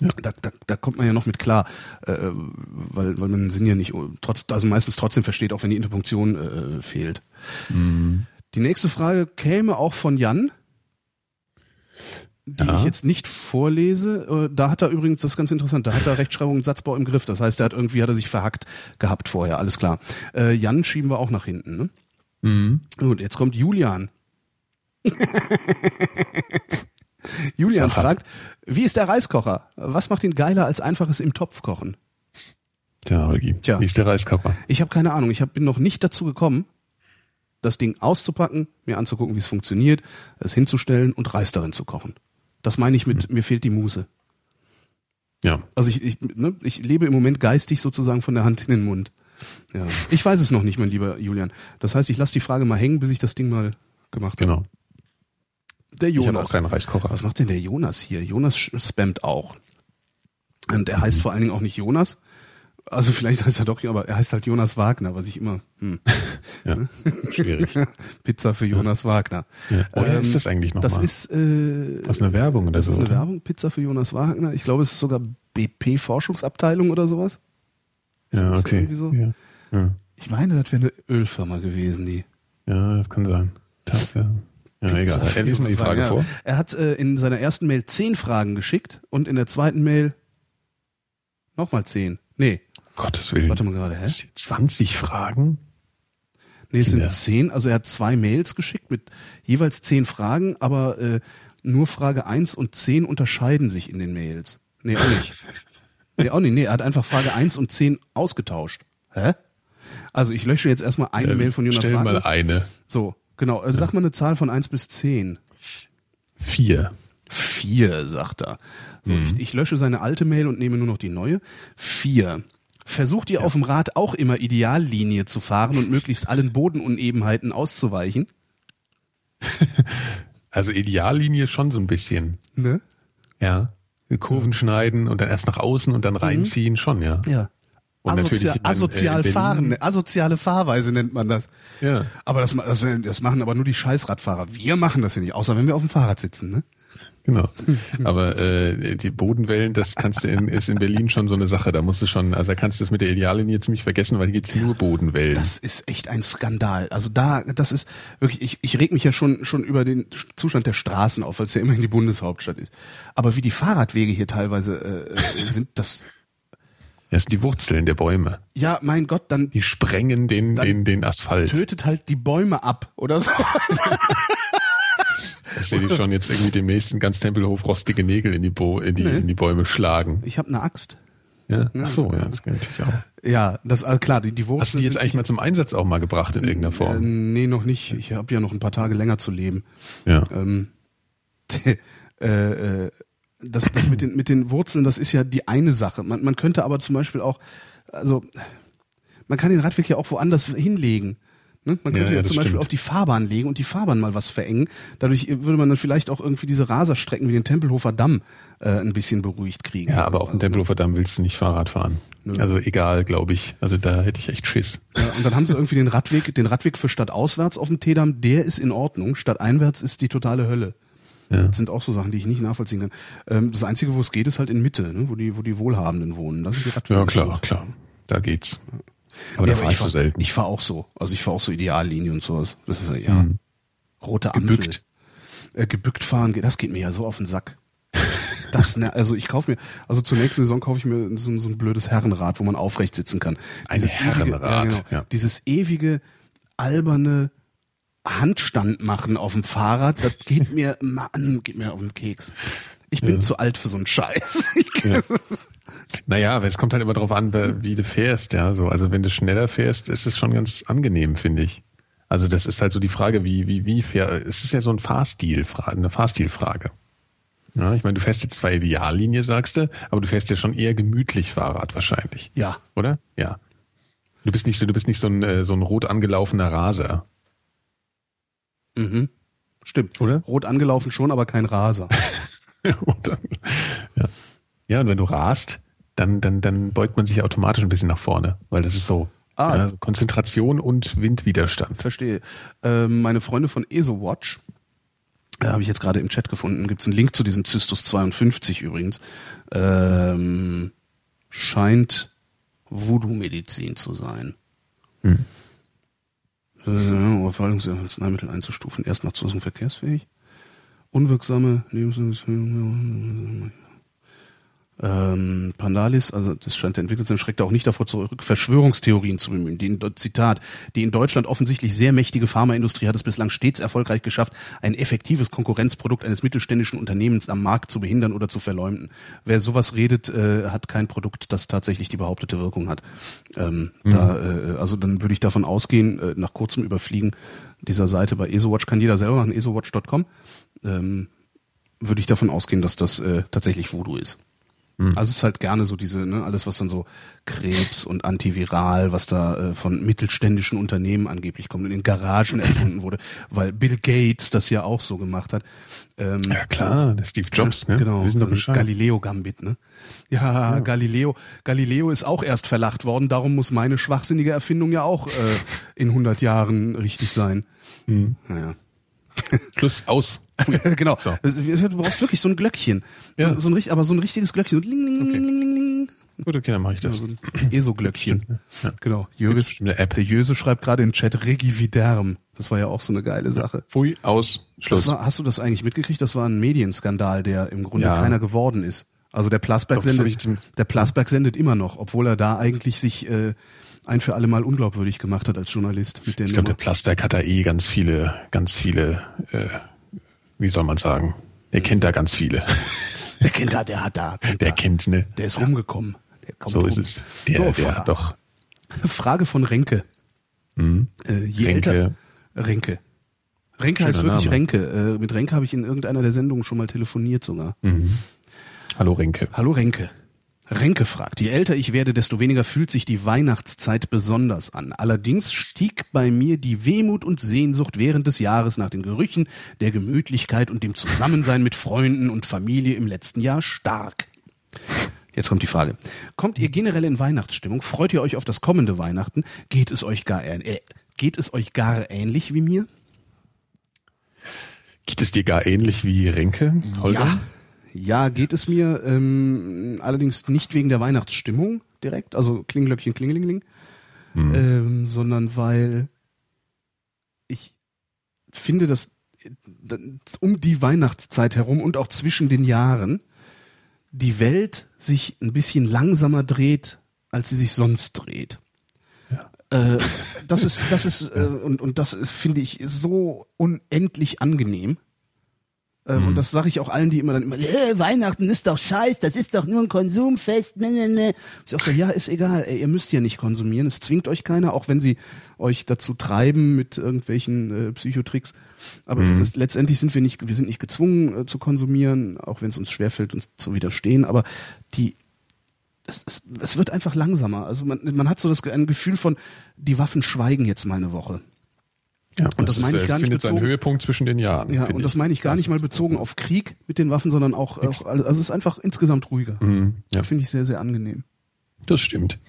ja. Da, da, da kommt man ja noch mit klar, äh, weil, weil man den Sinn ja nicht trotz, also meistens trotzdem versteht, auch wenn die Interpunktion äh, fehlt. Mhm. Die nächste Frage käme auch von Jan die ja. ich jetzt nicht vorlese. Äh, da hat er übrigens, das ist ganz interessant, da hat er Rechtschreibung und Satzbau im Griff. Das heißt, er hat irgendwie hat er sich verhackt gehabt vorher, alles klar. Äh, Jan schieben wir auch nach hinten. Ne? Mhm. Und jetzt kommt Julian. Julian Sache. fragt, wie ist der Reiskocher? Was macht ihn geiler als einfaches im Topf kochen? Tja, Holgi, Tja. wie ist der Reiskocher? Ich habe keine Ahnung. Ich hab, bin noch nicht dazu gekommen, das Ding auszupacken, mir anzugucken, wie es funktioniert, es hinzustellen und Reis darin zu kochen. Das meine ich mit, hm. mir fehlt die Muse. Ja. Also ich, ich, ne, ich lebe im Moment geistig sozusagen von der Hand in den Mund. Ja. Ich weiß es noch nicht, mein lieber Julian. Das heißt, ich lasse die Frage mal hängen, bis ich das Ding mal gemacht habe. Genau. Der Jonas. Ich habe auch keinen Reiskocher. Was macht denn der Jonas hier? Jonas spammt auch. Und er heißt mhm. vor allen Dingen auch nicht Jonas, also vielleicht heißt er doch, aber er heißt halt Jonas Wagner, was ich immer. Hm. ja, schwierig. Pizza für Jonas ja. Wagner. Ja. Woher ähm, ist das eigentlich nochmal? Das ist äh, das ist eine Werbung oder das so. Das ist eine oder? Werbung, Pizza für Jonas Wagner. Ich glaube, es ist sogar BP Forschungsabteilung oder sowas. Ist ja, okay. So? Ja. ja. Ich meine, das wäre eine Ölfirma gewesen, die. Ja, das kann sein. Ja, ja egal. Er liest mal die Frage vor. Er hat äh, in seiner ersten Mail zehn Fragen geschickt und in der zweiten Mail nochmal zehn. Nee, Gottes Willen. Warte mal gerade, hä? 20 Fragen? Nee, es sind zehn, also er hat zwei Mails geschickt mit jeweils zehn Fragen, aber äh, nur Frage eins und zehn unterscheiden sich in den Mails. Nee, auch nicht. nee, auch nicht. Nee, er hat einfach Frage eins und zehn ausgetauscht. Hä? Also ich lösche jetzt erstmal eine ähm, Mail von Jonas Stell Wagner. mal eine. So, genau. Also. Sag mal eine Zahl von eins bis zehn. Vier. Vier, sagt er. So, mhm. ich, ich lösche seine alte Mail und nehme nur noch die neue. Vier. Versucht ihr ja. auf dem Rad auch immer Ideallinie zu fahren und möglichst allen Bodenunebenheiten auszuweichen? Also Ideallinie schon so ein bisschen. Ne? Ja. Kurven schneiden und dann erst nach außen und dann mhm. reinziehen, mhm. schon, ja. Ja. Und Asozia natürlich asozial äh, fahren, asoziale Fahrweise nennt man das. Ja. Aber das, das, das machen aber nur die Scheißradfahrer. Wir machen das ja nicht, außer wenn wir auf dem Fahrrad sitzen, ne? Genau. Aber äh, die Bodenwellen, das kannst du in, ist in Berlin schon so eine Sache. Da musst du schon, also da kannst du das mit der Ideallinie ziemlich vergessen, weil hier gibt's nur Bodenwellen. Das ist echt ein Skandal. Also da, das ist wirklich, ich, ich reg mich ja schon schon über den Zustand der Straßen auf, weil es ja immerhin die Bundeshauptstadt ist. Aber wie die Fahrradwege hier teilweise äh, sind, das das sind die Wurzeln der Bäume. Ja, mein Gott, dann. Die sprengen den, den, den Asphalt. Tötet halt die Bäume ab oder so. Ich sehe dich schon jetzt irgendwie demnächst in ganz Tempelhof rostige Nägel in die, Bo in die, nee. in die Bäume schlagen. Ich habe eine Axt. Ja? Ach so, ja, das geht natürlich auch. Ja, das also klar, die, die Wurzeln. Hast du die jetzt eigentlich mal zum Einsatz auch mal gebracht in irgendeiner Form? Äh, nee, noch nicht. Ich habe ja noch ein paar Tage länger zu leben. Ja. Ähm, äh, äh, das, das mit den mit den Wurzeln, das ist ja die eine Sache. Man, man könnte aber zum Beispiel auch, also man kann den Radweg ja auch woanders hinlegen. Ne? Man könnte ja, ja zum Beispiel stimmt. auf die Fahrbahn legen und die Fahrbahn mal was verengen. Dadurch würde man dann vielleicht auch irgendwie diese Raserstrecken wie den Tempelhofer Damm äh, ein bisschen beruhigt kriegen. Ja, aber auf dem Tempelhofer Damm willst du nicht Fahrrad fahren. Nö. Also egal, glaube ich. Also da hätte ich echt Schiss. Ja, und dann haben sie irgendwie den Radweg, den Radweg für stadtauswärts auf dem Teedamm, der ist in Ordnung. Stadteinwärts ist die totale Hölle. Ja. Das sind auch so Sachen, die ich nicht nachvollziehen kann. Ähm, das Einzige, wo es geht, ist halt in Mitte, ne? wo die, wo die Wohlhabenden wohnen. Das ist die Radwege. Ja, klar, klar. Da geht's. Aber ja, da fahr ich fahr, so selten. Ich fahre auch so. Also ich fahre auch so Ideallinie und sowas. Das ist ja mhm. rote Ampel. Gebückt. Äh, gebückt fahren, das geht mir ja so auf den Sack. Das, ne, also ich kaufe mir, also zur nächsten Saison kaufe ich mir so, so, ein blödes Herrenrad, wo man aufrecht sitzen kann. Ein Herrenrad. Ewige, ja, genau, ja. Dieses ewige, alberne Handstand machen auf dem Fahrrad, das geht mir, Mann, geht mir auf den Keks. Ich bin ja. zu alt für so einen Scheiß. Ja. Naja, es kommt halt immer darauf an, wie du fährst, ja. So, also wenn du schneller fährst, ist es schon ganz angenehm, finde ich. Also das ist halt so die Frage, wie, wie, wie fair. Es ist ja so ein Fahrstil, eine Fahrstilfrage. Ja, ich meine, du fährst jetzt zwar Ideallinie, sagst du, aber du fährst ja schon eher gemütlich Fahrrad wahrscheinlich. Ja. Oder? Ja. Du bist nicht so, du bist nicht so ein, äh, so ein rot angelaufener Raser. Mhm. Stimmt. Oder? Rot angelaufen schon, aber kein Raser. ja. ja, und wenn du rast, dann, dann, dann beugt man sich automatisch ein bisschen nach vorne, weil das ist so Ah. ja, so Konzentration und Windwiderstand. Verstehe. Ähm, meine Freunde von EsoWatch, äh, habe ich jetzt gerade im Chat gefunden, gibt es einen Link zu diesem Cystus 52 übrigens, ähm, scheint Voodoo-Medizin zu sein. Hm. Äh, Verwaltungsarzneimittel einzustufen, erst nach Zulassung verkehrsfähig. Unwirksame Lebensmittel. Ähm, Pandalis, also das scheint der Entwickler zu sein, schreckt auch nicht davor zurück, Verschwörungstheorien zu bemühen. Die Zitat, die in Deutschland offensichtlich sehr mächtige Pharmaindustrie hat es bislang stets erfolgreich geschafft, ein effektives Konkurrenzprodukt eines mittelständischen Unternehmens am Markt zu behindern oder zu verleumden. Wer sowas redet, äh, hat kein Produkt, das tatsächlich die behauptete Wirkung hat. Ähm, da, äh, also dann würde ich davon ausgehen, äh, nach kurzem Überfliegen dieser Seite bei EsoWatch kann jeder selber machen, esowatch.com, ähm, würde ich davon ausgehen, dass das äh, tatsächlich Voodoo ist. Also es ist halt gerne so diese, ne, alles was dann so Krebs und Antiviral, was da äh, von mittelständischen Unternehmen angeblich kommt und in Garagen erfunden wurde, weil Bill Gates das ja auch so gemacht hat. Ähm, Ja klar, der Steve Jobs, ne? Genau, Wir wissen doch ein Bescheid. Galileo Gambit, ne? Ja, Galileo, Galileo ist auch erst verlacht worden, darum muss meine schwachsinnige Erfindung ja auch äh, in 100 Jahren richtig sein. Mhm. Naja. Schluss aus. genau. So. Du brauchst wirklich so ein Glöckchen. So, Ja. so ein, aber so ein richtiges Glöckchen. So ling, ling, ling, ling, ling. Gut, okay, dann mache ich Ja, das. so ein ESO-Glöckchen. Ja. Genau. Jöris, eine App. der Jöse schreibt gerade im Chat Regividerm. Das war ja auch so eine geile Sache. Pfui, aus, Schluss. War, hast du das eigentlich mitgekriegt? Das war ein Medienskandal, der im Grunde Ja. keiner geworden ist. Also der Plasberg sendet, der Plasberg sendet immer noch, obwohl er da eigentlich sich äh, ein für alle Mal unglaubwürdig gemacht hat als Journalist mit der ich glaube, der. Plasberg hat da eh ganz viele, ganz viele, äh, wie soll man sagen? Der kennt da ganz viele. Der kennt da, der hat da, Der da. kennt, ne? der ist rumgekommen. Der kommt So rum. ist es. Der, So, der hat doch. Frage von Renke. Mhm. Äh, je Renke. älter Renke. Renke heißt wirklich Name. Renke. Äh, mit Renke habe ich in irgendeiner der Sendungen schon mal telefoniert sogar. Mhm. Hallo Renke. Hallo Renke. Renke fragt, je älter ich werde, desto weniger fühlt sich die Weihnachtszeit besonders an. Allerdings stieg bei mir die Wehmut und Sehnsucht während des Jahres nach den Gerüchen, der Gemütlichkeit und dem Zusammensein mit Freunden und Familie im letzten Jahr stark. Jetzt kommt die Frage. Kommt ihr generell in Weihnachtsstimmung? Freut ihr euch auf das kommende Weihnachten? Geht es euch gar, äh, geht es euch gar ähnlich wie mir? Geht es dir gar ähnlich wie Renke, Holger? Ja, ja, geht es mir ähm, allerdings nicht wegen der Weihnachtsstimmung direkt, also Klinglöckchen, Klingelingeling, Hm. ähm, sondern weil ich finde, dass äh, um die Weihnachtszeit herum und auch zwischen den Jahren die Welt sich ein bisschen langsamer dreht, als sie sich sonst dreht. Äh, das ist, das ist, äh, und, und das ist, finde ich, so unendlich angenehm. Ähm, Und das sage ich auch allen, die immer dann immer, äh, Weihnachten ist doch scheiß, das ist doch nur ein Konsumfest. Ne, ne, ne. Ich auch so, ja, ist egal, ey, ihr müsst ja nicht konsumieren, es zwingt euch keiner, auch wenn sie euch dazu treiben mit irgendwelchen äh, Psychotricks. Aber es, das, letztendlich sind wir nicht, wir sind nicht gezwungen äh, zu konsumieren, auch wenn es uns schwerfällt, uns zu widerstehen. Aber die, es, es, es wird einfach langsamer. Also man, man hat so das ein Gefühl von, die Waffen schweigen jetzt mal eine Woche. Ja, Und das meine ich äh, gar nicht findet seinen bezogen- Höhepunkt zwischen den Jahren. Ja, und das meine ich gar nicht mal bezogen auf Krieg mit den Waffen, sondern auch, auch also es ist einfach insgesamt ruhiger. Mhm, ja. Finde ich sehr, sehr angenehm. Das stimmt.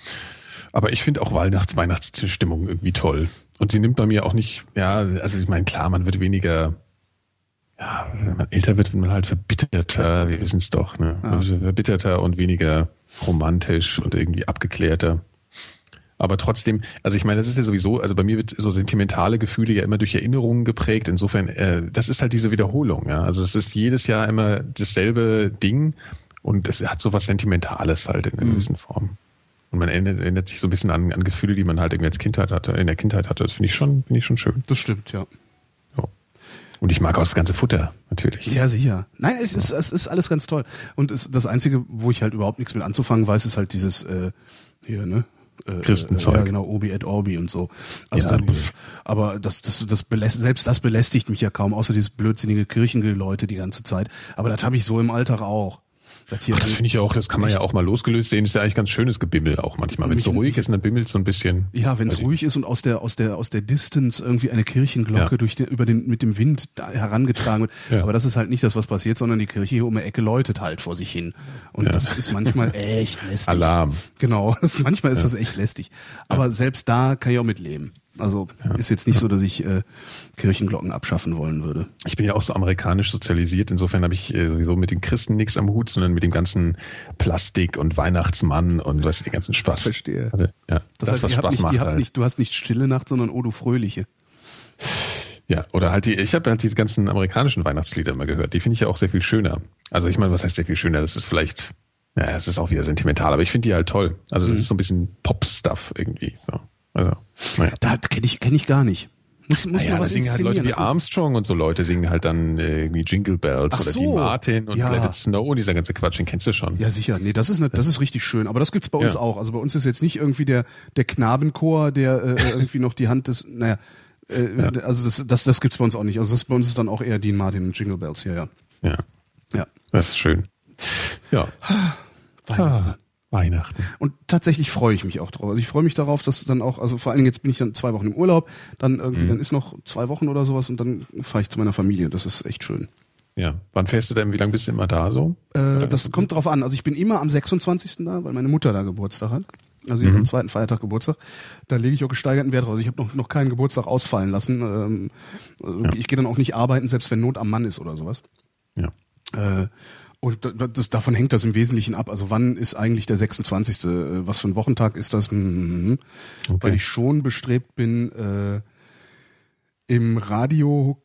Aber ich finde auch Weihnachts Weihnachtsstimmung irgendwie toll. Und sie nimmt bei mir auch nicht, ja, also ich meine, klar, man wird weniger, ja, wenn man älter wird, wird man halt verbitterter, wir wissen es doch, ne? Man wird Verbitterter und weniger romantisch und irgendwie abgeklärter. Aber trotzdem, also ich meine, das ist ja sowieso, also bei mir wird so sentimentale Gefühle ja immer durch Erinnerungen geprägt. Insofern, äh, das ist halt diese Wiederholung, ja. Also es ist jedes Jahr immer dasselbe Ding und es hat so was Sentimentales halt in einer gewissen Form. Und man erinnert, erinnert sich so ein bisschen an, an Gefühle, die man halt irgendwie als Kindheit hatte, in der Kindheit hatte. Das finde ich schon, finde ich schon schön. Das stimmt, ja. Ja. Und ich mag auch das ganze Futter, natürlich. Ja, sicher. Nein, es ist, es ist alles ganz toll. Und es, das Einzige, wo ich halt überhaupt nichts mit anzufangen weiß, ist halt dieses, äh, hier, ne? Äh, Christenzeug. Äh, ja, genau, Obi et Orbi und so. Also Ja, da, pff, aber das, das, das beläst, selbst das belästigt mich ja kaum, außer dieses blödsinnige Kirchengeläute die ganze Zeit. Aber das habe ich so im Alltag auch. Ach, das finde ich auch, das kann man ja auch mal losgelöst sehen, ist ja eigentlich ganz schönes Gebimmel auch manchmal. Wenn es so ruhig ist, dann bimmelt so ein bisschen. Ja, wenn es Also- ruhig ist und aus der aus der aus der Distance irgendwie eine Kirchenglocke Ja. durch den, über den mit dem Wind herangetragen wird. Ja. Aber das ist halt nicht das, was passiert, sondern die Kirche hier um die Ecke läutet halt vor sich hin. Und das ist manchmal echt lästig. Alarm. Genau, das, manchmal ist das echt lästig. Aber selbst da kann ich auch mitleben. Also ist jetzt nicht so, dass ich äh, Kirchenglocken abschaffen wollen würde. Ich bin ja auch so amerikanisch sozialisiert, insofern habe ich äh, sowieso mit den Christen nichts am Hut, sondern mit dem ganzen Plastik und Weihnachtsmann und was den ganzen Spaß. Verstehe. Also, ja, Das, das, heißt, was Spaß nicht, macht halt. nicht, du hast nicht stille Nacht, sondern oh du fröhliche. Ja, oder halt die, ich habe halt die ganzen amerikanischen Weihnachtslieder immer gehört. Die finde ich ja auch sehr viel schöner. Also ich meine, was heißt sehr viel schöner? Das ist vielleicht, ja, es ist auch wieder sentimental, aber ich finde die halt toll. Also Mhm. das ist so ein bisschen Pop-Stuff irgendwie. So. Also, naja. Da kenne ich kenn ich gar nicht. Muss, muss Naja, man da was singen halt Leute wie. Armstrong und so Leute singen halt dann äh, irgendwie Jingle Bells Ach oder so. Dean Martin und Ja. Let It Snow und dieser ganze Quatsch, den kennst du schon. Ja, sicher. Nee, das ist, ne, das ist richtig schön. Aber das gibt's bei uns Ja. auch. Also bei uns ist jetzt nicht irgendwie der, der Knabenchor, der äh, irgendwie noch die Hand des, naja, äh, also das, das, das gibt's bei uns auch nicht. Also das bei uns ist dann auch eher Dean Martin und Jingle Bells, ja, ja. Ja, Ja. das ist schön. Ja. Weihnachten. Ah, Weihnachten. Und tatsächlich freue ich mich auch drauf. Also ich freue mich darauf, dass dann auch, also vor allen Dingen jetzt bin ich dann zwei Wochen im Urlaub, dann irgendwie, dann ist noch zwei Wochen oder sowas und dann fahre ich zu meiner Familie. Das ist echt schön. Ja. Wann fährst du denn? Wie lange bist du immer da so? Äh, das kommt drauf an. Also ich bin immer am 26. da, weil meine Mutter da Geburtstag hat. Also ich habe am zweiten Feiertag Geburtstag. Da lege ich auch gesteigerten Wert drauf. Also ich habe noch, noch keinen Geburtstag ausfallen lassen. Ähm, also Ich gehe dann auch nicht arbeiten, selbst wenn Not am Mann ist oder sowas. Ja. Äh, und da- da- das, davon hängt das im Wesentlichen ab. Also wann ist eigentlich der 26.? Äh, Was für ein Wochentag ist das? Hm, Okay. Weil ich schon bestrebt bin, äh, im Radio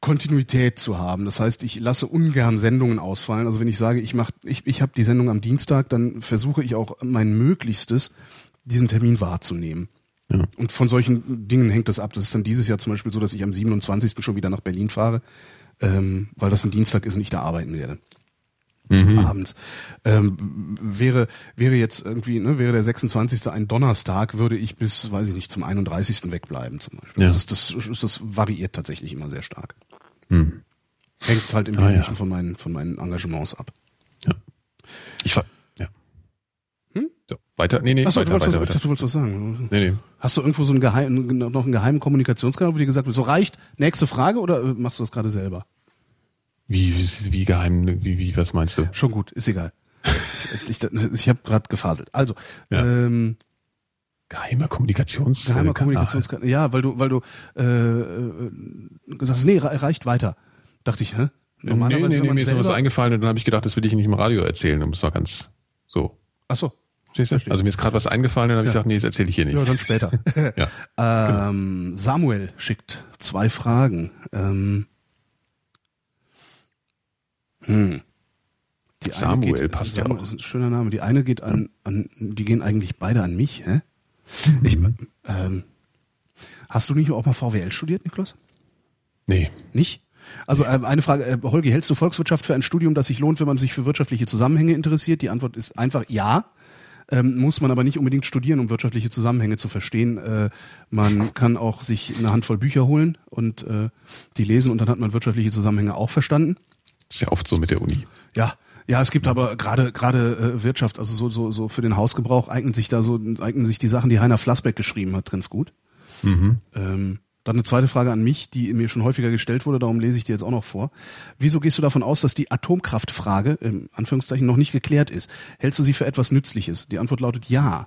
Kontinuität zu haben. Das heißt, ich lasse ungern Sendungen ausfallen. Also wenn ich sage, ich mach, ich, ich habe die Sendung am Dienstag, dann versuche ich auch mein Möglichstes, diesen Termin wahrzunehmen. Ja. Und von solchen Dingen hängt das ab. Das ist dann dieses Jahr zum Beispiel so, dass ich am 27. schon wieder nach Berlin fahre, ähm, weil das ein Dienstag ist und ich da arbeiten werde. Abends. Ähm, wäre, wäre jetzt irgendwie, ne, wäre der 26. ein Donnerstag, würde ich bis, weiß ich nicht, zum 31. wegbleiben zum Beispiel. Ja. Das, das, das variiert tatsächlich immer sehr stark. Hm. Hängt halt im Ah, Wesentlichen ja. von meinen, von meinen Engagements ab. Ja. Ich war, ja. Hm? So, weiter, nee, nee, Achso, weiter, du weiter, was, ich weiter. dachte, du wolltest was sagen. Nee, nee. Hast du irgendwo so einen geheimen, noch einen geheimen Kommunikationskanal, wo dir gesagt wird, so reicht, nächste Frage oder äh, machst du das gerade selber? Wie, wie, wie geheim, wie, wie, was meinst du? Schon gut, ist egal. ich ich habe gerade gefaselt. Also, Ja. ähm, Geheimer Kommunikations. geheimer Kommunikationskanal. Ja, weil du, weil du äh, äh, gesagt hast, nee, re- reicht weiter. Dachte ich, hä? Nee, nee, nee, nee, mir ist noch was eingefallen und dann habe ich gedacht, das will ich nicht im Radio erzählen. Und es war ganz so. Ach so. Also mir ist gerade was eingefallen und dann habe ich Ja. gedacht, nee, das erzähle ich hier nicht. Ja, dann später. Ja. ähm, Samuel schickt zwei Fragen. Ähm, hm. Die eine Samuel geht, passt ja auch. ist ein schöner Name. Die eine geht an, an, die gehen eigentlich beide an mich. Hä? Ich, Mhm. ähm, hast du nicht auch mal VWL studiert, Niklas? Nee. Nicht? Also ähm, eine Frage, äh, Holgi, hältst du Volkswirtschaft für ein Studium, das sich lohnt, wenn man sich für wirtschaftliche Zusammenhänge interessiert? Die Antwort ist einfach ja. Ähm, muss man aber nicht unbedingt studieren, um wirtschaftliche Zusammenhänge zu verstehen. Äh, man kann auch sich eine Handvoll Bücher holen und äh, die lesen und dann hat man wirtschaftliche Zusammenhänge auch verstanden. Ist ja oft so mit der Uni. Ja, ja, es gibt aber gerade gerade äh, Wirtschaft, also so so so für den Hausgebrauch eignen sich da so eignen sich die Sachen, die Heiner Flassbeck geschrieben hat, ganz gut. Ähm, dann eine zweite Frage an mich, die mir schon häufiger gestellt wurde, darum lese ich dir jetzt auch noch vor. Wieso gehst du davon aus, dass die Atomkraftfrage, im Anführungszeichen, noch nicht geklärt ist? Hältst du sie für etwas Nützliches? Die Antwort lautet ja.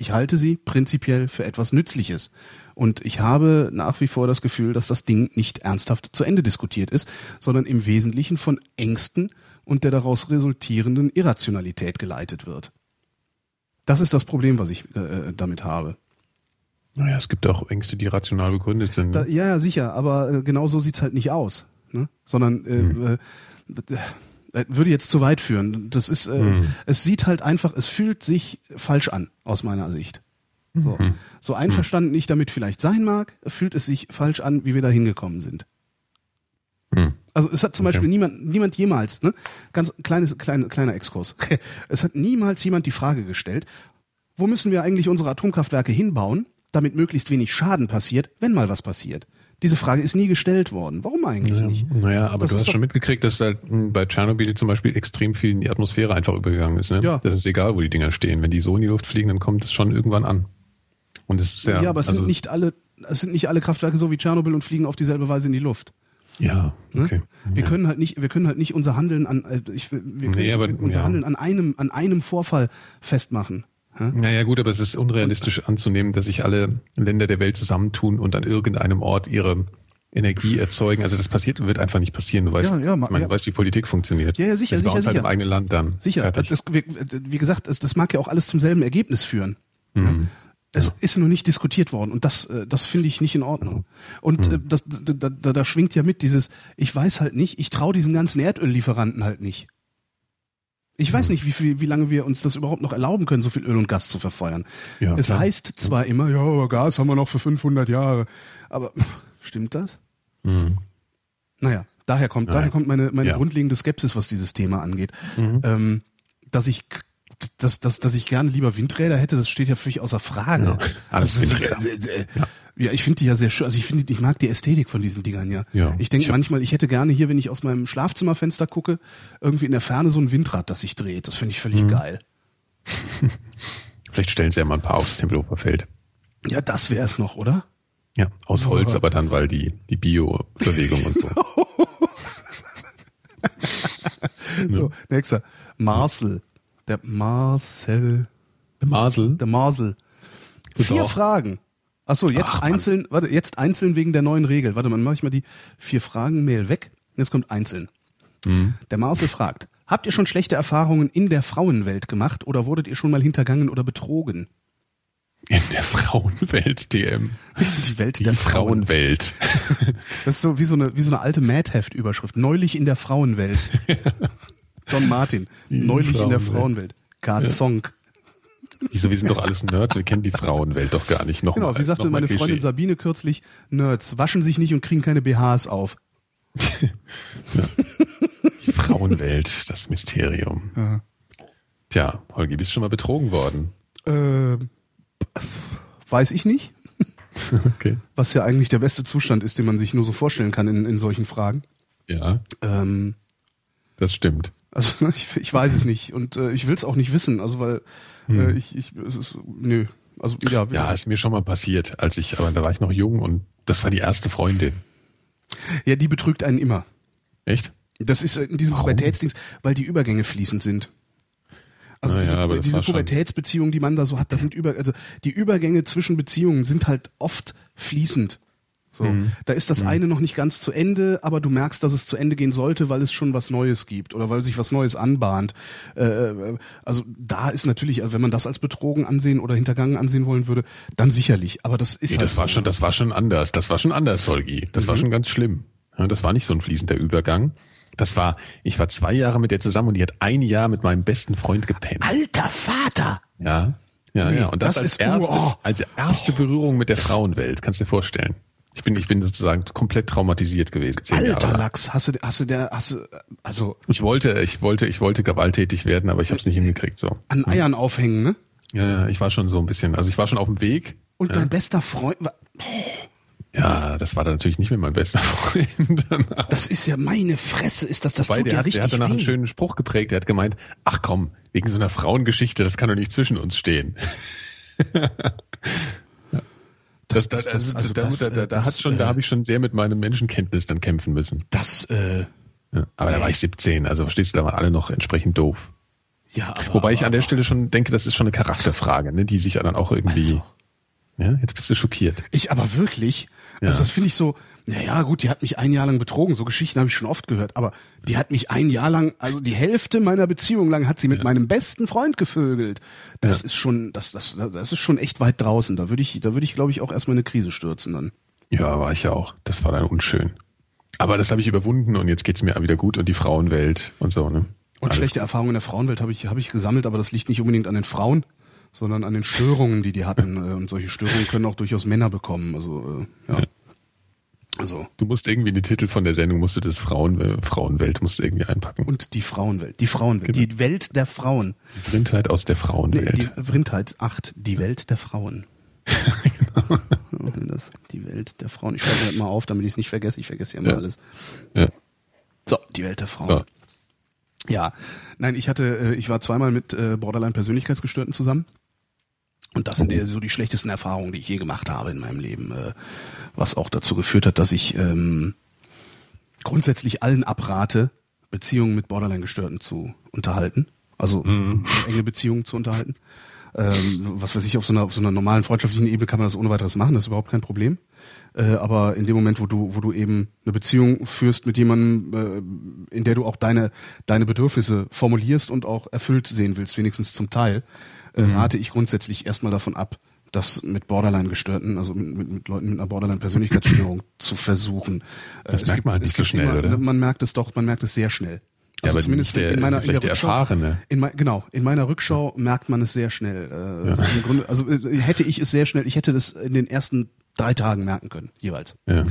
Ich halte sie prinzipiell für etwas Nützliches. Und ich habe nach wie vor das Gefühl, dass das Ding nicht ernsthaft zu Ende diskutiert ist, sondern im Wesentlichen von Ängsten und der daraus resultierenden Irrationalität geleitet wird. Das ist das Problem, was ich äh, damit habe. Naja, es gibt auch Ängste, die rational begründet sind. Da, ja, sicher, aber äh, genau so sieht's halt nicht aus. Ne? Sondern äh, äh, äh, würde jetzt zu weit führen. Das ist, äh, es sieht halt einfach, es fühlt sich falsch an, aus meiner Sicht. So, so einverstanden ich damit vielleicht sein mag, fühlt es sich falsch an, wie wir da hingekommen sind. Hm. Also es hat zum Okay. Beispiel niemand, niemand jemals, ne, ganz kleines, kleine, kleiner Exkurs. Es hat niemals jemand die Frage gestellt, wo müssen wir eigentlich unsere Atomkraftwerke hinbauen, damit möglichst wenig Schaden passiert, wenn mal was passiert? Diese Frage ist nie gestellt worden. Warum eigentlich Ja, nicht? naja, aber Das du hast schon mitgekriegt, dass halt mh, bei Tschernobyl zum Beispiel extrem viel in die Atmosphäre einfach übergegangen ist. Ne? Ja. Das ist egal, wo die Dinger stehen. Wenn die so in die Luft fliegen, dann kommt es schon irgendwann an. Und es ist ja, Ja, aber es also, sind nicht alle, es sind nicht alle Kraftwerke so wie Tschernobyl und fliegen auf dieselbe Weise in die Luft. Ja, Ne? okay. Wir ja. können halt nicht, wir können halt nicht unser Handeln an, äh, ich, wir können Nee, aber- unser ja. Handeln an einem, an einem Vorfall festmachen. Hä? Naja gut, aber es ist unrealistisch anzunehmen, dass sich alle Länder der Welt zusammentun und an irgendeinem Ort ihre Energie erzeugen. Also das passiert, wird einfach nicht passieren. Du weißt, Ja, ja, ma- man ja. weiß, wie Politik funktioniert. Ja, ja, sicher, das sicher, halt sicher. im eigenen Land dann. Sicher, das, wie, gesagt, es, das mag ja auch alles zum selben Ergebnis führen. Mhm. Es ist nur nicht diskutiert worden und das, äh, das finde ich nicht in Ordnung. Und Mhm. äh, das, da, da, da schwingt ja mit dieses, ich weiß halt nicht, ich traue diesen ganzen Erdöllieferanten halt nicht. Ich weiß nicht, wie, viel, wie lange wir uns das überhaupt noch erlauben können, so viel Öl und Gas zu verfeuern. Ja, es klar. heißt zwar immer, ja, aber Gas haben wir noch für 500 Jahre, aber stimmt das? Mhm. Naja, daher kommt, Ja. daher kommt meine, meine Ja. grundlegende Skepsis, was dieses Thema angeht. Mhm. Ähm, dass ich dass, dass, dass ich gerne lieber Windräder hätte, das steht ja völlig außer Frage. Ja, alles Das ist- Windräder. äh, äh, ja. Ich finde die ja sehr schön. Also ich finde, ich mag die Ästhetik von diesen Dingern ja. Ja, ich denke manchmal, ich hätte gerne hier, wenn ich aus meinem Schlafzimmerfenster gucke, irgendwie in der Ferne so ein Windrad, das sich dreht. Das finde ich völlig Mhm. geil. Vielleicht stellen sie ja mal ein paar aufs Tempelhofer Feld. Ja, das wäre es noch, oder? Ja, aus Holz, Ja. aber dann, weil die, die Bio-Bewegung und so. So, nächster. Marcel. Der Marcel. Der Masel. Der Marcel. Vier auch. Fragen. Achso, jetzt Ach, einzeln, warte, jetzt einzeln wegen der neuen Regel. Warte mal, mach ich mal die vier Fragen Mail weg. Jetzt kommt einzeln. Mhm. Der Marcel fragt, habt ihr schon schlechte Erfahrungen in der Frauenwelt gemacht oder wurdet ihr schon mal hintergangen oder betrogen? In der Frauenwelt, DM. Die Welt Die der Frauen. Frauenwelt. Das ist so wie so eine, wie so eine alte Mad-Heft-Überschrift. Neulich in der Frauenwelt. Don Martin. Die Neulich in der Frauenwelt. Frauenwelt. K-Zonk. Wieso, wir sind doch alles Nerds, wir kennen die Frauenwelt doch gar nicht. Nochmal, Genau, wie sagte meine Freundin Klischee. Sabine kürzlich, Nerds waschen sich nicht und kriegen keine BHs auf. Die Frauenwelt, das Mysterium. Ja. Tja, Holgi, bist du schon mal betrogen worden? Äh, weiß ich nicht, Okay. was ja eigentlich der beste Zustand ist, den man sich nur so vorstellen kann in, in solchen Fragen. Ja, Ähm, das stimmt. also ich, ich weiß es nicht und äh, ich will es auch nicht wissen, also weil äh, ich, ich es ist nö, also ja, Ja, ist mir schon mal passiert, als ich, aber da war ich noch jung und das war die erste Freundin. ja, die betrügt einen immer. Echt? Das ist in diesem? Pubertätsdings, weil die Übergänge fließend sind. Also Naja, diese, diese Pubertätsbeziehungen, die man da so hat, das sind über, also die Übergänge zwischen Beziehungen sind halt oft fließend. So, Mhm. da ist das eine noch nicht ganz zu Ende, aber du merkst, dass es zu Ende gehen sollte, weil es schon was Neues gibt oder weil sich was Neues anbahnt. Äh, äh, also da ist natürlich, also wenn man das als betrogen ansehen oder hintergangen ansehen wollen würde, dann sicherlich. Aber das ist Nee, halt das war so. schon, das war schon anders. Das war schon anders, Holgi. Das Mhm. war schon ganz schlimm. Das war nicht so ein fließender Übergang. Das war, ich war zwei Jahre mit der zusammen und die hat ein Jahr mit meinem besten Freund gepennt. Alter Vater! Ja, ja, Nee, ja. Und das, das als, ist- erstes, oh. als erste Berührung mit der Frauenwelt, kannst du dir vorstellen. Ich bin, ich bin sozusagen komplett traumatisiert gewesen. Zehn Jahre Alter lang. Lachs, hast du, hast du der, hast du, also Ich wollte, ich wollte, ich wollte gewalttätig werden, aber ich habe es nicht hingekriegt. So. an Eiern aufhängen, ne? Ja, ich war schon so ein bisschen, also ich war schon auf dem Weg. Und dein bester Freund, wa- Ja, das war dann natürlich nicht mehr mein bester Freund. das ist ja meine Fresse, ist das, das Wobei, tut der, ja hat, der richtig hat danach weh. einen schönen Spruch geprägt. Der hat gemeint, ach komm, wegen so einer Frauengeschichte, das kann doch nicht zwischen uns stehen. Das- Das, das, also, also da, da, da, äh, da hat schon, da äh, habe ich schon sehr mit meinem Menschenkenntnis dann kämpfen müssen. Das, äh, Ja, aber da war ich 17, also verstehst du, da waren alle noch entsprechend doof. ja, aber, Wobei ich an der Stelle schon denke, das ist schon eine Charakterfrage, ne, die sich dann auch irgendwie. Also. Ja, jetzt bist du schockiert. Ich aber wirklich, Ja. also das finde ich so, naja gut, die hat mich ein Jahr lang betrogen, so Geschichten habe ich schon oft gehört, aber die hat mich ein Jahr lang, also die Hälfte meiner Beziehung lang hat sie mit meinem besten Freund gevögelt. Das Ja. ist schon, das, das, das ist schon echt weit draußen. Da würde ich, da würde ich, glaube ich, auch erstmal in eine Krise stürzen dann. Ja, war ich ja auch. Das war dann unschön. Aber das habe ich überwunden und jetzt geht's mir wieder gut und die Frauenwelt und so, ne? Und Alles schlechte Erfahrungen in der Frauenwelt habe ich, habe ich gesammelt, aber das liegt nicht unbedingt an den Frauen, sondern an den Störungen, die die hatten. Äh, Und solche Störungen können auch durchaus Männer bekommen. Also, äh, ja. Also, Du musst irgendwie den Titel von der Sendung, musst du das Frauen, äh, Frauenwelt, musst du irgendwie einpacken. und die Frauenwelt. Die Frauenwelt. Genau. Die Welt der Frauen. Die Vrindheit aus der Nee, Frauenwelt. die Vrindheit 8. Die Welt der Frauen. das, die Welt der Frauen. Ich schreibe das mal auf, damit ich es nicht vergesse. Ich vergesse ja immer Ja. alles. Ja. So, die Welt der Frauen. So. Ja, nein, ich hatte, äh, ich war zweimal mit äh, Borderline-Persönlichkeitsgestörten zusammen. Und das sind eher so die schlechtesten Erfahrungen, die ich je gemacht habe in meinem Leben, äh, was auch dazu geführt hat, dass ich ähm, grundsätzlich allen abrate, Beziehungen mit Borderline-Gestörten zu unterhalten, also enge Beziehungen zu unterhalten. Ähm, was weiß ich, auf so, einer, auf so einer normalen freundschaftlichen Ebene kann man das ohne weiteres machen, das ist überhaupt kein Problem. Äh, aber in dem Moment, wo du, wo du eben eine Beziehung führst mit jemandem, äh, in der du auch deine, deine Bedürfnisse formulierst und auch erfüllt sehen willst, wenigstens zum Teil, äh, rate ich grundsätzlich erstmal davon ab, das mit Borderline-Gestörten, also mit, mit, mit Leuten mit einer Borderline-Persönlichkeitsstörung zu versuchen. Äh, Das es merkt man es nicht so gibt schnell, immer, oder? Man merkt es doch, man merkt es sehr schnell. Ja, aber zumindest der- in meiner, in der Rückschau, Erfahrene. in mein, genau, in meiner Rückschau merkt man es sehr schnell. Äh, also, im Grunde, also äh, hätte ich es sehr schnell, ich hätte das in den ersten drei Tagen merken können, jeweils. Ja.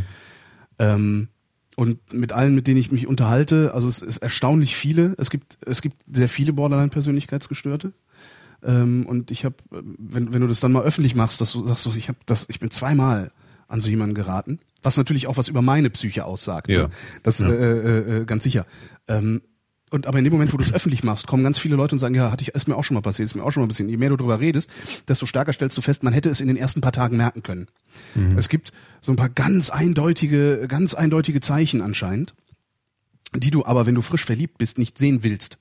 Ähm, und mit allen, mit denen ich mich unterhalte, also es ist erstaunlich viele. Es gibt, es gibt sehr viele Borderline-Persönlichkeitsgestörte. Ähm, und ich habe, wenn, wenn du das dann mal öffentlich machst, dass du sagst, so, ich habe das, ich bin zweimal an so jemanden geraten, was natürlich auch was über meine Psyche aussagt. Ja. Ne? Das Äh, äh, äh, ganz sicher. Ähm, und aber in dem Moment, wo du es öffentlich machst, kommen ganz viele Leute und sagen, ja, hatte ich, ist mir auch schon mal passiert, ist mir auch schon mal passiert. Je mehr du darüber redest, desto stärker stellst du fest, man hätte es in den ersten paar Tagen merken können. Es gibt so ein paar ganz eindeutige, ganz eindeutige Zeichen anscheinend, die du aber, wenn du frisch verliebt bist, nicht sehen willst.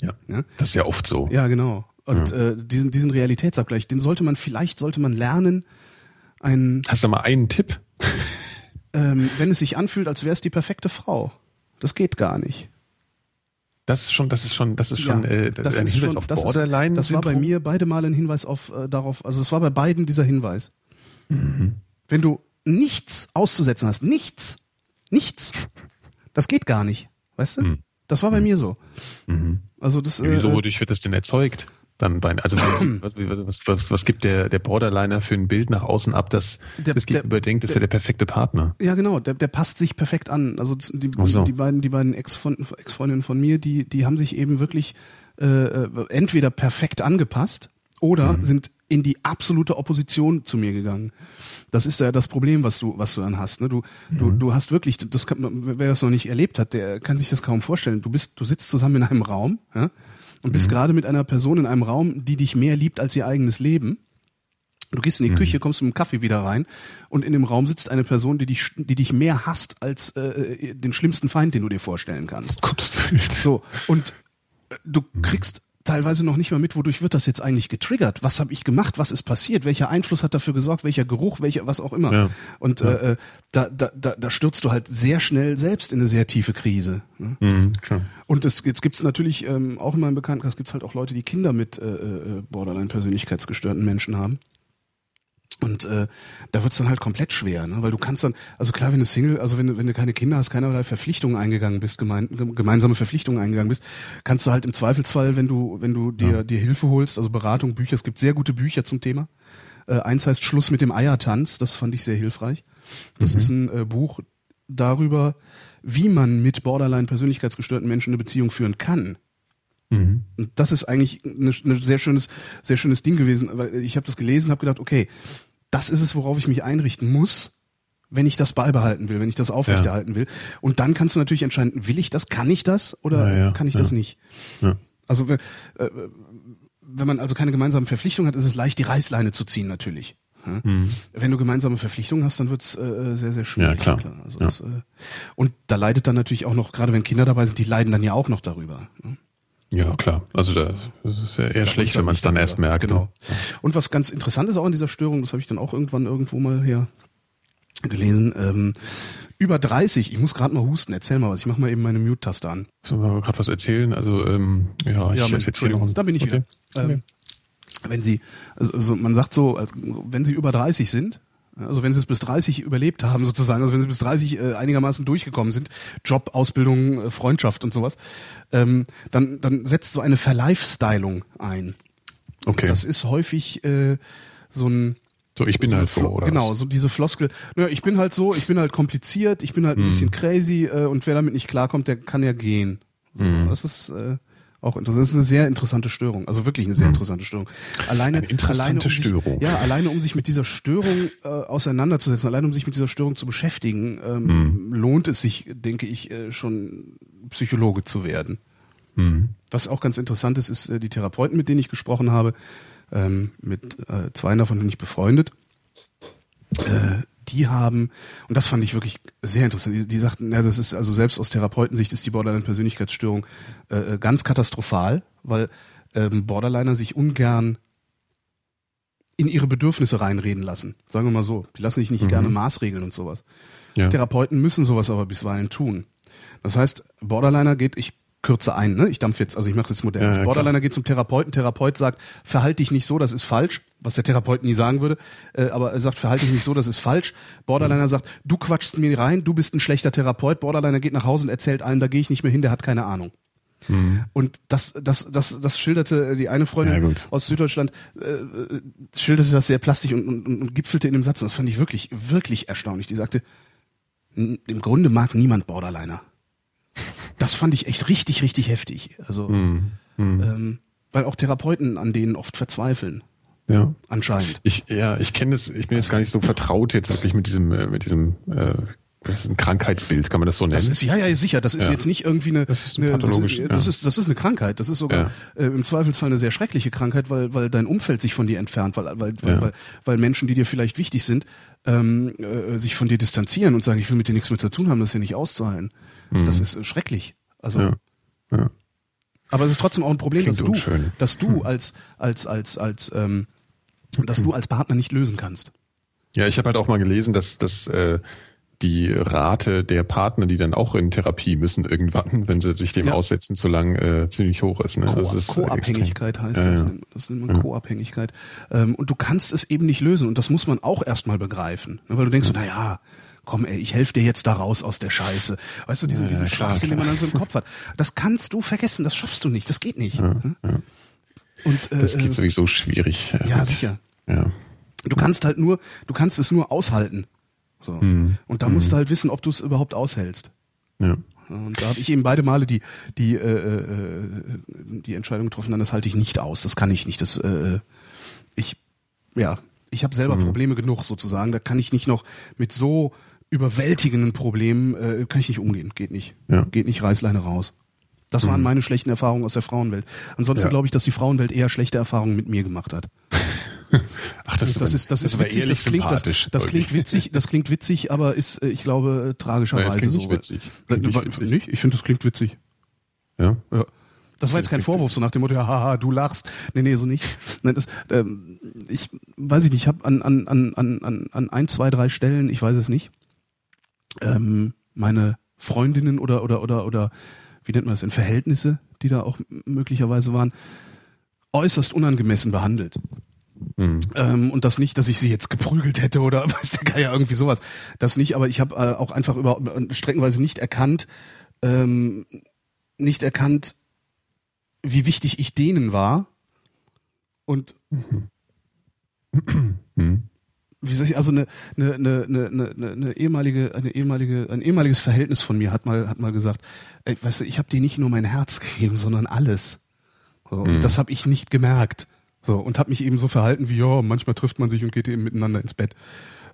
Ja. Ja? Das ist ja oft so. Ja, genau. Und Äh, diesen, diesen Realitätsabgleich, den sollte man, vielleicht sollte man lernen, ein, Hast du mal einen Tipp? ähm, wenn es sich anfühlt, als wäre es die perfekte Frau. Das geht gar nicht. Das ist schon, das ist schon, das ist schon, Ja, äh, das ein ist Hinweis schon, auf das, ist, Borderline. das war bei mir beide Male ein Hinweis auf äh, darauf, also es war bei beiden dieser Hinweis. Mhm. Wenn du nichts auszusetzen hast, nichts, nichts, das geht gar nicht, weißt du? Das war bei mir so. Also das, Mhm. Wieso, äh, wodurch wird das denn erzeugt? Dann bei, also was, was, was, was gibt der, der Borderliner für ein Bild nach außen ab, dass Der- das Gegenüber der- denkt, das wäre der perfekte Partner? Ja, genau, der, der passt sich perfekt an. Also die, so. die beiden, die beiden Ex-Freund- Ex-Freundinnen von mir, die, die haben sich eben wirklich äh, äh, entweder perfekt angepasst oder Mhm. sind in die absolute Opposition zu mir gegangen. Das ist ja das Problem, was du, was du dann hast. Ne? Du, du, Mhm. du hast wirklich, das kann, wer das noch nicht erlebt hat, der kann sich das kaum vorstellen. Du bist, du sitzt zusammen in einem Raum ja, und Mhm. bist gerade mit einer Person in einem Raum, die dich mehr liebt als ihr eigenes Leben. Du gehst in Mhm. die Küche, kommst mit dem Kaffee wieder rein und in dem Raum sitzt eine Person, die dich, die dich mehr hasst als äh, den schlimmsten Feind, den du dir vorstellen kannst. Gottes Willen. So, und äh, du kriegst teilweise noch nicht mal mit, wodurch wird das jetzt eigentlich getriggert? Was habe ich gemacht? Was ist passiert? Welcher Einfluss hat dafür gesorgt? Welcher Geruch? Welcher, was auch immer. Ja. Und Äh, äh, da, da, da, da stürzt du halt sehr schnell selbst in eine sehr tiefe Krise. Ne? Mhm. Und es, jetzt gibt's natürlich ähm, auch in meinem Bekanntenkreis gibt's halt auch Leute, die Kinder mit äh, äh, Borderline-Persönlichkeitsgestörten Menschen haben. Und äh, da wird's dann halt komplett schwer, ne? weil du kannst dann, also klar, wenn du Single, also wenn du, wenn du keine Kinder hast, keinerlei Verpflichtungen eingegangen bist, gemein, gem- gemeinsame Verpflichtungen eingegangen bist, kannst du halt im Zweifelsfall, wenn du, wenn du dir, dir Hilfe holst, also Beratung, Bücher, es gibt sehr gute Bücher zum Thema. Äh, eins heißt Schluss mit dem Eiertanz, das fand ich sehr hilfreich. Das ist ein äh, Buch darüber, wie man mit Borderline-Persönlichkeitsgestörten Menschen eine Beziehung führen kann. Mhm. Und das ist eigentlich ein ne sehr schönes, sehr schönes Ding gewesen, weil ich habe das gelesen, habe gedacht, okay, das ist es, worauf ich mich einrichten muss, wenn ich das beibehalten will, wenn ich das aufrechterhalten will. Und dann kannst du natürlich entscheiden, will ich das, kann ich das oder Ja, ja, kann ich ja. das nicht? Ja. Also wenn- äh, wenn man also keine gemeinsamen Verpflichtungen hat, ist es leicht, die Reißleine zu ziehen natürlich. Ja? Wenn du gemeinsame Verpflichtungen hast, dann wird's äh, sehr, sehr schwierig. Mhm. Ja, klar. Also Ja. Das, äh, und da leidet dann natürlich auch noch, gerade wenn Kinder dabei sind, die leiden dann ja auch noch darüber. Ne? Ja, klar. Also das, ist ja eher schlecht, wenn man es dann erst merkt. Genau. Ne? Und was ganz interessant ist auch in dieser Störung, das habe ich dann auch irgendwann irgendwo mal her gelesen, ähm, über 30, ich muss gerade mal husten, erzähl mal was, ich mache mal eben meine Mute-Taste an. Sollen wir gerade was erzählen? Also, ähm, ja, ich Ja, erzähle jetzt hier Entschuldigung, noch. da bin ich okay. wieder. Ähm, wenn sie, also, also man sagt so, also, wenn sie über 30 sind, also wenn sie es bis 30 überlebt haben sozusagen, also wenn sie bis 30 äh, einigermaßen durchgekommen sind, Job, Ausbildung, äh, Freundschaft und sowas, ähm, dann, dann setzt so eine Verlifestylung ein. Okay. Das ist häufig äh, so ein so, ich bin so halt so, oder? Genau, so diese Floskel. Naja, ich bin halt so, ich bin halt kompliziert, ich bin halt ein Mhm. bisschen crazy äh, und wer damit nicht klarkommt, der kann ja gehen. Mhm. Das ist äh, Auch interessant. Das ist eine sehr interessante Störung. Also wirklich eine sehr interessante Störung. Alleine, Eine interessante alleine, um Störung. Sich, ja, alleine um sich mit dieser Störung äh, auseinanderzusetzen, alleine um sich mit dieser Störung zu beschäftigen, ähm, Hm. lohnt es sich, denke ich, äh, schon Psychologe zu werden. Hm. Was auch ganz interessant ist, ist äh, die Therapeuten, mit denen ich gesprochen habe. Ähm, mit äh, zwei davon bin ich befreundet. Äh, die haben, und das fand ich wirklich sehr interessant, die, die sagten, ja, das ist also selbst aus Therapeutensicht ist die Borderline-Persönlichkeitsstörung äh, äh, ganz katastrophal, weil ähm, Borderliner sich ungern in ihre Bedürfnisse reinreden lassen. Sagen wir mal so. Die lassen sich nicht gerne Maßregeln und sowas. Ja. Therapeuten müssen sowas aber bisweilen tun. Das heißt, Borderliner geht, ich kürze ein, ne? Ich dampf jetzt, also ich mache das modern. Ja, ja, Borderliner geht zum Therapeuten, Therapeut sagt, verhalte dich nicht so, das ist falsch, was der Therapeut nie sagen würde, äh, aber er sagt, verhalte dich nicht so, das ist falsch. Borderliner sagt, du quatschst mir rein, du bist ein schlechter Therapeut. Borderliner geht nach Hause und erzählt allen, da gehe ich nicht mehr hin, der hat keine Ahnung. Und das, das, das, das schilderte die eine Freundin Ja, aus Süddeutschland, äh, äh, schilderte das sehr plastisch und, und, und gipfelte in dem Satz. Und das fand ich wirklich, wirklich erstaunlich. Die sagte, "N- im Grunde mag niemand Borderliner. Das fand ich echt richtig, richtig heftig. Also, Hm. Ähm, weil auch Therapeuten an denen oft verzweifeln, Ja. anscheinend. Ich, ja, ich kenne das, ich bin jetzt gar nicht so vertraut jetzt wirklich mit diesem, äh, mit diesem, äh, das ist ein Krankheitsbild, kann man das so nennen? Das ist ja, ja, sicher. Das ist Ja. jetzt nicht irgendwie eine, Das ist ein eine das, ist, das ja. ist, das ist eine Krankheit. Das ist sogar äh, im Zweifelsfall eine sehr schreckliche Krankheit, weil, weil dein Umfeld sich von dir entfernt, weil, weil, weil, Ja. weil, weil Menschen, die dir vielleicht wichtig sind, ähm, äh, sich von dir distanzieren und sagen, ich will mit dir nichts mehr zu tun haben, das ja nicht auszuhalten. Das ist äh, schrecklich. Also, Mhm. Ja. Ja. aber es ist trotzdem auch ein Problem, Klingt dass du, unschön. Hm. dass du als, als, als, als, ähm, dass du als Partner nicht lösen kannst. Ja, ich habe halt auch mal gelesen, dass, dass äh, die Rate der Partner, die dann auch in Therapie müssen irgendwann, wenn sie sich dem Ja. aussetzen zu lang, äh, ziemlich hoch ist. Ne? Co das ist äh, Co-Abhängigkeit extrem. heißt Ja, das. ja. Das nennt man Co-Abhängigkeit. Ähm, und du kannst es eben nicht lösen. Und das muss man auch erstmal begreifen. Ne, Weil du denkst, so, na ja, komm ey, ich helfe dir jetzt da raus aus der Scheiße. Weißt du, diesen, diesen Ja, Schwachsinn, den man dann so im Kopf hat. Das kannst du vergessen, das schaffst du nicht, das geht nicht. Ne? Und, äh, Das geht äh, sowieso schwierig. ja, gut. sicher. Ja. Du kannst halt nur, du kannst es nur aushalten. So. Mhm. Und da musst du halt wissen, ob du es überhaupt aushältst. ja. Und da habe ich eben beide Male die die äh, äh, die Entscheidung getroffen, dann das halte ich nicht aus, das kann ich nicht, das äh, ich ja, ich habe Mhm. selber Probleme genug sozusagen, da kann ich nicht noch mit so überwältigenden Problemen äh, kann ich nicht umgehen, geht nicht, Ja. Mhm. geht nicht Reißleine raus. Das waren meine schlechten Erfahrungen aus der Frauenwelt. Ansonsten Ja. glaube ich, dass die Frauenwelt eher schlechte Erfahrungen mit mir gemacht hat. Ach, das, Das ist das ist witzig, das klingt das, das klingt witzig, das klingt witzig, aber ist äh, ich glaube äh, tragischerweise Nein, klingt nicht so. witzig. Klingt nicht witzig. nicht? Ich finde, das klingt witzig. Ja. Ja. Das war jetzt kein Vorwurf, so nach dem Motto, ja, haha, du lachst. Nee, nee, so nicht. Nein, das, ähm, ich weiß ich nicht, ich habe an, an, an, an, an- ein, zwei, drei Stellen, ich weiß es nicht, ähm, meine Freundinnen oder, oder, oder, oder, wie nennt man das denn, Verhältnisse, die da auch möglicherweise waren, äußerst unangemessen behandelt. Mhm. Ähm, und das nicht, dass ich sie jetzt geprügelt hätte oder weiß der Geier irgendwie sowas. Das nicht, aber ich habe äh, auch einfach über streckenweise nicht erkannt, ähm, nicht erkannt, wie wichtig ich denen war. Und Mhm. wie soll ich, also eine, eine, eine, eine, eine, eine ehemalige, eine ehemalige, ein ehemaliges Verhältnis von mir hat mal, hat mal gesagt, ey, weißt du, ich habe dir nicht nur mein Herz gegeben, sondern alles. So, und das habe ich nicht gemerkt. So, und habe mich eben so verhalten wie, ja, manchmal trifft man sich und geht eben miteinander ins Bett.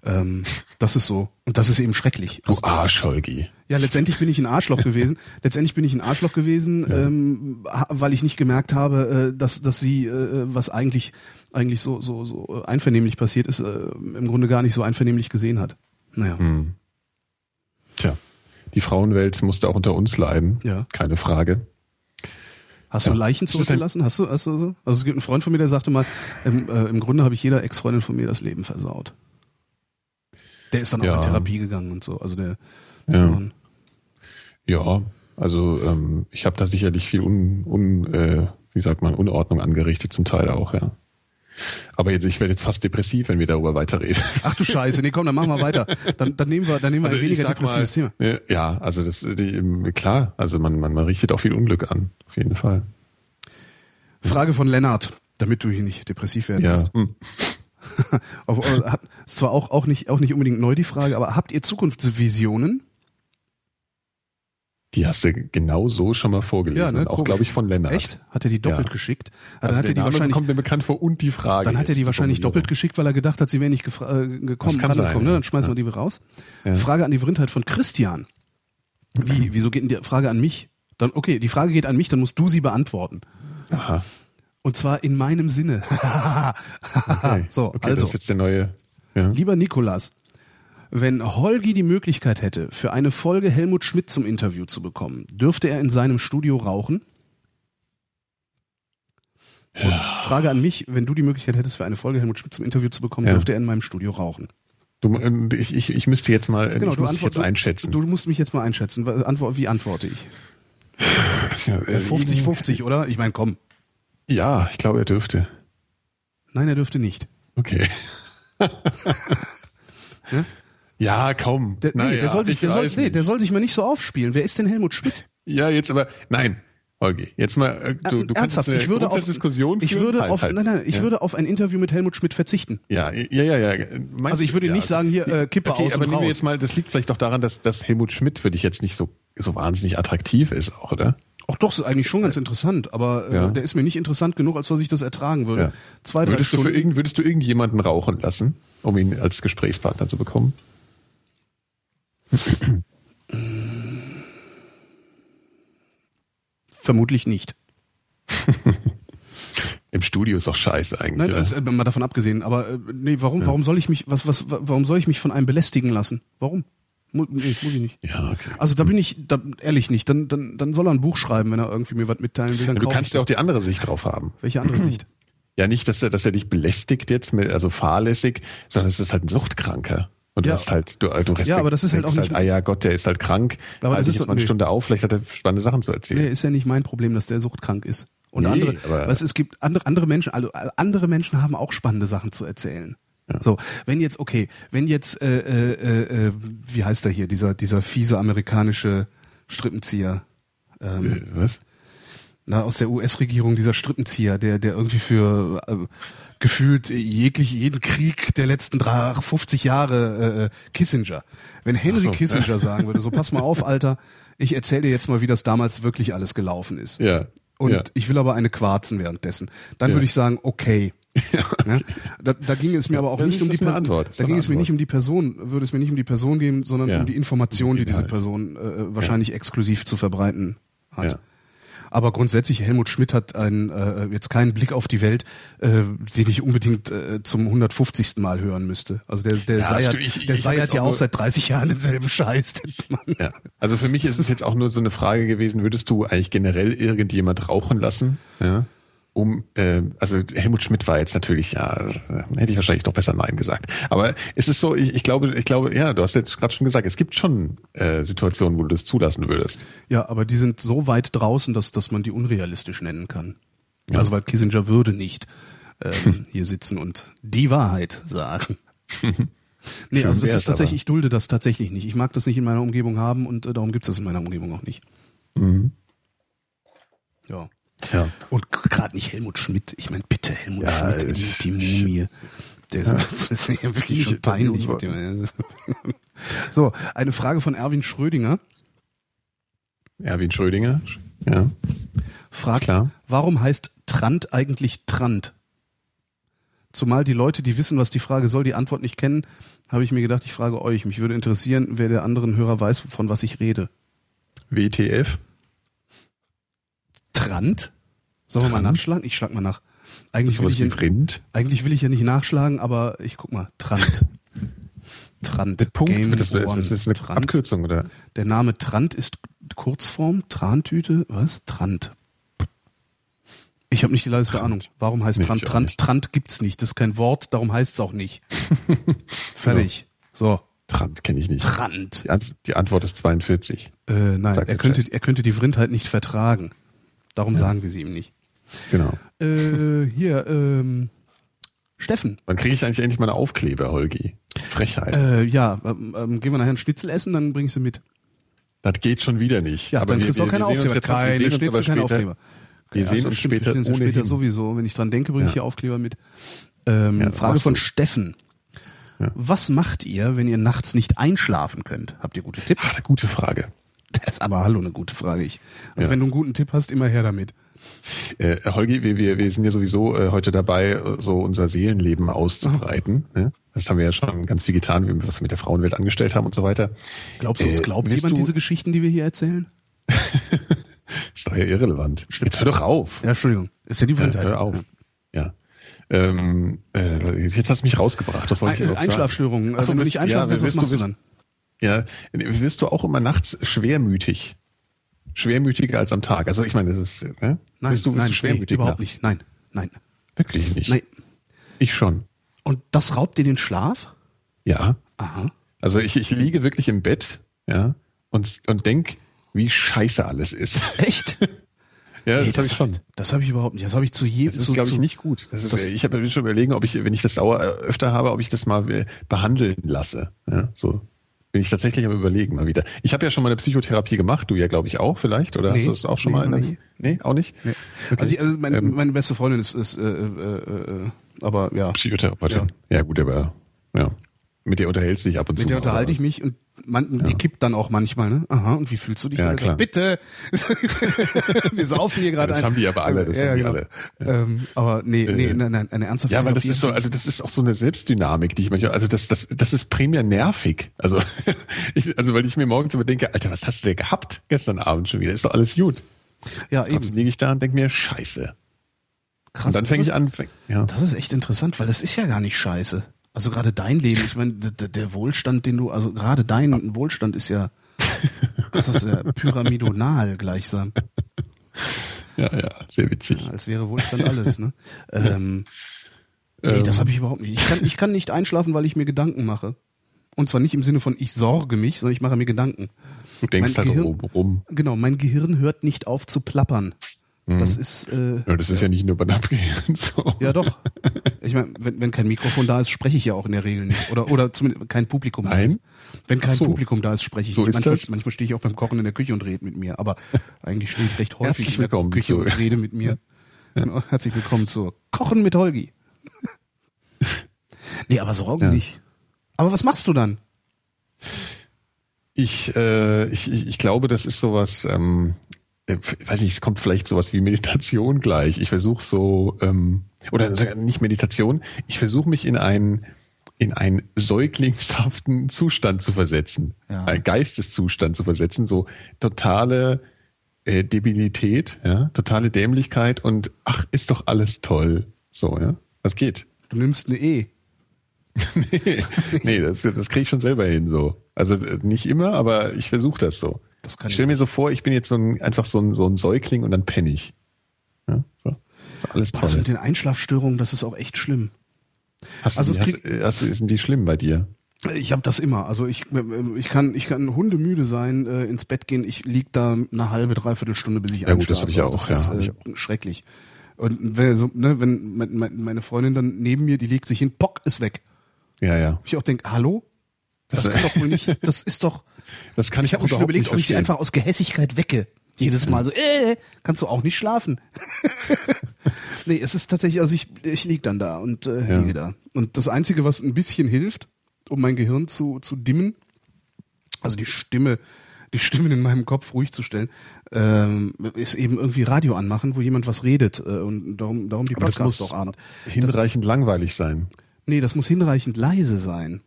Ähm, das ist so. Und das ist eben schrecklich. Du Also das- Arsch, Holgi. ja, letztendlich bin ich ein Arschloch gewesen. Letztendlich bin ich ein Arschloch gewesen, ähm, ha- weil ich nicht gemerkt habe, äh, dass dass sie äh, was eigentlich eigentlich so so so einvernehmlich passiert ist, äh, im Grunde gar nicht so einvernehmlich gesehen hat. Naja, Hm. Tja, die Frauenwelt musste auch unter uns leiden. Ja. Keine Frage. Hast du Ja. Leichen ist ein- zurückgelassen? Hast du hast du so? Also es gibt einen Freund von mir, der sagte mal, im, äh, im Grunde habe ich jeder Ex-Freundin von mir das Leben versaut. Der ist dann auch Ja. in Therapie gegangen und so. Also der Ja. Ja, also ähm, ich habe da sicherlich viel un, un äh, wie sagt man, Unordnung angerichtet, zum Teil auch, ja. Aber jetzt, ich werde jetzt fast depressiv, wenn wir darüber weiterreden. Ach du Scheiße, nee, komm, dann machen wir weiter. Dann, dann nehmen wir, dann nehmen wir ein Also ich weniger mal, depressives Thema. ne, ja, also das die, klar, also man, man, man richtet auch viel Unglück an, auf jeden Fall. Frage von Lennart, damit du hier nicht depressiv werden Ja. Hm. Auf, äh, ist zwar auch, auch, nicht, auch nicht unbedingt neu die Frage, aber habt ihr Zukunftsvisionen? Die hast du genau so schon mal vorgelesen. ne? und auch, glaube ich, von Lennart. Echt? Hat er die doppelt Ja. geschickt? Also dann hat der er die Name wahrscheinlich, kommt mir bekannt vor und die Frage. dann hat er die wahrscheinlich doppelt geschickt, weil er gedacht hat, sie wäre nicht gefra- äh, gekommen, Das kann sein, ne? ja. Dann schmeißen wir die wieder raus. Frage an die Vrindheit von Christian. Wie, wieso geht denn die Frage an mich? Dann, okay, die Frage geht an mich, dann musst du sie beantworten. Aha. Und zwar in meinem Sinne. Okay. so, okay, also. das ist jetzt der neue. Ja. Lieber Nikolas, wenn Holgi die Möglichkeit hätte, für eine Folge Helmut Schmidt zum Interview zu bekommen, dürfte er in seinem Studio rauchen? Und Frage an mich, wenn du die Möglichkeit hättest, für eine Folge Helmut Schmidt zum Interview zu bekommen, Ja. dürfte er in meinem Studio rauchen? Du, äh, ich, ich, ich müsste jetzt mal, ich Genau, du muss dich antwort- jetzt einschätzen. Du, du musst mich jetzt mal einschätzen. Wie antworte ich? ja, äh, 50-50, oder? Ich meine, komm. Ja, ich glaube, er dürfte. Nein, er dürfte nicht. Okay. Ja? Ja, komm. Der, nee, Naja, der, soll sich, ich der, soll, nee, der soll sich mal nicht so aufspielen. Wer ist denn Helmut Schmidt? Ja, jetzt aber, nein, Holgi, jetzt mal, äh, du, du kannst Ernsthaft, eine ich würde auf, Grundsatzdiskussion ich würde Halt, auf, halt. nein, nein, ich ja. würde auf ein Interview mit Helmut Schmidt verzichten. Ja, ja, ja, ja. Meinst Also ich du- würde ja, nicht sagen, hier, äh, Kippe okay, aus aber und nehmen wir jetzt mal, das liegt vielleicht doch daran, dass, dass Helmut Schmidt für dich jetzt nicht so, so wahnsinnig attraktiv ist auch, oder? Ach doch, ist eigentlich schon ganz interessant, aber äh, Ja. der ist mir nicht interessant genug, als dass ich das ertragen würde. Zwei, drei Würdest du, für irgend, würdest du irgendjemanden rauchen lassen, um ihn als Gesprächspartner zu bekommen? Vermutlich nicht. Im Studio ist auch scheiße eigentlich. Nein, also, mal davon abgesehen. Aber äh, nee, warum, warum soll ich mich, was, was, wa- warum soll ich mich von einem belästigen lassen? Warum? Nee, muss ich nicht. ja, okay. Also da bin ich, da, ehrlich nicht. Dann, dann, dann soll er ein Buch schreiben, wenn er irgendwie mir was mitteilen will. Dann Du kannst ja auch die andere Sicht drauf haben. Welche andere Sicht? Ja, nicht, dass er, dass er dich belästigt jetzt, mit, also fahrlässig, sondern es ist halt ein Suchtkranker. Und du Ja. hast halt, du, du Ja, aber das ist halt auch nicht- ah ja, Gott, der ist halt krank. Aber halt das dich ist jetzt mal eine nee. Stunde auf, vielleicht hat er spannende Sachen zu erzählen. Nee, ist ja nicht mein Problem, dass der suchtkrank ist. Und Nee, andere, was, es gibt andere, andere Menschen, also äh, andere Menschen haben auch spannende Sachen zu erzählen. So, wenn jetzt, okay, wenn jetzt, äh, äh, äh, äh, wie heißt er hier, dieser, dieser fiese amerikanische Strippenzieher, ähm, Äh, Was? na, aus der US-Regierung, dieser Strippenzieher, der, der irgendwie für äh, gefühlt jeglich jeden Krieg der letzten drei, 50 Jahre äh, Kissinger. Wenn Henry so. Kissinger sagen würde, so pass mal auf, Alter, ich erzähle dir jetzt mal, wie das damals wirklich alles gelaufen ist. Ja. Und ja. ich will aber eine quarzen währenddessen. Dann Ja. würde ich sagen, okay. Ne? Da, da ging es mir aber auch Ja, nicht das um die Person. Antwort. Das Da ging es mir nicht um die Person, würde es mir nicht um die Person gehen, sondern Ja. um die Information, die diese. Person äh, wahrscheinlich exklusiv zu verbreiten hat. Aber grundsätzlich, Helmut Schmidt hat einen, äh, jetzt keinen Blick auf die Welt, äh, den ich unbedingt äh, zum 150. Mal hören müsste. Also der, der Ja, seiert. Ich- ich der hab seiert ja auch seit 30 Jahren denselben Scheiß. den. Ja. Also für mich ist es jetzt auch nur so eine Frage gewesen, würdest du eigentlich generell irgendjemand rauchen lassen? Ja. Um, äh, also Helmut Schmidt war jetzt natürlich, ja, hätte ich wahrscheinlich doch besser Nein gesagt. Aber es ist so, ich, ich glaube, ich glaube, ja, du hast jetzt gerade schon gesagt, es gibt schon äh, Situationen, wo du das zulassen würdest. Ja, aber die sind so weit draußen, dass, dass man die unrealistisch nennen kann. Also weil Kissinger würde nicht ähm, hier sitzen und die Wahrheit sagen. Nee, Schön also das ist tatsächlich, ich dulde das tatsächlich nicht. Ich mag das nicht in meiner Umgebung haben und äh, darum gibt's das in meiner Umgebung auch nicht. Mhm. Ja. Ja. Und gerade nicht Helmut Schmidt. Ich meine, bitte, Helmut Ja, Schmidt, es- die Mumie. Der ist, das ist ja wirklich schon peinlich. Mit dem. So, eine Frage von Erwin Schrödinger. Erwin Schrödinger. Ja. fragt, Klar. warum heißt Trant eigentlich Trant? Zumal die Leute, die wissen, was die Frage soll, die Antwort nicht kennen, habe ich mir gedacht, ich frage euch. Mich würde interessieren, wer der anderen Hörer weiß, von was ich rede. WTF. Trant? Sollen wir mal nachschlagen? Ich schlag mal nach. Eigentlich will, ich ja, eigentlich will ich ja nicht nachschlagen, aber ich guck mal. Trant. Trant. Mit Punkt. Game das, ist, das ist eine Trant. Abkürzung, oder? Der Name Trant ist Kurzform, Trantüte, was? Trant. Ich habe nicht die leiseste Ahnung. Warum heißt Trant? Trant. Trant gibt's nicht. Das ist kein Wort, darum heißt es auch nicht. Fertig. So, Trant kenne ich nicht. Trant. Die, Ant die Antwort ist 42. Äh, nein, Sagt er der könnte, Chat. er könnte die Vrindheit nicht vertragen. Darum sagen wir sie ihm nicht. Genau. Äh, hier, ähm, Steffen. Wann kriege ich eigentlich endlich meine Aufkleber, Holgi? Frechheit. Äh, ja, ähm, ähm, gehen wir nachher ein Schnitzel essen, dann bring ich sie mit. das geht schon wieder nicht. Ja, dann kriegst du auch keine Aufkleber. ja dran- wir Keine sehen uns Schnitzel, aber keine später- Aufkleber. Wir Ja, sehen das uns stimmt, wir später sehen uns später sowieso. Wenn ich dran denke, bringe ich hier Aufkleber mit. Ähm, Frage von du. Steffen. Was macht ihr, wenn ihr nachts nicht einschlafen könnt? Habt ihr gute Tipps? Ach, gute Frage. Das ist aber hallo eine gute Frage. Ich. Also wenn du einen guten Tipp hast, immer her damit. Äh, Holgi, wir, wir, wir sind ja sowieso äh, heute dabei, äh, so unser Seelenleben auszubreiten. Ne? Das haben wir ja schon ganz viel getan, wie wir was wir mit der Frauenwelt angestellt haben und so weiter. Glaubst du, uns Äh, glaubt willst jemand du- diese Geschichten, die wir hier erzählen? Ist doch ja irrelevant. Jetzt hör doch auf. Ja, Entschuldigung. Ist ja die Ja, Fremdheit. hör auf. Ja. Ähm, äh, jetzt hast du mich rausgebracht. Das wollte ich Ein, sagen. Einschlafstörungen. Ach so, wenn du wirst- nicht einschlafen ja, kannst, was du- machst du dann? Ja, wirst du auch immer nachts schwermütig? Schwermütiger als am Tag. Also ich meine, das ist, ne? Nein, bist du, bist nein, du schwermütig nee, überhaupt nachts? nicht. Nein, nein, Wirklich nicht. nein. Ich schon. Und das raubt dir den Schlaf? Ja. Aha. Also ich, ich liege wirklich im Bett, ja, und, und denk, wie scheiße alles ist. Echt? ja, Nee, das, habe ich schon. Das habe ich überhaupt nicht. Das habe ich zu jedem. Das ist, glaube ich, nicht gut. Das ist, das- ich habe mir schon überlegen, ob ich, wenn ich das Dauer äh, öfter habe, ob ich das mal äh, behandeln lasse. Ja, so bin ich tatsächlich am überlegen mal wieder. Ich habe ja schon mal eine Psychotherapie gemacht, du ja, glaube ich, auch vielleicht, oder Nee, hast du das auch schon nee, mal? Nie. nee, auch nicht? Nee. Okay. Also, ich, also meine, Ähm, meine beste Freundin ist, ist äh, äh, äh, aber ja. Psychotherapeutin. Ja. gut, aber ja. Mit der unterhältst du dich ab und zu. Mit der unterhalte ich mich und man, die kippt dann auch manchmal, ne? Aha, und wie fühlst du dich Ja, dann? klar. Bitte! Wir saufen hier gerade das ein. haben die aber alle, das haben die alle. Ähm, aber nee, nee, Äh, nein, nein, eine ernsthafte Ja, weil das ist so, also das ist auch so eine Selbstdynamik, die ich manchmal, also das, das, das ist primär nervig. Also, ich, also weil ich mir morgens immer denke, Alter, was hast du denn gehabt gestern Abend schon wieder? Ist doch alles gut. Ja, eben. Trotzdem liege ich da und denke mir, scheiße. Krass. Und dann fange ich an, fäng- ja. Das ist echt interessant, weil das ist ja gar nicht scheiße. Also gerade dein Leben, ich meine, der, der Wohlstand, den du, also gerade dein Wohlstand ist ja, das ist ja pyramidonal gleichsam, ja, ja, sehr witzig. als wäre Wohlstand alles. Ne? Ähm, nee, das habe ich überhaupt nicht. Ich kann, ich kann nicht einschlafen, weil ich mir Gedanken mache. Und zwar nicht im Sinne von ich sorge mich, sondern ich mache mir Gedanken. Du denkst mein halt Gehirn- rum. Genau, mein Gehirn hört nicht auf zu plappern. Mhm. Das ist äh, Ja, das ist ja nicht nur beim Abgehen so. ja doch. Ich meine, wenn, wenn kein Mikrofon da ist, spreche ich ja auch in der Regel nicht. Oder oder zumindest kein Publikum da Nein? ist. Wenn kein so. Publikum da ist, spreche ich So nicht. ist manchmal, das? manchmal stehe ich auch beim Kochen in der Küche und rede mit mir. Aber eigentlich stehe ich recht häufig Herzlich in der Küche zu- und rede mit mir. Genau, herzlich willkommen zu Kochen mit Holgi. nee, aber Sorgen Ja. nicht. Aber was machst du dann? Ich, äh, ich, ich, ich glaube, das ist sowas, ähm, äh, ich weiß nicht, es kommt vielleicht sowas wie Meditation gleich. Ich versuche so, ähm, oder nicht Meditation, ich versuche mich in einen in einen säuglingshaften Zustand zu versetzen, Ja. einen Geisteszustand zu versetzen, so totale äh, Debilität, ja, totale Dämlichkeit und ach, ist doch alles toll. So, ja. Was geht? Du nimmst eine E. nee, nee, das, das kriege ich schon selber hin so. Also äh, nicht immer, aber ich versuche das so. Das kann ich stelle mir so vor, ich bin jetzt so ein, einfach so ein, so ein Säugling und dann penne ich. Ja, so. Ist alles Das toll. mit den Einschlafstörungen, das ist auch echt schlimm. Hast du, also die, es hast, äh, hast, du- sind die schlimm bei dir? Ich habe das immer. Also ich, ich kann, ich kann hundemüde sein, äh, ins Bett gehen. Ich lieg da eine halbe, dreiviertel Stunde, bis ich Ja, gut, das einschlafe. hab ich auch, das ist, ja, ich äh, schrecklich. Und wenn, so, ne, wenn mein- mein- meine Freundin dann neben mir, die legt sich hin, pock, ist weg. Ja, ja. Ich auch denke, hallo? Das, Das- kann doch wohl nicht, das ist doch, Das kann ich, ich habe mir schon überlegt, nicht ob ich sie einfach aus Gehässigkeit wecke. Jedes Mal so, äh, kannst du auch nicht schlafen. nee, es ist tatsächlich, also ich, ich lieg dann da und äh, Ja. liege da. Und das Einzige, was ein bisschen hilft, um mein Gehirn zu, zu dimmen, also die Stimme, die Stimmen in meinem Kopf ruhig zu stellen, ähm, ist eben irgendwie Radio anmachen, wo jemand was redet. Äh, und darum, darum die das Podcasts muss auch abend. hinreichend langweilig sein. Nee, das muss hinreichend leise sein.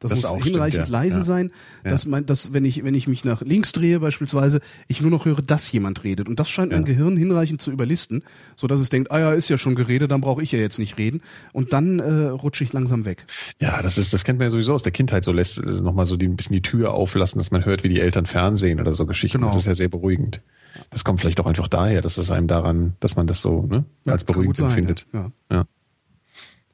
Das, Das muss auch hinreichend stimmt, ja. leise Ja. sein, dass Ja. mein, dass wenn ich wenn ich mich nach links drehe beispielsweise, ich nur noch höre, dass jemand redet und das scheint mein Gehirn hinreichend zu überlisten, so dass es denkt, ah ja, ist ja schon geredet, dann brauche ich ja jetzt nicht reden und dann äh, rutsche ich langsam weg. Ja, das ist, das kennt man ja sowieso aus der Kindheit. So lässt äh, nochmal so die, ein bisschen die Tür auflassen, dass man hört, wie die Eltern Fernsehen oder so Geschichten. Genau. Das ist ja sehr beruhigend. Das kommt vielleicht auch einfach daher, dass es einem daran, dass man das so ne, als beruhigend sein, empfindet. Ja.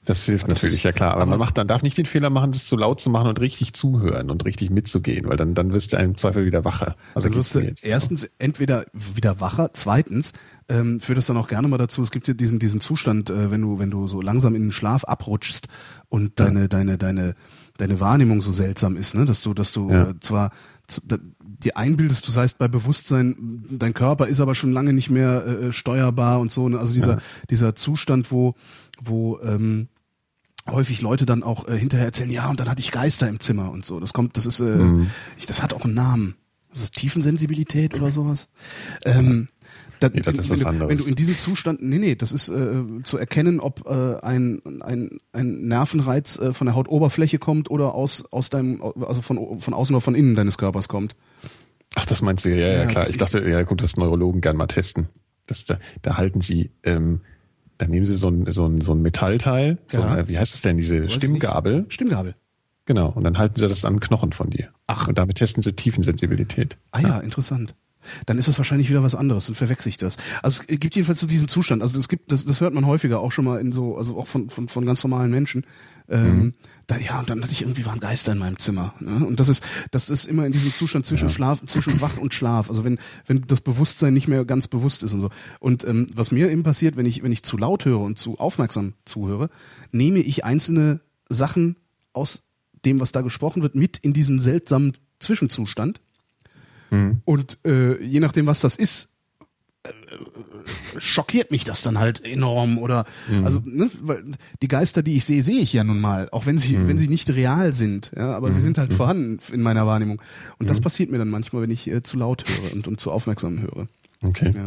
Ja. Das hilft das natürlich, ist- ja klar. Aber, aber man macht, dann darf nicht den Fehler machen, das zu laut zu machen und richtig zuhören und richtig mitzugehen, weil dann, dann wirst du im Zweifel wieder wacher. Also Dann wirst du erstens entweder wieder wacher, zweitens ähm, führt das dann auch gerne mal dazu, es gibt ja diesen, diesen Zustand, äh, wenn du, wenn du so langsam in den Schlaf abrutschst und deine, deine, deine, deine Wahrnehmung so seltsam ist, ne? dass du, dass du Ja. äh, zwar dir einbildest, du seist bei Bewusstsein, dein Körper ist aber schon lange nicht mehr äh, steuerbar und so. Ne? Also dieser, dieser Zustand, wo, wo ähm, häufig Leute dann auch äh, hinterher erzählen, ja, und dann hatte ich Geister im Zimmer und so. Das kommt, das ist, äh, Mhm. ich, das hat auch einen Namen. ist das, Tiefensensibilität oder sowas. Ähm, da, Nee, das wenn, ist wenn, was du, anderes. wenn du in diesem Zustand, nee, nee, das ist äh, zu erkennen, ob äh, ein, ein, ein Nervenreiz äh, von der Hautoberfläche kommt oder aus, aus deinem, also von, von außen oder von innen deines Körpers kommt. Ach, das meinst du, ja, ja, Ja, klar. Ich dachte, ja gut, das Neurologen gern mal testen. Das, da, da halten sie, ähm, da nehmen sie so ein, so ein, so ein Metallteil, so Ja. ein, wie heißt das denn, diese Stimmgabel, Stimmgabel. genau, und dann halten sie das an den Knochen von dir. Ach. Und damit testen sie Tiefensensibilität. Ah ja, interessant. Dann ist es wahrscheinlich wieder was anderes, dann verwechsel ich das. Also es gibt jedenfalls so diesen Zustand, also das gibt, das, das hört man häufiger auch schon mal in so, also auch von, von, von ganz normalen Menschen. Ähm, da, ja, und dann hatte ich irgendwie waren Geister in meinem Zimmer. Ne? Und das ist, das ist immer in diesem Zustand zwischen Schlaf, zwischen Wach und Schlaf. Also wenn, wenn das Bewusstsein nicht mehr ganz bewusst ist und so. Und ähm, was mir eben passiert, wenn ich, wenn ich zu laut höre und zu aufmerksam zuhöre, nehme ich einzelne Sachen aus dem, was da gesprochen wird, mit in diesen seltsamen Zwischenzustand. Und äh, je nachdem, was das ist, schockiert mich das dann halt enorm oder also ne, weil die Geister, die ich sehe, sehe ich ja nun mal, auch wenn sie wenn sie nicht real sind, ja, aber sie sind halt vorhanden in meiner Wahrnehmung und das passiert mir dann manchmal, wenn ich äh, zu laut höre und, und zu aufmerksam höre. Okay. Ja.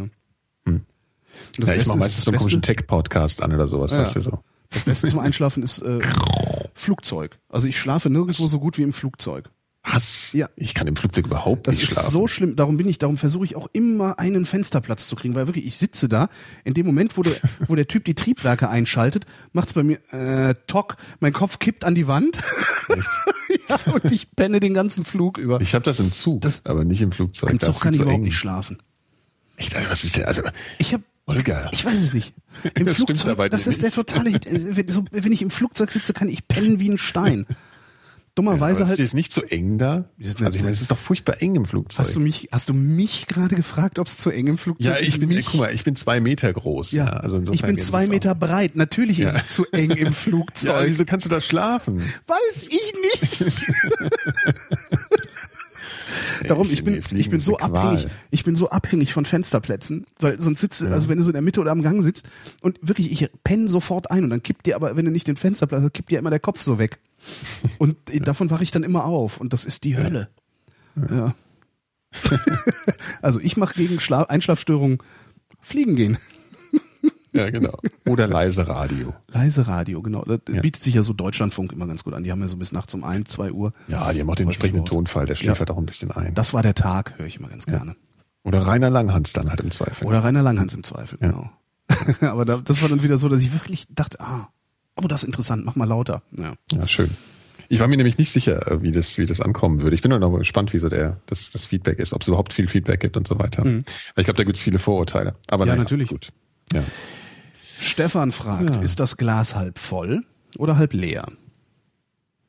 Und das Ja, ich Beste mache ist- meistens so einen komischen Tech-Podcast an oder sowas, Ja. weißt du so. Das Beste zum Einschlafen ist äh, Flugzeug. Also ich schlafe nirgendwo so gut wie im Flugzeug. Hass. Ja. Ich kann im Flugzeug überhaupt Das nicht ist schlafen. so schlimm. Darum bin ich, darum versuche ich auch immer einen Fensterplatz zu kriegen, weil wirklich ich sitze da. In dem Moment, wo der, wo der Typ die Triebwerke einschaltet, macht's bei mir äh, tock. Mein Kopf kippt an die Wand. ja, und ich penne den ganzen Flug über. ich habe das im Zug, Das- aber nicht im Flugzeug. Im ist Zug kann ich überhaupt eng. nicht schlafen. Echt, also, was ist denn, also, Ich habe Olga. Ich weiß es nicht. Im Das Flugzeug, das nicht. ist der totale Hit. Also, Wenn, so, wenn ich im Flugzeug sitze, kann ich pennen wie ein Stein. Dummerweise aber halt. ist es nicht zu eng da? Also ich meine, es ist doch furchtbar eng im Flugzeug. Hast du mich, hast du mich gerade gefragt, ob es zu eng im Flugzeug ja, ist? ich bin, mich? guck mal, ich bin zwei Meter groß. Ja, Ja, also insofern ich bin zwei. Meter breit. Natürlich Ja. ist es zu eng im Ja, Flugzeug. wieso kannst du da schlafen? Weiß ich nicht. Darum, ich bin, ich bin so abhängig, ich bin so abhängig von Fensterplätzen, weil sonst sitzt, also wenn du so in der Mitte oder am Gang sitzt und wirklich, ich penne sofort ein und dann kippt dir aber, wenn du nicht den Fensterplatz hast, kippt dir immer der Kopf so weg. Und davon wache ich dann immer auf und das ist die Hölle. Ja. also ich mache gegen Schla Einschlafstörungen fliegen gehen. Ja, genau. Oder leise Radio. Leise Radio, genau. Das Ja. bietet sich ja so Deutschlandfunk immer ganz gut an. Die haben ja so bis nachts um ein, zwei Uhr. Ja, die haben auch den entsprechenden. Tonfall, der schläfert auch ein bisschen ein. Das war der Tag, höre ich immer ganz gerne. Oder Rainer Langhans dann halt im Zweifel. Oder Rainer Langhans im Zweifel, Ja. genau. Aber da, das war dann wieder so, dass ich wirklich dachte, ah, oh, das ist interessant, mach mal lauter. Ja. Ja, schön. Ich war mir nämlich nicht sicher, äh, wie das, wie das ankommen würde. Ich bin nur noch gespannt, wie so der, das, das Feedback ist, ob es überhaupt viel Feedback gibt und so weiter. Weil ich glaube, da gibt es viele Vorurteile. Aber Mhm. Ja, naja, natürlich. Gut. Ja. Stefan fragt, Ja. ist das Glas halb voll oder halb leer?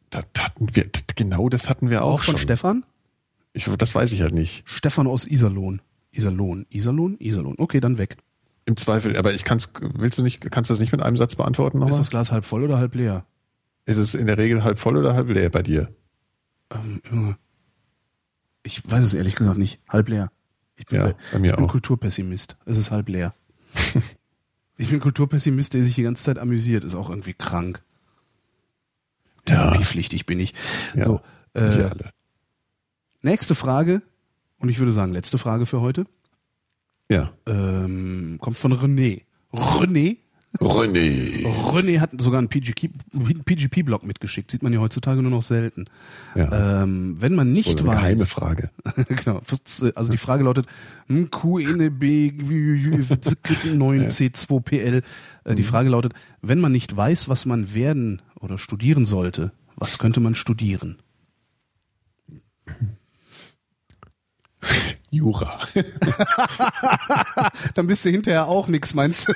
Das hatten wir, das, genau das hatten wir auch, Auch von schon. Stefan? Ich, das weiß ich halt nicht. Stefan aus Iserlohn. Iserlohn, Iserlohn, Iserlohn. Okay, dann weg. Im Zweifel, aber ich kann's, willst du nicht, kannst du das nicht mit einem Satz beantworten Ist nochmal? das Glas halb voll oder halb leer? Ist es in der Regel halb voll oder halb leer bei dir? Ähm, ich weiß es ehrlich gesagt nicht. Halb leer. Ich bin, Ja, bei mir ich bin auch. Kulturpessimist. Es ist halb leer. ich bin Kulturpessimist, der sich die ganze Zeit amüsiert. Ist auch irgendwie krank. Therapiepflichtig bin ich. Ja, so, äh, alle. nächste Frage. Und ich würde sagen, letzte Frage für heute. Ja. Ähm, kommt von René. René? René. René hat sogar einen PGP-Blog mitgeschickt. Sieht man ja heutzutage nur noch selten. Ja. Ähm, wenn man nicht eine weiß. geheime Frage. genau. Also die Frage lautet hm, QNB 9C2PL. Äh, Mhm. Die Frage lautet, wenn man nicht weiß, was man werden oder studieren sollte, was könnte man studieren? Jura. Dann bist du hinterher auch nix, meinst du?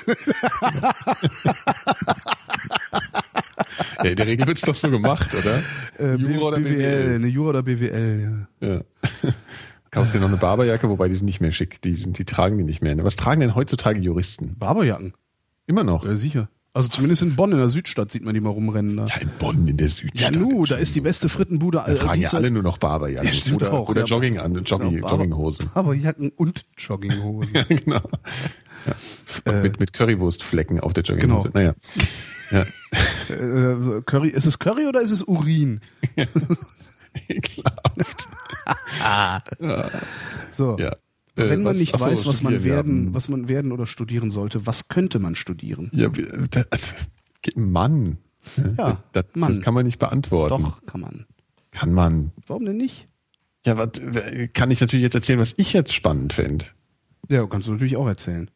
ja, in der Regel wird's doch so gemacht, oder? Äh, Jura oder BWL, BWL? eine Jura oder BWL, ja. Ja. Kaufst dir noch eine Barberjacke, wobei die sind nicht mehr schick. Die, sind, die tragen die nicht mehr. Was tragen denn heutzutage Juristen? Barberjacken, Immer noch. ja, sicher. Also zumindest in Bonn in der Südstadt sieht man die mal rumrennen. Da. Ja, in Bonn, in der Ja, Südstadt. nu, da ist die beste Frittenbude. Da tragen ja alle nur noch Barberjacken. Ja, oder auch, oder ja. Jogging an, Joggi, Genau, Barber- Jogginghosen. Barberjacken und Jogginghosen. Ja, genau. Ja. mit, mit Currywurstflecken auf der Jogginghose. Genau. Naja. Ja. äh, Curry, ist es Curry oder ist es Urin? Ekelhaft. So. Ja. Äh, Wenn man was- nicht ach so, weiß, was man studieren, ja. werden, was man werden oder studieren sollte, was könnte man studieren? Ja, Mann. Ja, das, Mann. das kann man nicht beantworten. Doch, kann man. Kann man. Warum denn nicht? Ja, was, kann ich natürlich jetzt erzählen, was ich jetzt spannend finde? Ja, kannst du natürlich auch erzählen.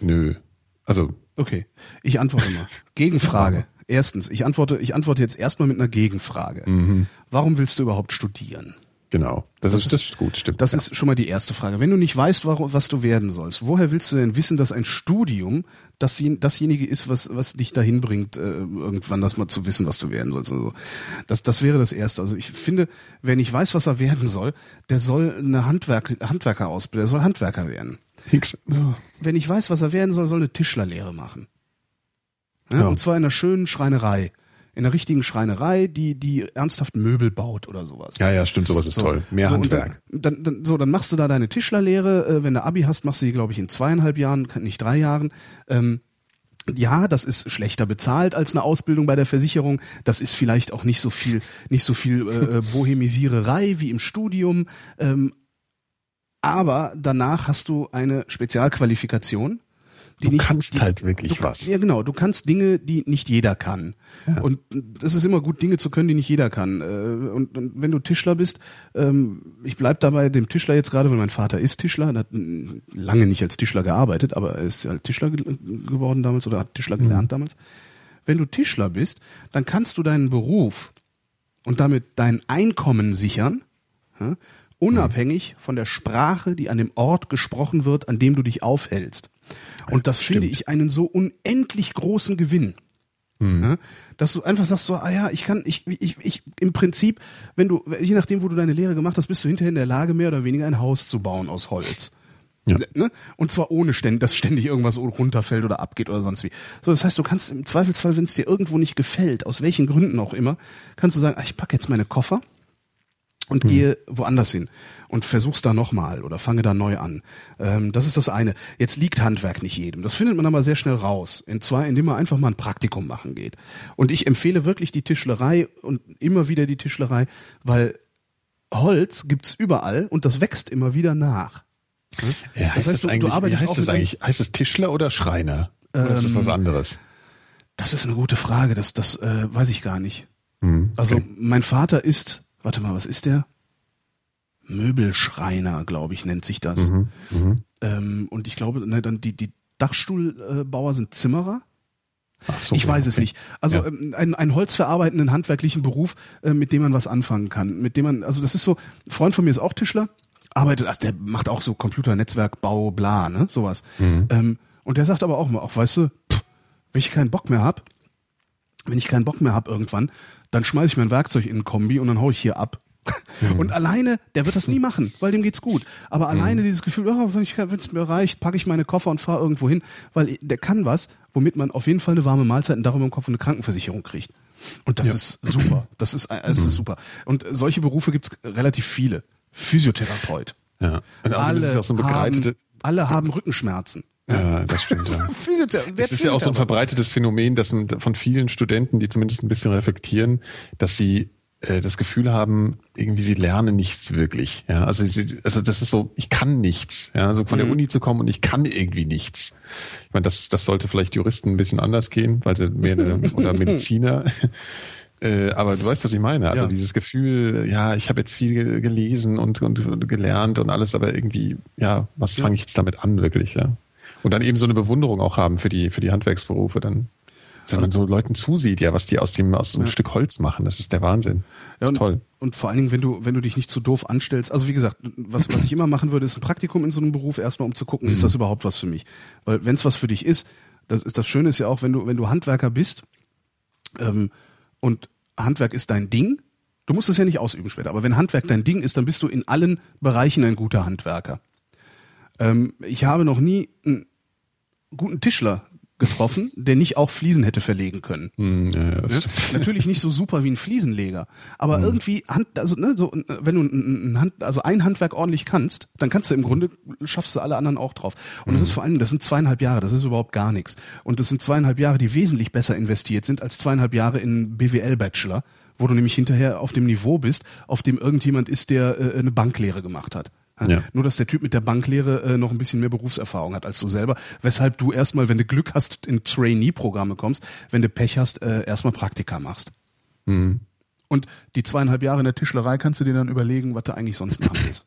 Nö. Also, Okay, ich antworte mal. Gegenfrage. Erstens, ich antworte, ich antworte jetzt erstmal mit einer Gegenfrage. Mhm. Warum willst du überhaupt studieren? Genau. Das, ist, das ist gut, stimmt. Das ja. ist schon mal die erste Frage. Wenn du nicht weißt, warum, was du werden sollst, woher willst du denn wissen, dass ein Studium das, dasjenige ist, was, was dich dahin bringt, äh, irgendwann das mal zu wissen, was du werden sollst? Also das, das wäre das Erste. Also ich finde, wer nicht weiß, was er werden soll, der soll eine Handwerk, Handwerker ausbilden, der soll Handwerker werden. Hicks. Oh. Wer nicht weiß, was er werden soll, soll eine Tischlerlehre machen. Ja, Ja. Und zwar in einer schönen Schreinerei. In einer richtigen Schreinerei, die, die ernsthaft Möbel baut oder sowas. Ja, ja, stimmt, sowas ist toll. Mehr so, Handwerk. Dann, dann, dann, so, dann machst du da deine Tischlerlehre. Äh, wenn du Abi hast, machst du die, glaube ich, in zweieinhalb Jahren, nicht drei Jahren. Ähm, ja, das ist schlechter bezahlt als eine Ausbildung bei der Versicherung. Das ist vielleicht auch nicht so viel, nicht so viel äh, äh, Bohemisiererei wie im Studium. Ähm, aber danach hast du eine Spezialqualifikation. Die Du nicht, kannst halt wirklich du, was. Ja, genau. Du kannst Dinge, die nicht jeder kann. Und es ist immer gut, Dinge zu können, die nicht jeder kann. Äh, Und, und wenn du Tischler bist, ähm, ich bleib dabei dem Tischler jetzt gerade, weil mein Vater ist Tischler, er hat mm, lange nicht als Tischler gearbeitet, aber er ist halt Tischler ge geworden damals oder hat Tischler gelernt damals. Wenn du Tischler bist, dann kannst du deinen Beruf und damit dein Einkommen sichern, ja, unabhängig von der Sprache, die an dem Ort gesprochen wird, an dem du dich aufhältst. Und das finde ich einen so unendlich großen Gewinn. Ja, dass du einfach sagst so, ah ja, ich kann, ich, ich, ich, im Prinzip, wenn du, je nachdem, wo du deine Lehre gemacht hast, bist du hinterher in der Lage, mehr oder weniger ein Haus zu bauen aus Holz. Ja. Ne? Und zwar ohne ständig, dass ständig irgendwas runterfällt oder abgeht oder sonst wie. So, das heißt, du kannst im Zweifelsfall, wenn es dir irgendwo nicht gefällt, aus welchen Gründen auch immer, kannst du sagen, ah, ich packe jetzt meine Koffer und gehe woanders hin und versuch's da nochmal oder fange da neu an. Ähm, das ist das eine. Jetzt liegt Handwerk nicht jedem. Das findet man aber sehr schnell raus. Und zwar, indem man einfach mal ein Praktikum machen geht. Und ich empfehle wirklich die Tischlerei und immer wieder die Tischlerei, weil Holz gibt's überall und das wächst immer wieder nach. Ja, heißt heißt, das du- du eigentlich, wie heißt das eigentlich? Heißt es Tischler oder Schreiner? Oder ist das was anderes? Das ist eine gute Frage. Das, das äh, weiß ich gar nicht. Hm, Also okay. mein Vater ist, warte mal, was ist der? Möbelschreiner, glaube ich, nennt sich das. Mhm, Ähm, und ich glaube, ne, dann die, die Dachstuhlbauer sind Zimmerer. Ach so, ich weiß es okay. nicht. Also Ja. ähm, ein, ein holzverarbeitenden handwerklichen Beruf, äh, mit dem man was anfangen kann. Mit dem man, also das ist so, ein Freund von mir ist auch Tischler, arbeitet, also der macht auch so Computernetzwerkbau, bla, ne, sowas. Mhm. Ähm, und der sagt aber auch mal, auch weißt du, pff, wenn ich keinen Bock mehr hab, wenn ich keinen Bock mehr hab irgendwann, dann schmeiß ich mein Werkzeug in ein Kombi und dann hau ich hier ab. Mhm. Und alleine, der wird das nie machen, weil dem geht's gut. Aber alleine dieses Gefühl, oh, wenn es mir reicht, packe ich meine Koffer und fahre irgendwo hin, weil der kann was, womit man auf jeden Fall eine warme Mahlzeit und darüber im Kopf eine Krankenversicherung kriegt. Und das ist super. Das ist, das Mhm. ist super. Und solche Berufe gibt's relativ viele. Physiotherapeut. Ja. Und außerdem ist es ja auch so ein begreitete, haben, alle haben Rückenschmerzen. Ja, das stimmt, ja. Es ist ja auch so ein verbreitetes Phänomen, dass man von vielen Studenten, die zumindest ein bisschen reflektieren, dass sie äh, das Gefühl haben, irgendwie sie lernen nichts wirklich. Ja, also, sie, also das ist so, ich kann nichts. Ja, also von der Uni zu kommen und ich kann irgendwie nichts. Ich meine, das, das sollte vielleicht Juristen ein bisschen anders gehen, weil sie mehr oder Mediziner. Äh, aber du weißt, was ich meine. Also Ja. dieses Gefühl, ja, ich habe jetzt viel ge- gelesen und, und, und gelernt und alles, aber irgendwie, ja, was fange ich jetzt damit an, wirklich, ja. Und dann eben so eine Bewunderung auch haben für die, für die Handwerksberufe, dann, wenn man so Leuten zusieht, ja, was die aus dem, aus so einem Stück Holz machen, das ist der Wahnsinn. Das und, ist toll. Und vor allen Dingen, wenn du, wenn du dich nicht zu doof anstellst, also wie gesagt, was, was ich immer machen würde, ist ein Praktikum in so einem Beruf erstmal, um zu gucken, ist das überhaupt was für mich? Weil wenn es was für dich ist, das ist das Schöne ist ja auch, wenn du, wenn du Handwerker bist, ähm, und Handwerk ist dein Ding, du musst es ja nicht ausüben später, aber wenn Handwerk dein Ding ist, dann bist du in allen Bereichen ein guter Handwerker. Ähm, ich habe noch nie einen guten Tischler getroffen, der nicht auch Fliesen hätte verlegen können. Hm, ja, ja, Ne? Natürlich nicht so super wie ein Fliesenleger, aber Mhm. irgendwie Hand, also ne, so, wenn du ein, Hand, also ein Handwerk ordentlich kannst, dann kannst du im Grunde schaffst du alle anderen auch drauf. Und das Mhm. ist vor allem, das sind zweieinhalb Jahre, das ist überhaupt gar nichts. Und das sind zweieinhalb Jahre, die wesentlich besser investiert sind als zweieinhalb Jahre in BWL Bachelor, wo du nämlich hinterher auf dem Niveau bist, auf dem irgendjemand ist, der äh, eine Banklehre gemacht hat. Ja. Nur, dass der Typ mit der Banklehre äh, noch ein bisschen mehr Berufserfahrung hat als du selber, weshalb du erstmal, wenn du Glück hast, in Trainee-Programme kommst, wenn du Pech hast, äh, erstmal Praktika machst. Mhm. Und die zweieinhalb Jahre in der Tischlerei kannst du dir dann überlegen, was du eigentlich sonst machen willst.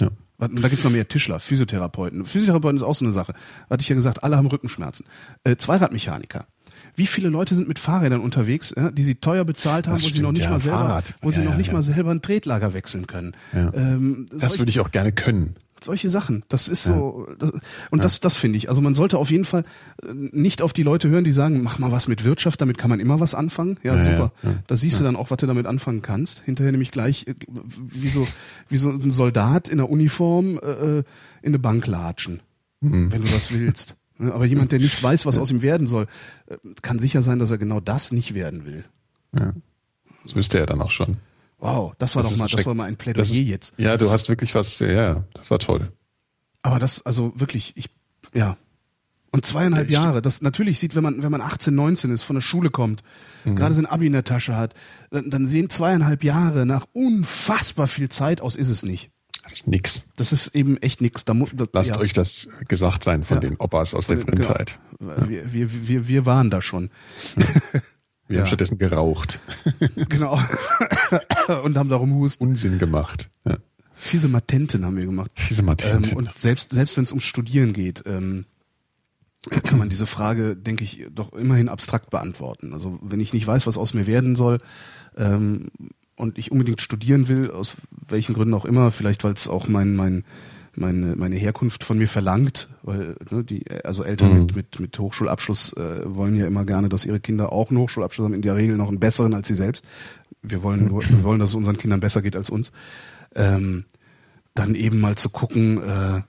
Ja. Und da gibt's noch mehr Tischler, Physiotherapeuten. Physiotherapeuten ist auch so eine Sache. Hatte ich ja gesagt, alle haben Rückenschmerzen. Äh, Zweiradmechaniker. Wie viele Leute sind mit Fahrrädern unterwegs, ja, die sie teuer bezahlt haben, Das wo sie noch nicht ja, mal selber, Fahrrad. wo sie Ja, noch ja, nicht mal selber ein Tretlager wechseln können. Ähm, Das würde ich auch gerne können. solche Sachen. Das ist so, das, und das, das finde ich. Also man sollte auf jeden Fall äh, nicht auf die Leute hören, die sagen, mach mal was mit Wirtschaft, damit kann man immer was anfangen. Ja, super. Da siehst du dann auch, was du damit anfangen kannst. Hinterher nämlich gleich äh, wie so, wie so ein Soldat in der Uniform äh, in eine Bank latschen, Mhm. wenn du das willst. Ja, Aber jemand, der nicht weiß, was aus ihm werden soll, äh, kann sicher sein, dass er genau das nicht werden will. Ja. Das wüsste er dann auch schon. Wow, das war Das doch mal, das war mal ein Plädoyer Das jetzt. Ja, du hast wirklich was, ja, das war toll. Aber das, also wirklich, ich, ja. Und zweieinhalb Ja, Jahre, das natürlich sieht, wenn man, wenn man 18, 19 ist, von der Schule kommt, Mhm. gerade sein Abi in der Tasche hat, dann, dann sehen zweieinhalb Jahre nach unfassbar viel Zeit aus, ist es nicht. Das ist nix. Das ist eben echt nix. Da das, Lasst ja, euch das gesagt sein von Ja. den Opas aus der Von den- Vrindheit. Wir, wir, wir, wir waren da schon. Wir Ja. haben stattdessen geraucht. genau. Und haben darum husten. Unsinn gemacht. Ja. Fiese Matenten haben wir gemacht. Diese Matente. Ähm, und selbst, selbst wenn es ums Studieren geht, ähm, kann man diese Frage, denke ich, doch immerhin abstrakt beantworten. Also wenn ich nicht weiß, was aus mir werden soll ähm, und ich unbedingt studieren will, aus welchen Gründen auch immer, vielleicht weil es auch mein, mein, meine, meine Herkunft von mir verlangt, weil ne, die, also Eltern Mhm. mit, mit, mit Hochschulabschluss äh, wollen ja immer gerne, dass ihre Kinder auch einen Hochschulabschluss haben, in der Regel noch einen besseren als sie selbst. Wir wollen nur, wir wollen, dass es unseren Kindern besser geht als uns. Ähm, dann eben mal zu gucken, äh,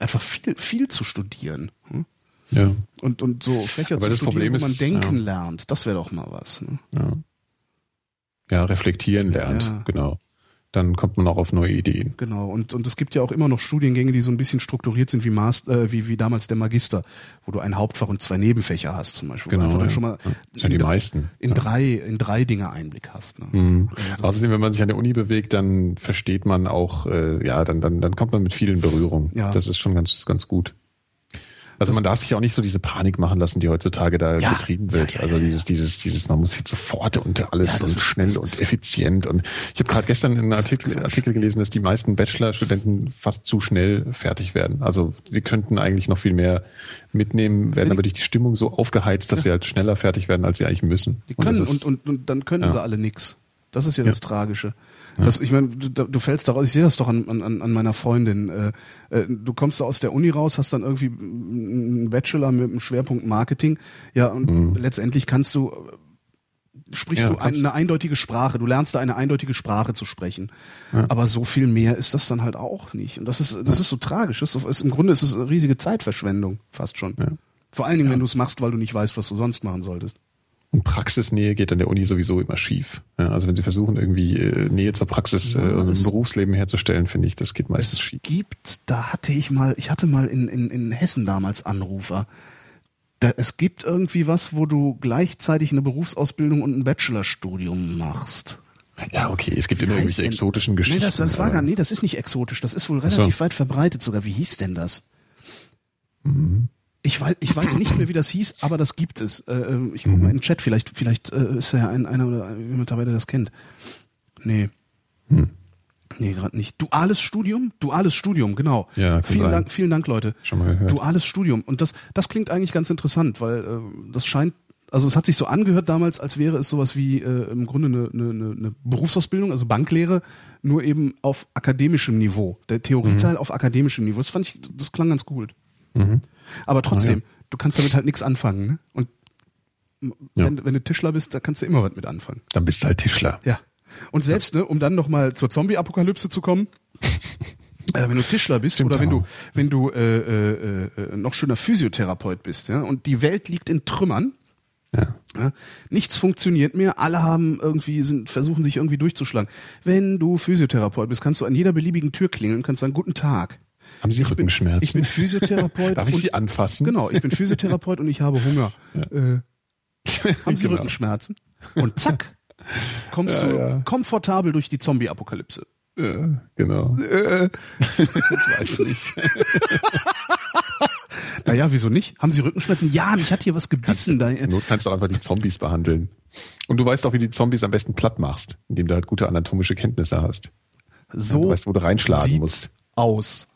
einfach viel, viel zu studieren. Hm? ja. Und, und so Fächer Aber zu studieren, Problem wo man ist, denken ja. lernt. Das wäre doch mal was. Ne? Ja. Ja, reflektieren lernt, Ja. genau. Dann kommt man auch auf neue Ideen. Genau. Und, und es gibt ja auch immer noch Studiengänge, die so ein bisschen strukturiert sind wie, Master, äh, wie, wie damals der Magister, wo du ein Hauptfach und zwei Nebenfächer hast zum Beispiel. Genau. Ja. schon mal Ja. Die in, meisten. in drei, in drei Dinge Einblick hast. Ne? Mhm. Also Außerdem, wenn man sich an der Uni bewegt, dann versteht man auch, äh, ja, dann, dann, dann kommt man mit vielen in Berührung. Ja. Das ist schon ganz, ganz gut. Also man darf sich auch nicht so diese Panik machen lassen, die heutzutage da Ja. betrieben wird. Ja, ja, also ja, ja. dieses, dieses, dieses, man muss jetzt sofort und alles und schnell und effizient. Und ich habe gerade gestern in einem Artikel, Artikel gelesen, dass die meisten Bachelorstudenten fast zu schnell fertig werden. Also sie könnten eigentlich noch viel mehr mitnehmen, werden aber durch die Stimmung so aufgeheizt, dass sie halt schneller fertig werden, als sie eigentlich müssen. Die Und können und, ist- und, und dann können sie alle nix. Das ist ja, das Tragische. Das, ich meine, du, du fällst daraus, ich sehe das doch an, an, an meiner Freundin. Äh, äh, du kommst da aus der Uni raus, hast dann irgendwie einen Bachelor mit einem Schwerpunkt Marketing. Ja, und letztendlich kannst du, sprichst Mhm. Ja, du ein, eine eindeutige Sprache. Du lernst da eine eindeutige Sprache zu sprechen. Aber so viel mehr ist das dann halt auch nicht. Und das ist, das ist so tragisch. Das ist, Im Grunde ist es eine riesige Zeitverschwendung, fast schon. Ja. Vor allen Dingen, wenn du es machst, weil du nicht weißt, was du sonst machen solltest. Und Praxisnähe geht an der Uni sowieso immer schief. Ja, also wenn sie versuchen, irgendwie äh, Nähe zur Praxis Ja, äh, und es- im Berufsleben herzustellen, finde ich, das geht meistens Es schief. gibt, da hatte ich mal, ich hatte mal in, in, in Hessen damals Anrufer. Da, es gibt irgendwie was, wo du gleichzeitig eine Berufsausbildung und ein Bachelorstudium machst. Ja, okay, es gibt immer heißt irgendwelche denn- exotischen Geschichten. Nee, das, das war gar nee, das ist nicht exotisch. Das ist wohl so. relativ weit verbreitet sogar. Wie hieß denn das? Ich weiß, ich weiß nicht mehr, wie das hieß, aber das gibt es. Äh, äh, ich guck mal in den Chat, vielleicht, vielleicht äh, ist ja ein, einer oder ein Mitarbeiter, der das kennt. Nee. Nee, gerade nicht. Duales Studium? Duales Studium, genau. Ja, vielen sein. Dank, vielen Dank, Leute. Schon mal gehört. Duales Studium. Und das, das klingt eigentlich ganz interessant, weil äh, das scheint, also es hat sich so angehört damals, als wäre es sowas wie äh, im Grunde eine, eine, eine Berufsausbildung, also Banklehre, nur eben auf akademischem Niveau. Der Theorieteil auf akademischem Niveau. Das fand ich, das klang ganz gut. Mhm. Aber trotzdem, Ah, du kannst damit halt nichts anfangen. Ne? Und Ja. wenn, wenn du Tischler bist, da kannst du immer was mit anfangen. Dann bist du halt Tischler. Ja. Und selbst, ne, um dann nochmal zur Zombie-Apokalypse zu kommen, äh, wenn du Tischler bist Stimmt oder wenn auch. du wenn du äh, äh, äh, noch schöner Physiotherapeut bist, ja, und die Welt liegt in Trümmern, Ja. ja, nichts funktioniert mehr, alle haben irgendwie sind versuchen sich irgendwie durchzuschlagen. Wenn du Physiotherapeut bist, kannst du an jeder beliebigen Tür klingeln und kannst sagen guten Tag. Haben Sie Rückenschmerzen? Ich bin Physiotherapeut. Darf ich Sie anfassen? Genau, ich bin Physiotherapeut und ich habe Hunger. Äh, haben Sie Genau. Rückenschmerzen? Und zack, kommst Ja, du ja. komfortabel durch die Zombie-Apokalypse. Ja, genau. Äh, Ich weiß nicht. naja, wieso nicht? Haben Sie Rückenschmerzen? Ja, mich hat hier was gebissen. Da, Zur Not kannst du einfach die Zombies behandeln. Und du weißt auch, wie du die Zombies am besten platt machst, indem du halt gute anatomische Kenntnisse hast. so du weißt, wo du reinschlagen musst. aus.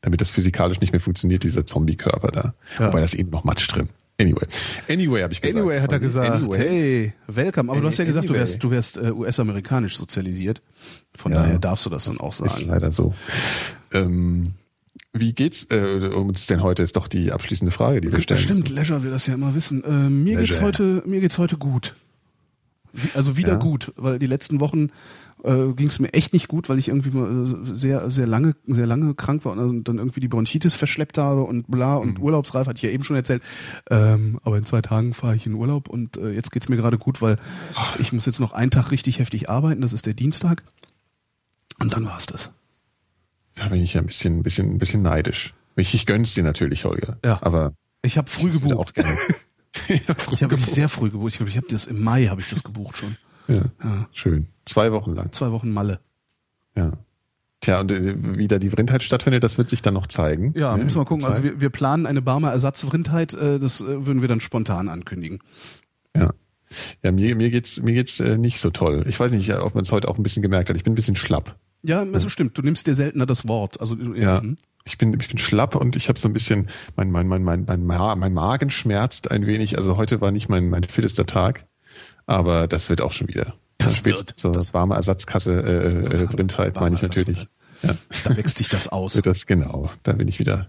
Damit das physikalisch nicht mehr funktioniert, dieser Zombie-Körper da. Ja. Wobei das eben noch Matsch drin. Anyway. Anyway, habe ich gesagt. Anyway hat er gesagt, Anyway. hey, welcome. Aber du hast ja gesagt, du Anyway. wärst, du wärst äh, US-amerikanisch sozialisiert. Von Ja. daher darfst du das dann auch Ist sagen. leider so. Ähm, wie geht's äh, uns denn heute? Ist doch die abschließende Frage, die wir stellen. Stimmt. Leisure will das ja immer wissen. Äh, mir geht's heute, mir geht's heute gut. Wie- Also wieder Ja. gut, weil die letzten Wochen äh, ging es mir echt nicht gut, weil ich irgendwie mal, äh, sehr, sehr lange, sehr lange krank war und dann irgendwie die Bronchitis verschleppt habe und bla Mhm. und urlaubsreif, hatte ich ja eben schon erzählt. Ähm, aber in zwei Tagen fahre ich in Urlaub und äh, jetzt geht's mir gerade gut, weil ich muss jetzt noch einen Tag richtig heftig arbeiten, das ist der Dienstag. Und dann war's das. Da bin ich ja ein bisschen, ein bisschen, ein bisschen neidisch. Ich, ich gönn's dir natürlich, Holger. Ja. Aber Ich habe früh ich gebucht. auch gerne. Ich habe wirklich sehr früh gebucht. Ich glaube, ich habe das im Mai habe ich das gebucht schon. ja, Ja. schön. Zwei Wochen lang. Zwei Wochen Malle. Ja. Tja, und äh, wie da die Vrindheit stattfindet, das wird sich dann noch zeigen. Ja, Ne, müssen wir gucken. Also wir, wir planen eine Barmer Ersatzvrindheit, äh, das äh, würden wir dann spontan ankündigen. Ja. Ja, mir, mir geht's, mir geht's nicht so toll. Ich weiß nicht, ob man es heute auch ein bisschen gemerkt hat. Ich bin ein bisschen schlapp. Ja, also stimmt, du nimmst dir seltener das Wort. Also du- Ja. mhm. Ich bin, ich bin schlapp und ich habe so ein bisschen, mein, mein, mein, mein, mein, Ma- mein Magen schmerzt ein wenig. Also heute war nicht mein, mein fittester Tag, aber das wird auch schon wieder. Das wird. wird. So Das- warme Ersatzkasse, äh, äh, Vrindheit Warme meine ich natürlich. Ja, Da wächst sich das aus. das genau. Da bin ich wieder,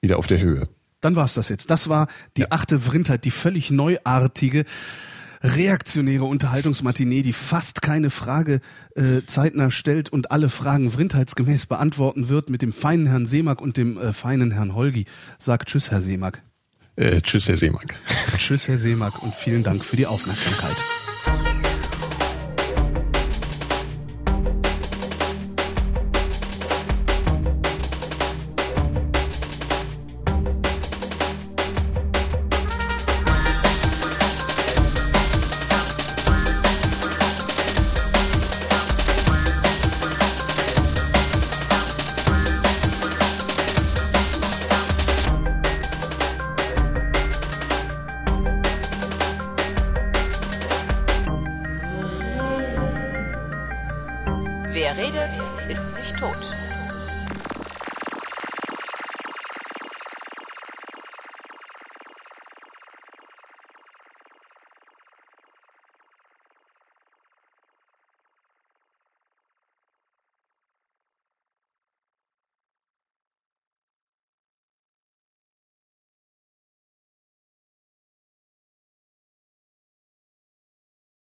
wieder auf der Höhe. Dann war's das jetzt. Das war die achte Vrindheit, die völlig neuartige, reaktionäre Unterhaltungsmatinee, die fast keine Frage äh, zeitnah stellt und alle Fragen vrindheitsgemäß beantworten wird mit dem feinen Herrn Seemack und dem äh, feinen Herrn Holgi. Sagt Tschüss, Herr Seemack. Äh, tschüss, Herr Seemann. Tschüss, Herr Seemack und vielen Dank für die Aufmerksamkeit.